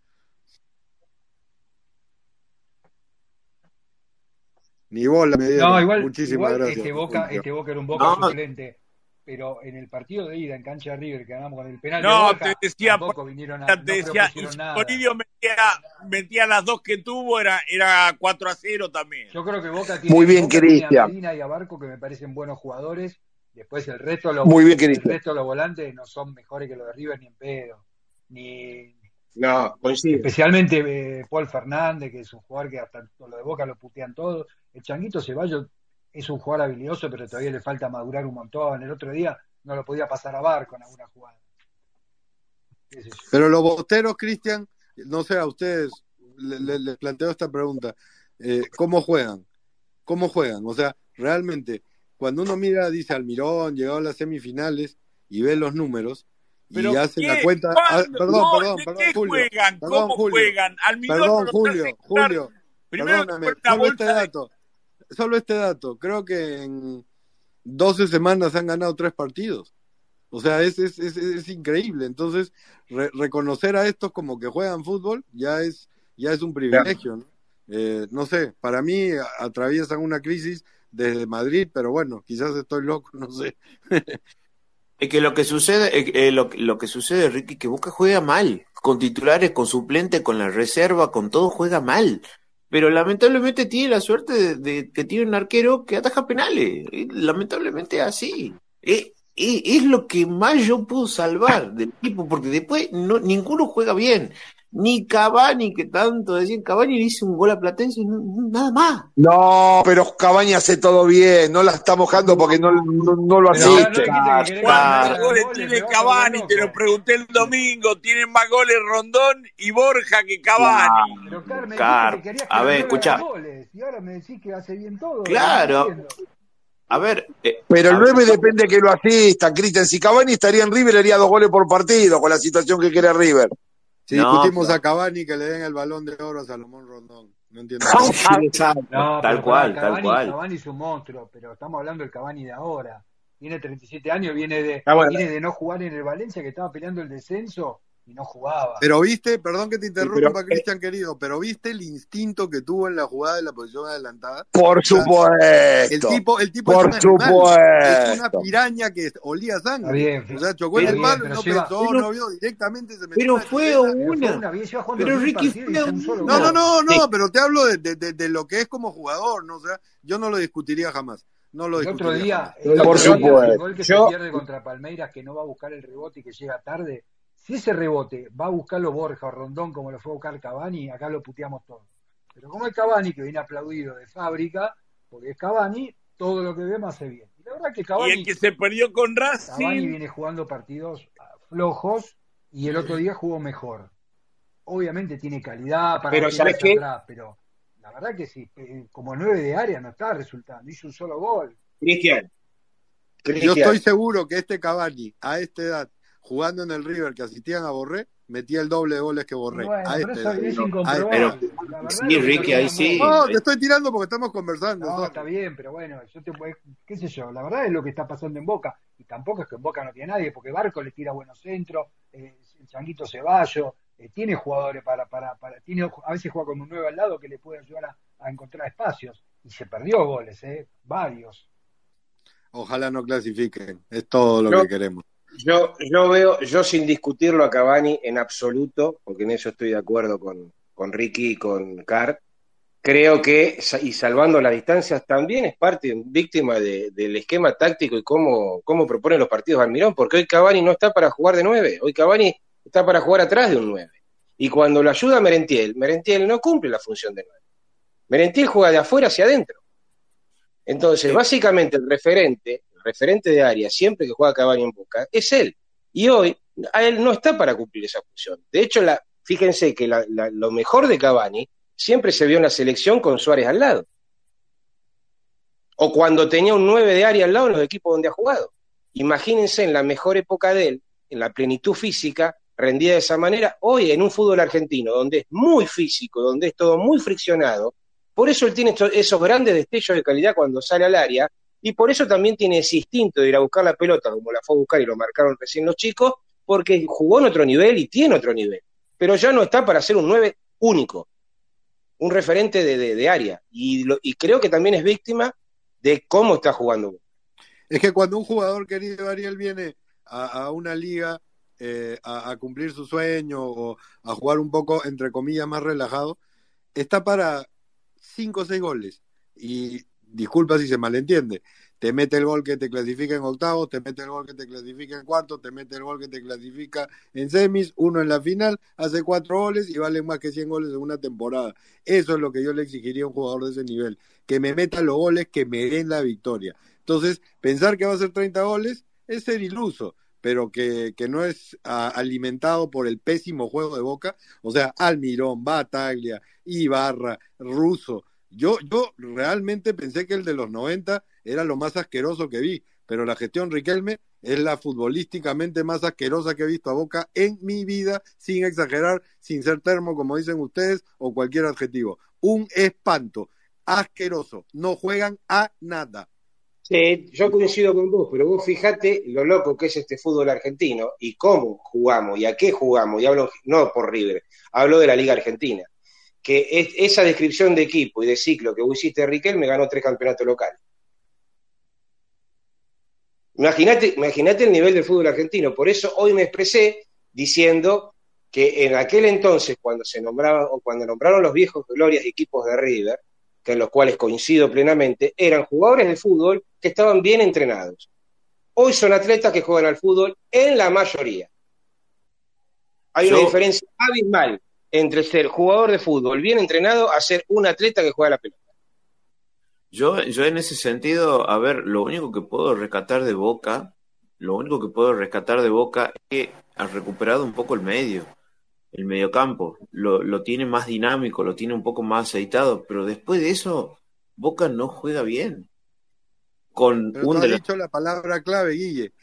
Ni bola me dieron. No, igual, Muchísimas igual gracias. este Boca, este Boca era un Boca No. suplente, pero en el partido de ida en cancha de River que ganamos con el penal de No, Boca, te decía, tampoco vinieron a, te no decía, metía, metía las dos que tuvo, era, era 4 a 0 también. Yo creo que Boca tiene, Muy bien, Boca tiene a Cristian. Medina y a Barco que me parecen buenos jugadores. Después el resto de los, Muy bien, el resto de los volantes no son mejores que los de River ni en pedo. Ni, No, coincido. especialmente eh, Paul Fernández, que es un jugador que hasta lo de Boca lo putean todos. El Changuito Ceballos es un jugador habilidoso, pero todavía le falta madurar un montón. El otro día no lo podía pasar a Barco en alguna jugada. Pero los bosteros, Cristian, no sé, a ustedes le- le- les planteo esta pregunta. Eh, ¿Cómo juegan? ¿Cómo juegan? O sea, realmente, cuando uno mira, dice Almirón, llegó a las semifinales y ve los números y Pero hace la cuenta. Ah, perdón, No, perdón, ¿de perdón, qué Julio. juegan? Perdón, ¿Cómo Julio. juegan? Almirón Perdón, Julio. Julio. Primero Perdóname, con solo este dato. Solo este dato. Creo que en 12 semanas han ganado tres partidos. O sea, es, es, es, es increíble. Entonces, re- reconocer a estos como que juegan fútbol ya es, ya es un privilegio. ¿no? Eh, no sé, para mí atraviesan una crisis desde Madrid, pero bueno, quizás estoy loco, no sé. Es que lo que sucede, eh, eh, lo, lo que sucede, Ricky, que Boca juega mal, con titulares, con suplente, con la reserva, con todo juega mal. Pero lamentablemente tiene la suerte de, de que tiene un arquero que ataja penales. Lamentablemente es así. Eh, eh, es lo que más yo puedo salvar del equipo, porque después no, ninguno juega bien. Ni Cavani, que tanto decían, Cavani le hizo un gol a Platense, no- nada más. No, pero Cabaña hace todo bien, no la está mojando porque no, no, no lo asiste. ¿Cuántos goles tiene Cavani? Te lo pregunté el domingo. Tienen más goles Rondón y Borja que Cavani. Pero Carmen, que que A ver, escucha. goles, y ahora me decís que hace bien todo. Claro. A ver, eh, Pero el a ver, 9 depende que lo asistan, Cristian. Si Cavani estaría en River, haría dos goles por partido con la situación que quiere River. Si No, discutimos pero- a Cavani que le den el balón de oro a Salomón Rondón. No entiendo. No, tal cual, tal cual. Cavani es un monstruo, pero estamos hablando del Cavani de ahora. Tiene 37 años, viene de, Ah, bueno. viene de no jugar en el Valencia, que estaba peleando el descenso y no jugaba. Pero viste, perdón que te interrumpa, pero- Cristian querido, pero viste el instinto que tuvo en la jugada de la posición adelantada. Por O sea, El supuesto. tipo, el tipo Por es un animal, es una supuesto. piraña que olía Está sangre. bien, O sea, chocó en el bien, palo, no lleva, pensó, Pero- no vio, directamente se metió Pero fue una. una, bien, Pero 10 Ricky fue hizo un solo No, no, no, Sí. no, pero te hablo de, de, de- de lo que es como jugador, ¿no? O sea, yo no lo discutiría jamás. No lo El otro discutiría día, jamás. el otro Por día, el supuesto. gol que Yo- se pierde contra Palmeiras, que no va a buscar el rebote y que llega tarde, si ese rebote va a buscarlo Borja o Rondón como lo fue a buscar Cavani, acá lo puteamos todos. Pero como es Cavani, que viene aplaudido de fábrica, porque es Cavani, todo lo que vemos hace bien. Y la verdad que Y el Cavani, que se perdió con Cavani Racing. viene jugando partidos ah, flojos y el otro día jugó mejor. Obviamente tiene calidad para Pero, ¿sabes qué? atrás, pero la verdad que sí, eh, como nueve de área no está resultando, hizo un solo gol. Cristian, Yo estoy seguro que este Cavani, a esta edad, jugando en el River que asistían a Borré, metía el doble de goles que Borré. Bueno, a pero eso edad. es A. Pero La verdad sí, Ricky, ahí sí. No, te estoy tirando porque estamos conversando. No, está bien, pero bueno, yo te puedo- qué sé yo, la verdad es lo que está pasando en Boca. Y tampoco es que en Boca no tiene nadie, porque Barco le tira buenos centros, eh, el Changuito Ceballos, eh, tiene jugadores para, para, para, tiene, a veces juega con un nuevo al lado que le puede ayudar a, a encontrar espacios. Y se perdió goles, eh, varios. Ojalá no clasifiquen. Es todo lo Yo- que queremos. Yo, yo veo, yo sin discutirlo a Cavani en absoluto, porque en eso estoy de acuerdo con, con Ricky y con Cart, creo que, y salvando las distancias, también es parte, víctima de- del esquema táctico y cómo, cómo propone los partidos Almirón, porque hoy Cavani no está para jugar de nueve, hoy Cavani está para jugar atrás de un nueve. Y cuando lo ayuda Merentiel, Merentiel no cumple la función de nueve. Merentiel juega de afuera hacia adentro. Entonces, básicamente el referente, referente de área, siempre que juega Cavani en Boca, es él. Y hoy, a él no está para cumplir esa función. De hecho, la, fíjense que la- la- lo mejor de Cavani siempre se vio en la selección con Suárez al lado. O cuando tenía un 9 de área al lado en los equipos donde ha jugado. imagínense en la mejor época de él, en la plenitud física, rendida de esa manera, hoy en un fútbol argentino, donde es muy físico, donde es todo muy friccionado, por eso él tiene esos grandes destellos de calidad cuando sale al área, y por eso también tiene ese instinto de ir a buscar la pelota, como la fue a buscar y lo marcaron recién los chicos, porque jugó en otro nivel y tiene otro nivel, pero ya no está para ser un 9 único, un referente de, de- área, y, lo- y creo que también es víctima de cómo está jugando. Es que cuando un jugador querido Ariel viene a, una liga eh, a, a cumplir su sueño o a jugar un poco, entre comillas, más relajado, está para cinco o seis goles. Y disculpa si se malentiende. Te mete el gol que te clasifica en octavos, te mete el gol que te clasifica en cuartos, te mete el gol que te clasifica en semis, uno en la final, hace cuatro goles y vale más que 100 goles en una temporada. Eso es lo que yo le exigiría a un jugador de ese nivel, que me meta los goles que me den la victoria. Entonces, pensar que va a ser 30 goles es ser iluso, pero que, que no es alimentado por el pésimo juego de Boca. O sea, Almirón, Bataglia, Ibarra, Russo. Yo, yo realmente pensé que el de los 90 era lo más asqueroso que vi, pero la gestión Riquelme es la futbolísticamente más asquerosa que he visto a Boca en mi vida, sin exagerar, sin ser termo, como dicen ustedes, o cualquier adjetivo. Un espanto, asqueroso, no juegan a nada. Sí, yo coincido con vos, pero vos fijate lo loco que es este fútbol argentino y cómo jugamos y a qué jugamos, y hablo no por River, hablo de la Liga Argentina, que es, esa descripción de equipo y de ciclo que vos hiciste, Riquel, me ganó tres campeonatos locales. Imagínate, imagínate el nivel del fútbol argentino, por eso hoy me expresé diciendo que en aquel entonces, cuando se nombraba o cuando nombraron los viejos glorias equipos de River, que en los cuales coincido plenamente, eran jugadores de fútbol que estaban bien entrenados. Hoy son atletas que juegan al fútbol en la mayoría. Hay una diferencia abismal entre ser jugador de fútbol bien entrenado a ser un atleta que juega la pelota. Yo, yo en ese sentido, a ver, lo único que puedo rescatar de Boca, lo único que puedo rescatar de Boca es que ha recuperado un poco el medio, el mediocampo, lo, lo tiene más dinámico, lo tiene un poco más aceitado, pero después de eso, Boca no juega bien. Con Pero un has dicho la palabra clave, Guille.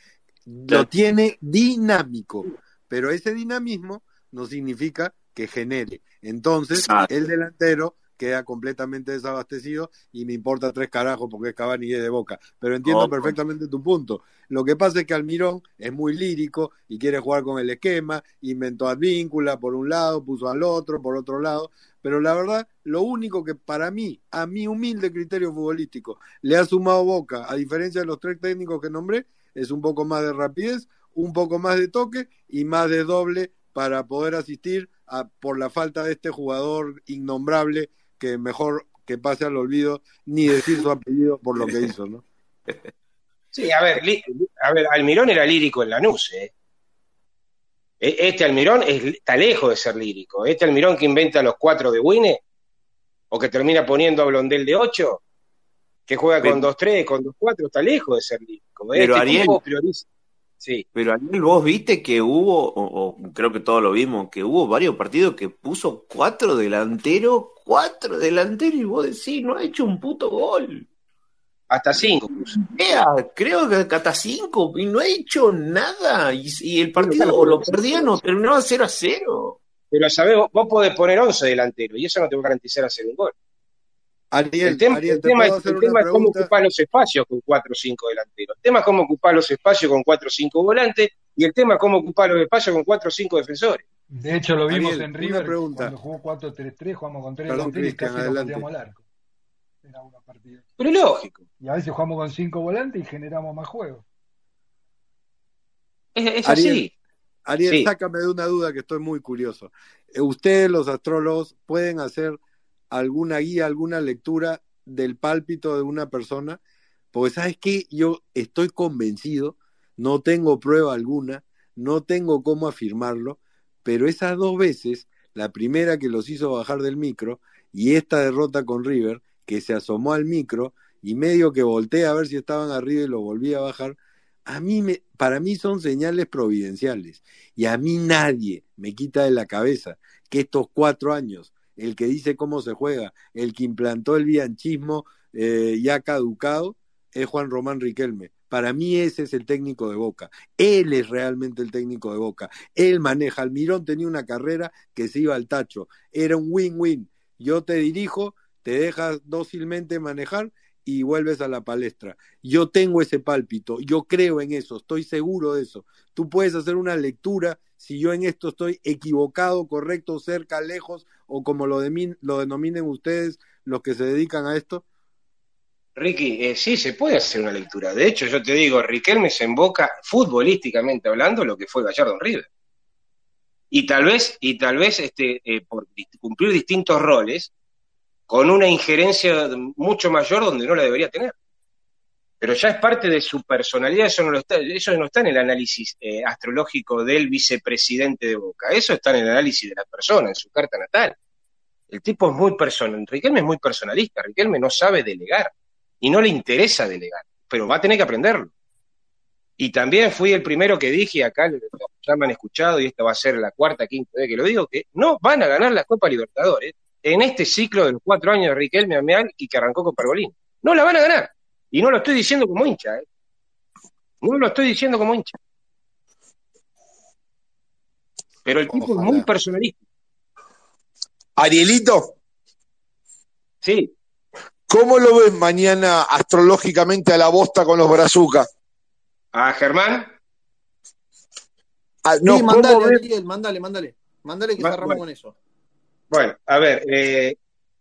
Lo tiene dinámico, pero ese dinamismo no significa que genere. Entonces, Exacto. el delantero queda completamente desabastecido y me importa tres carajos porque es Cavani y es de Boca. Pero entiendo perfectamente tu punto. Lo que pasa es que Almirón es muy lírico y quiere jugar con el esquema, inventó Advíncula por un lado, puso al otro por otro lado, pero la verdad, lo único que para mí, a mi humilde criterio futbolístico, le ha sumado Boca, a diferencia de los tres técnicos que nombré, es un poco más de rapidez, un poco más de toque y más de doble para poder asistir a, por la falta de este jugador innombrable que mejor que pase al olvido ni decir su apellido por lo que hizo, ¿no? Sí, a ver, li- a ver, Almirón era lírico en Lanús, ¿eh? E- Este Almirón es- está lejos de ser lírico. Este Almirón que inventa los cuatro de Wine, o que termina poniendo a Blondel de 8, que juega con Pero- 2-3, con 2-4, está lejos de ser lírico. ¿eh? Pero Este Ariel- tipo prioriza. Sí. Pero Ariel, vos viste que hubo, o, o creo que todos lo vimos, que hubo varios partidos que puso cuatro delanteros, cuatro delanteros, y vos decís, no ha hecho un puto gol. Hasta cinco. Vea, creo que hasta cinco, y no ha hecho nada. Y, y el partido o lo perdían o terminaba 0 a 0. Pero sabés, vos, vos podés poner 11 delanteros y eso no te va a garantizar hacer un gol. Ariel, el tema, Ariel, el ¿te tema puedo es, hacer el una tema es cómo ocupar los espacios con 4 o 5 delanteros. El tema es cómo ocupar los espacios con 4 o 5 volantes y el tema es cómo ocupar los espacios con 4 o 5 defensores. De hecho, lo vimos Ariel, en una River pregunta. cuando jugó 4-3-3, jugamos con tres Perdón, delanteros y casi nos adelante. pateamos al arco. En algunos partidos. Pero lógico, Y a veces jugamos con cinco volantes y generamos más juego. es, es Ariel, así. Ariel, Sí. sácame de una duda que estoy muy curioso. Eh, ¿Ustedes, los astrólogos, pueden hacer alguna guía, alguna lectura del pálpito de una persona? Porque, ¿sabes qué? Yo estoy convencido, no tengo prueba alguna, no tengo cómo afirmarlo, pero esas dos veces, la primera que los hizo bajar del micro y esta derrota con River, que se asomó al micro y medio que voltea a ver si estaban arriba y lo volvía a bajar, a mí me, para mí son señales providenciales y a mí nadie me quita de la cabeza que estos cuatro años, el que dice cómo se juega, el que implantó el bianchismo eh, ya caducado, es Juan Román Riquelme. Para mí ese es el técnico de Boca. Él es realmente el técnico de Boca. Él maneja. Almirón tenía una carrera que se iba al tacho. Era un win-win. Yo te dirijo, te dejas dócilmente manejar y vuelves a la palestra. Yo tengo ese pálpito, yo creo en eso, estoy seguro de eso. Tú puedes hacer una lectura si yo en esto estoy equivocado, correcto, cerca, lejos, o como lo, de lo denominen ustedes los que se dedican a esto. Ricky, eh, sí, se puede hacer una lectura. De hecho, yo te digo, Riquelme se emboca futbolísticamente hablando lo que fue Gallardo River. Y tal vez, y tal vez este, eh, por cumplir distintos roles, con una injerencia mucho mayor donde no la debería tener. Pero ya es parte de su personalidad, eso no, está, eso no está en el análisis eh, astrológico del vicepresidente de Boca, eso está en el análisis de la persona, en su carta natal. El tipo es muy personal, Riquelme es muy personalista, Riquelme no sabe delegar y no le interesa delegar, pero va a tener que aprenderlo. Y también fui el primero que dije, acá ya me han escuchado y esta va a ser la cuarta, quinta vez que lo digo, que no van a ganar la Copa Libertadores en este ciclo de los cuatro años de Riquelme Ameal y que arrancó con Pergolini. No la van a ganar. Y no lo estoy diciendo como hincha. ¿eh? No lo estoy diciendo como hincha. Pero el tipo es muy personalista. Arielito. Sí. ¿Cómo lo ves mañana astrológicamente a la bosta con los brazucas? ¿A Germán? Ah, no, sí, mándale, Ariel, mándale, mándale. Mándale que cerramos con eso. Bueno, a ver, eh,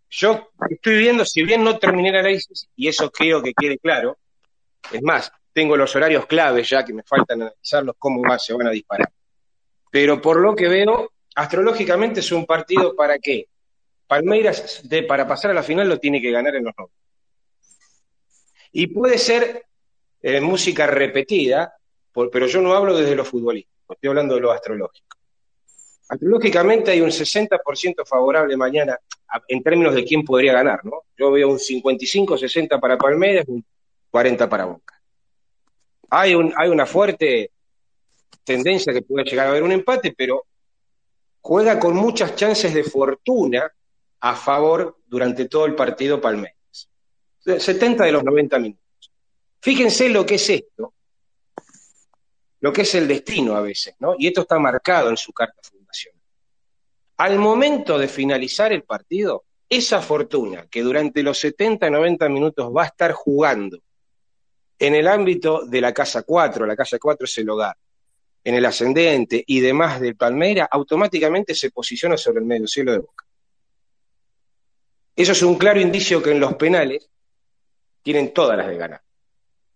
yo estoy viendo, si bien no terminé el análisis, y eso creo que quede claro, es más, tengo los horarios claves ya que me faltan analizarlos, cómo más se van a disparar. Pero por lo que veo, astrológicamente es un partido para qué? Palmeiras, de, para pasar a la final, lo tiene que ganar en los 90. Y puede ser eh, música repetida, pero yo no hablo desde lo futbolístico, estoy hablando de lo astrológico. Lógicamente hay un 60% favorable mañana en términos de quién podría ganar, ¿no? Yo veo un 55-60 para Palmeiras, un 40 para Boca. Hay, un, hay una fuerte tendencia que puede llegar a haber un empate, pero juega con muchas chances de fortuna a favor durante todo el partido Palmeiras. 70 de los 90 minutos. Fíjense lo que es esto, lo que es el destino a veces, ¿no? Y esto está marcado en su carta al momento de finalizar el partido, esa fortuna que durante los 70, 90 minutos va a estar jugando en el ámbito de la casa 4, la casa 4 es el hogar, en el ascendente y demás del Palmeira, automáticamente se posiciona sobre el medio cielo de Boca. Eso es un claro indicio que en los penales tienen todas las de ganar.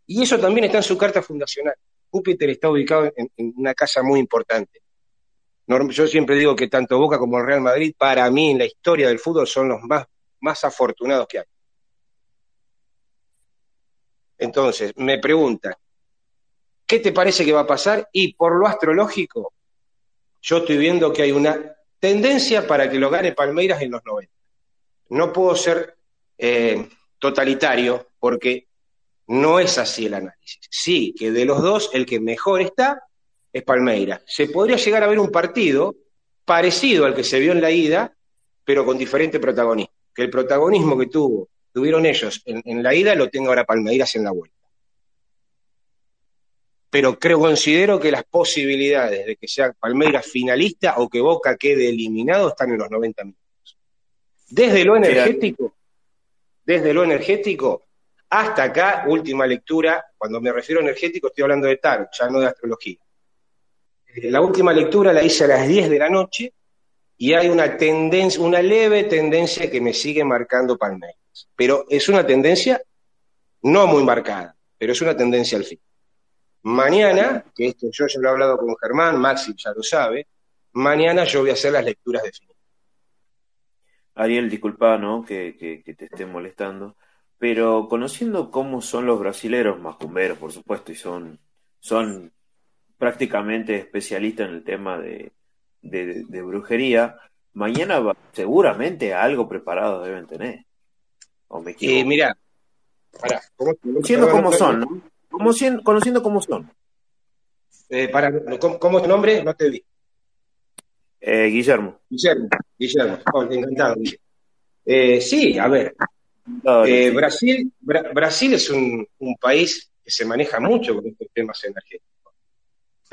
Y eso también está en su carta fundacional. Júpiter está ubicado en una casa muy importante. Yo siempre digo que tanto Boca como el Real Madrid, para mí, en la historia del fútbol, son los más, más afortunados que hay. Entonces, me pregunta, ¿qué te parece que va a pasar? Y por lo astrológico, yo estoy viendo que hay una tendencia para que lo gane Palmeiras en los 90. No puedo ser eh, totalitario porque no es así el análisis. Sí, que de los dos, el que mejor está es Palmeiras. Se podría llegar a ver un partido parecido al que se vio en la ida, pero con diferente protagonismo. Que el protagonismo que tuvo, tuvieron ellos en, la ida lo tenga ahora Palmeiras en la vuelta. Pero creo, considero que las posibilidades de que sea Palmeiras finalista o que Boca quede eliminado están en los 90 minutos. Desde lo energético, desde lo energético, hasta acá, última lectura, cuando me refiero a energético estoy hablando de tarot, ya no de astrología. Eh, la última lectura la hice a las 10 de la noche y hay una tendencia, una leve tendencia que me sigue marcando Palmeiras. Pero es una tendencia no muy marcada, pero es una tendencia al fin. Mañana, que esto yo ya lo he hablado con Germán, Maxi ya lo sabe, mañana yo voy a hacer las lecturas definitivas. Ariel, disculpa, ¿no? Que, te esté molestando, pero conociendo cómo son los brasileros, macumberos, por supuesto, y son, son prácticamente especialista en el tema de, de, brujería, mañana seguramente algo preparado deben tener. ¿O me equivoco? Eh, mira, conociendo cómo son, ¿no? conociendo cómo son. Eh, para, ¿cómo, es tu nombre? No te vi. Eh, Guillermo. Guillermo, Guillermo. Oh, encantado. Eh, sí, a ver. Eh, Brasil, Bra- Brasil es un, un país que se maneja mucho con estos temas energéticos.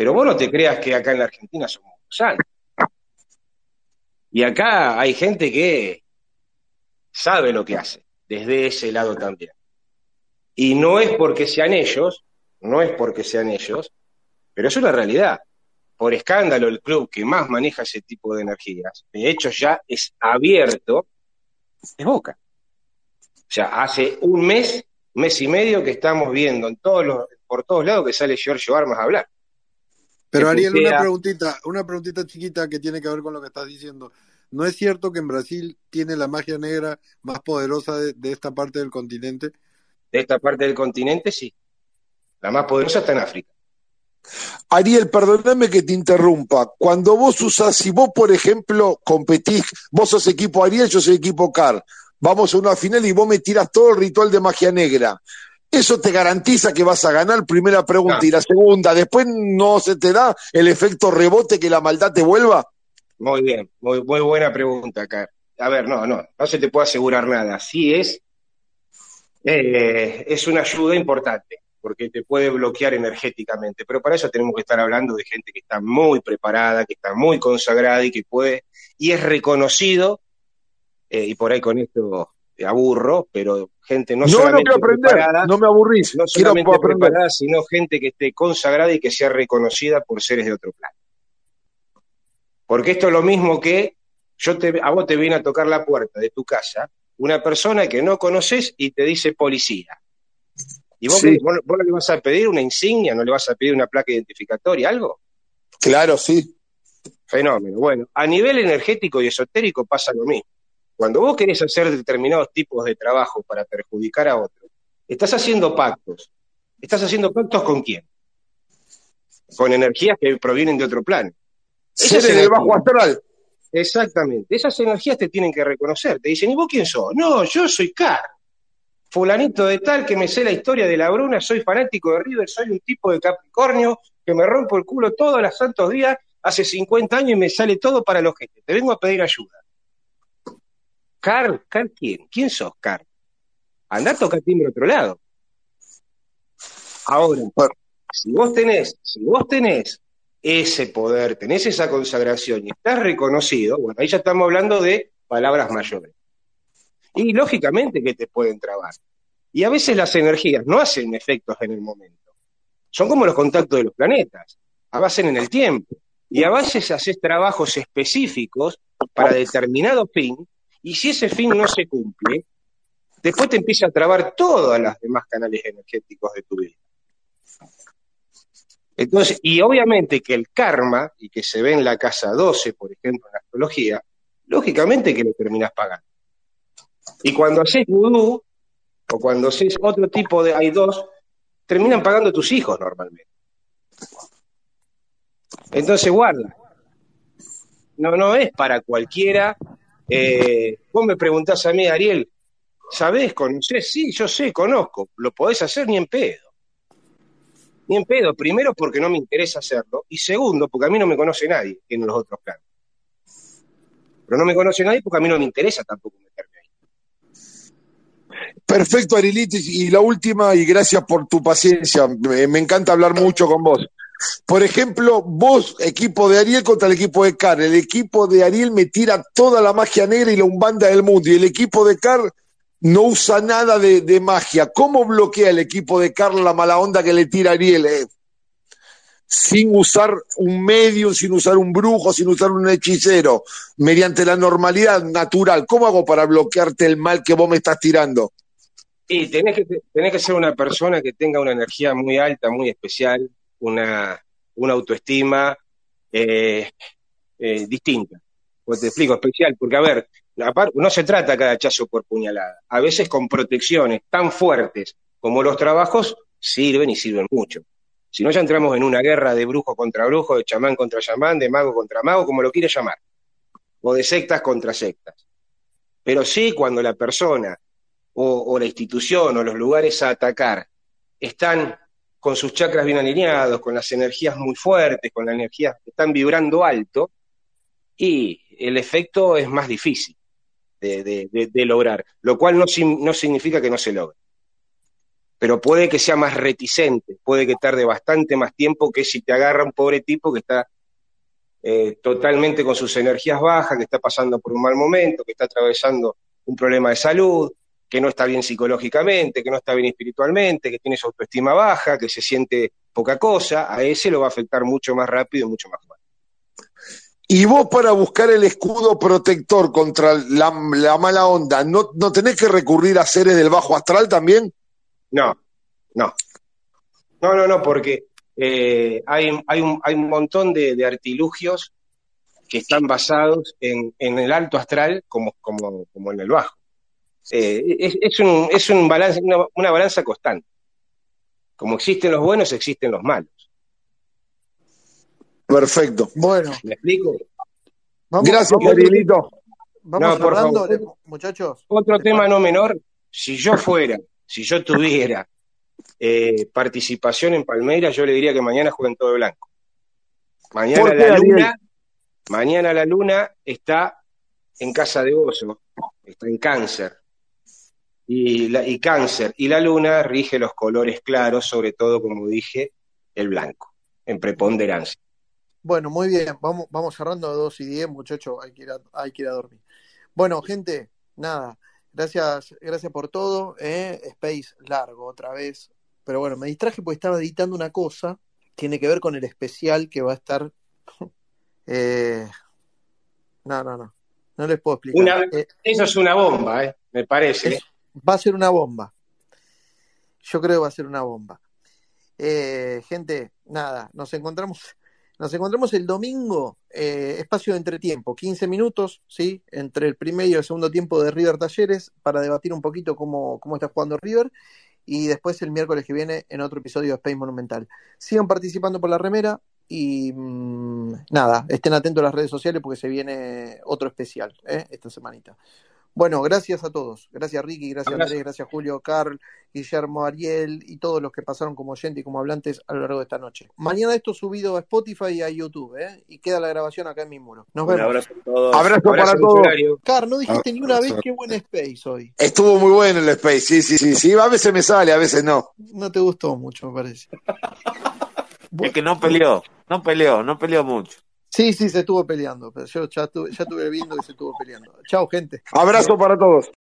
Pero vos no te creas que acá en la Argentina somos santos. Y acá hay gente que sabe lo que hace, desde ese lado también. Y no es porque sean ellos, no es porque sean ellos, pero es una realidad. Por escándalo, el club que más maneja ese tipo de energías, de hecho ya es abierto, es Boca. O sea, hace un mes, mes y medio que estamos viendo en todos los, por todos lados que sale Giorgio Armas a hablar. Pero Ariel, una preguntita, una preguntita chiquita que tiene que ver con lo que estás diciendo. ¿No es cierto que en Brasil tiene la magia negra más poderosa de, de esta parte del continente? De esta parte del continente, sí. La más poderosa está en África. Ariel, perdóname que te interrumpa. Cuando vos usás, si vos, por ejemplo, competís, vos sos equipo Ariel, yo soy equipo Car, vamos a una final y vos me tirás todo el ritual de magia negra. ¿Eso te garantiza que vas a ganar? Primera pregunta. Y la segunda, ¿después no se te da el efecto rebote que la maldad te vuelva? Muy bien, muy, muy buena pregunta acá. A ver, no, no, no se te puede asegurar nada. Sí es, eh, es una ayuda importante, porque te puede bloquear energéticamente, pero para eso tenemos que estar hablando de gente que está muy preparada, que está muy consagrada y que puede, y es reconocido, eh, y por ahí con esto aburro, pero gente no, No, no solamente quiero aprender, preparada, no me aburrís, no quiero solamente preparada, sino gente que esté consagrada y que sea reconocida por seres de otro plano. Porque esto es lo mismo que yo te, a vos te viene a tocar la puerta de tu casa una persona que no conoces y te dice policía. ¿Y vos, Sí. vos, vos no le vas a pedir una insignia, no le vas a pedir una placa identificatoria, algo? Claro, sí. Fenómeno. Bueno, a nivel energético y esotérico pasa lo mismo. Cuando vos querés hacer determinados tipos de trabajo para perjudicar a otro, estás haciendo pactos. ¿Estás haciendo pactos con quién? Con energías que provienen de otro plano. Seres del energías- bajo astral. Exactamente. Esas energías te tienen que reconocer. Te dicen, ¿y vos quién sos? No, yo soy Car. Fulanito de tal que me sé la historia de la Bruna, soy fanático de River, soy un tipo de Capricornio que me rompo el culo todos los santos días, hace 50 años y me sale todo para los gente. Te vengo a pedir ayuda. Car, ¿Car quién? ¿Quién sos, Car? Andá a tocar timbre a otro lado. Ahora, si vos tenés, si vos tenés ese poder, tenés esa consagración y estás reconocido, bueno, ahí ya estamos hablando de palabras mayores. Y lógicamente que te pueden trabar. Y a veces las energías no hacen efectos en el momento. Son como los contactos de los planetas, avancen en el tiempo. Y a veces haces trabajos específicos para determinado fin, y si ese fin no se cumple, después te empieza a trabar todos los demás canales energéticos de tu vida. Entonces, y obviamente que el karma, y que se ve en la casa 12, por ejemplo, en astrología, lógicamente que lo terminás pagando. Y cuando haces vudú, o cuando haces otro tipo de, hay dos, terminan pagando tus hijos normalmente. Entonces, guarda. No, no es para cualquiera. Eh, vos me preguntás a mí, Ariel, ¿sabés, conocés? Sí, yo sé, conozco. ¿Lo podés hacer ni en pedo? Ni en pedo. Primero, porque no me interesa hacerlo. Y segundo, porque a mí no me conoce nadie en los otros planos. Pero no me conoce nadie porque a mí no me interesa tampoco meterme ahí. Perfecto, Arilitis. Y la última, y gracias por tu paciencia. Me encanta hablar mucho con vos. Por ejemplo, vos, equipo de Ariel contra el equipo de Car. El equipo de Ariel me tira toda la magia negra y la umbanda del mundo. Y el equipo de Car no usa nada de, magia. ¿Cómo bloquea el equipo de Car la mala onda que le tira Ariel? eh? Sin usar un medium, sin usar un brujo, sin usar un hechicero, mediante la normalidad natural. ¿Cómo hago para bloquearte el mal que vos me estás tirando? Y tenés que, tenés que ser una persona que tenga una energía muy alta, muy especial, una, una autoestima eh, eh, distinta. Pues te explico, especial, porque a ver, no se trata cada hachazo por puñalada. A veces con protecciones tan fuertes como los trabajos sirven y sirven mucho. Si no, ya entramos en una guerra de brujo contra brujo, de chamán contra chamán, de mago contra mago, como lo quieras llamar. O de sectas contra sectas. Pero sí cuando la persona o, o la institución o los lugares a atacar están con sus chakras bien alineados, con las energías muy fuertes, con las energías que están vibrando alto, y el efecto es más difícil. de, lograr, lo cual no significa que no se logre. Pero puede que sea más reticente, puede que tarde bastante más tiempo que si te agarra un pobre tipo que está eh, totalmente con sus energías bajas, que está pasando por un mal momento, que está atravesando un problema de salud, que no está bien psicológicamente, que no está bien espiritualmente, que tiene su autoestima baja, que se siente poca cosa, a ese lo va a afectar mucho más rápido y mucho más fuerte. Y vos para buscar el escudo protector contra la, la mala onda, ¿no, ¿no tenés que recurrir a seres del bajo astral también? No, no. No, no, no, porque eh, hay, hay, un, hay un montón de, de artilugios que están basados en, en el alto astral como, como, como en el bajo. Eh, es, es un, es un balance, una, una balanza constante. Como existen los buenos, existen los malos. Perfecto. Bueno, ¿Me explico? vamos, Gracias, vamos, No, por favor. le- muchachos. Otro tema no menor, si yo fuera, si yo tuviera eh, participación en Palmeiras, yo le diría que mañana jueguen todo blanco. Mañana ¿Por qué, la Ariel? luna, mañana la luna está en casa de Oso, está en cáncer. Y, la, y cáncer y la luna rige los colores claros, sobre todo, como dije, el blanco, en preponderancia. Bueno, muy bien, vamos, vamos cerrando a 2 y 10, muchachos, hay que ir a, hay que ir a dormir. Bueno, gente, nada, gracias, gracias por todo, ¿eh? Space largo otra vez, pero bueno, me distraje porque estaba editando una cosa, tiene que ver con el especial que va a estar... eh, no, no, no, no les puedo explicar. Una, Eh, eso es una bomba, ¿eh? me parece. es- va a ser una bomba, yo creo que va a ser una bomba. Eh, gente, nada, nos encontramos, nos encontramos el domingo, eh, espacio de entretiempo, 15 minutos, ¿sí? Entre el primer y el segundo tiempo de River Talleres, para debatir un poquito cómo, cómo está jugando River, y después el miércoles que viene en otro episodio de Space Monumental. Sigan participando por la remera y mm, nada, estén atentos a las redes sociales porque se viene otro especial, ¿eh? Esta semanita. Bueno, gracias a todos. Gracias Ricky, gracias Abrazo. Andrés, gracias Julio, Carl, Guillermo, Ariel y todos los que pasaron como oyente y como hablantes a lo largo de esta noche. Mañana esto subido a Spotify y a YouTube, ¿eh? Y queda la grabación acá en mi muro. Nos Un vemos. abrazo a todos. Abrazo para Abrazo, todos. Millonario. Car, no dijiste ni una vez qué buen space hoy. Estuvo muy bueno el Space, sí, sí, sí, sí. A veces me sale, a veces no. No te gustó mucho, me parece. Es que no peleó, no peleó, no peleó mucho. Sí, sí, se estuvo peleando, pero yo ya, tuve, ya estuve viendo que se estuvo peleando. Chao, gente. Abrazo para todos.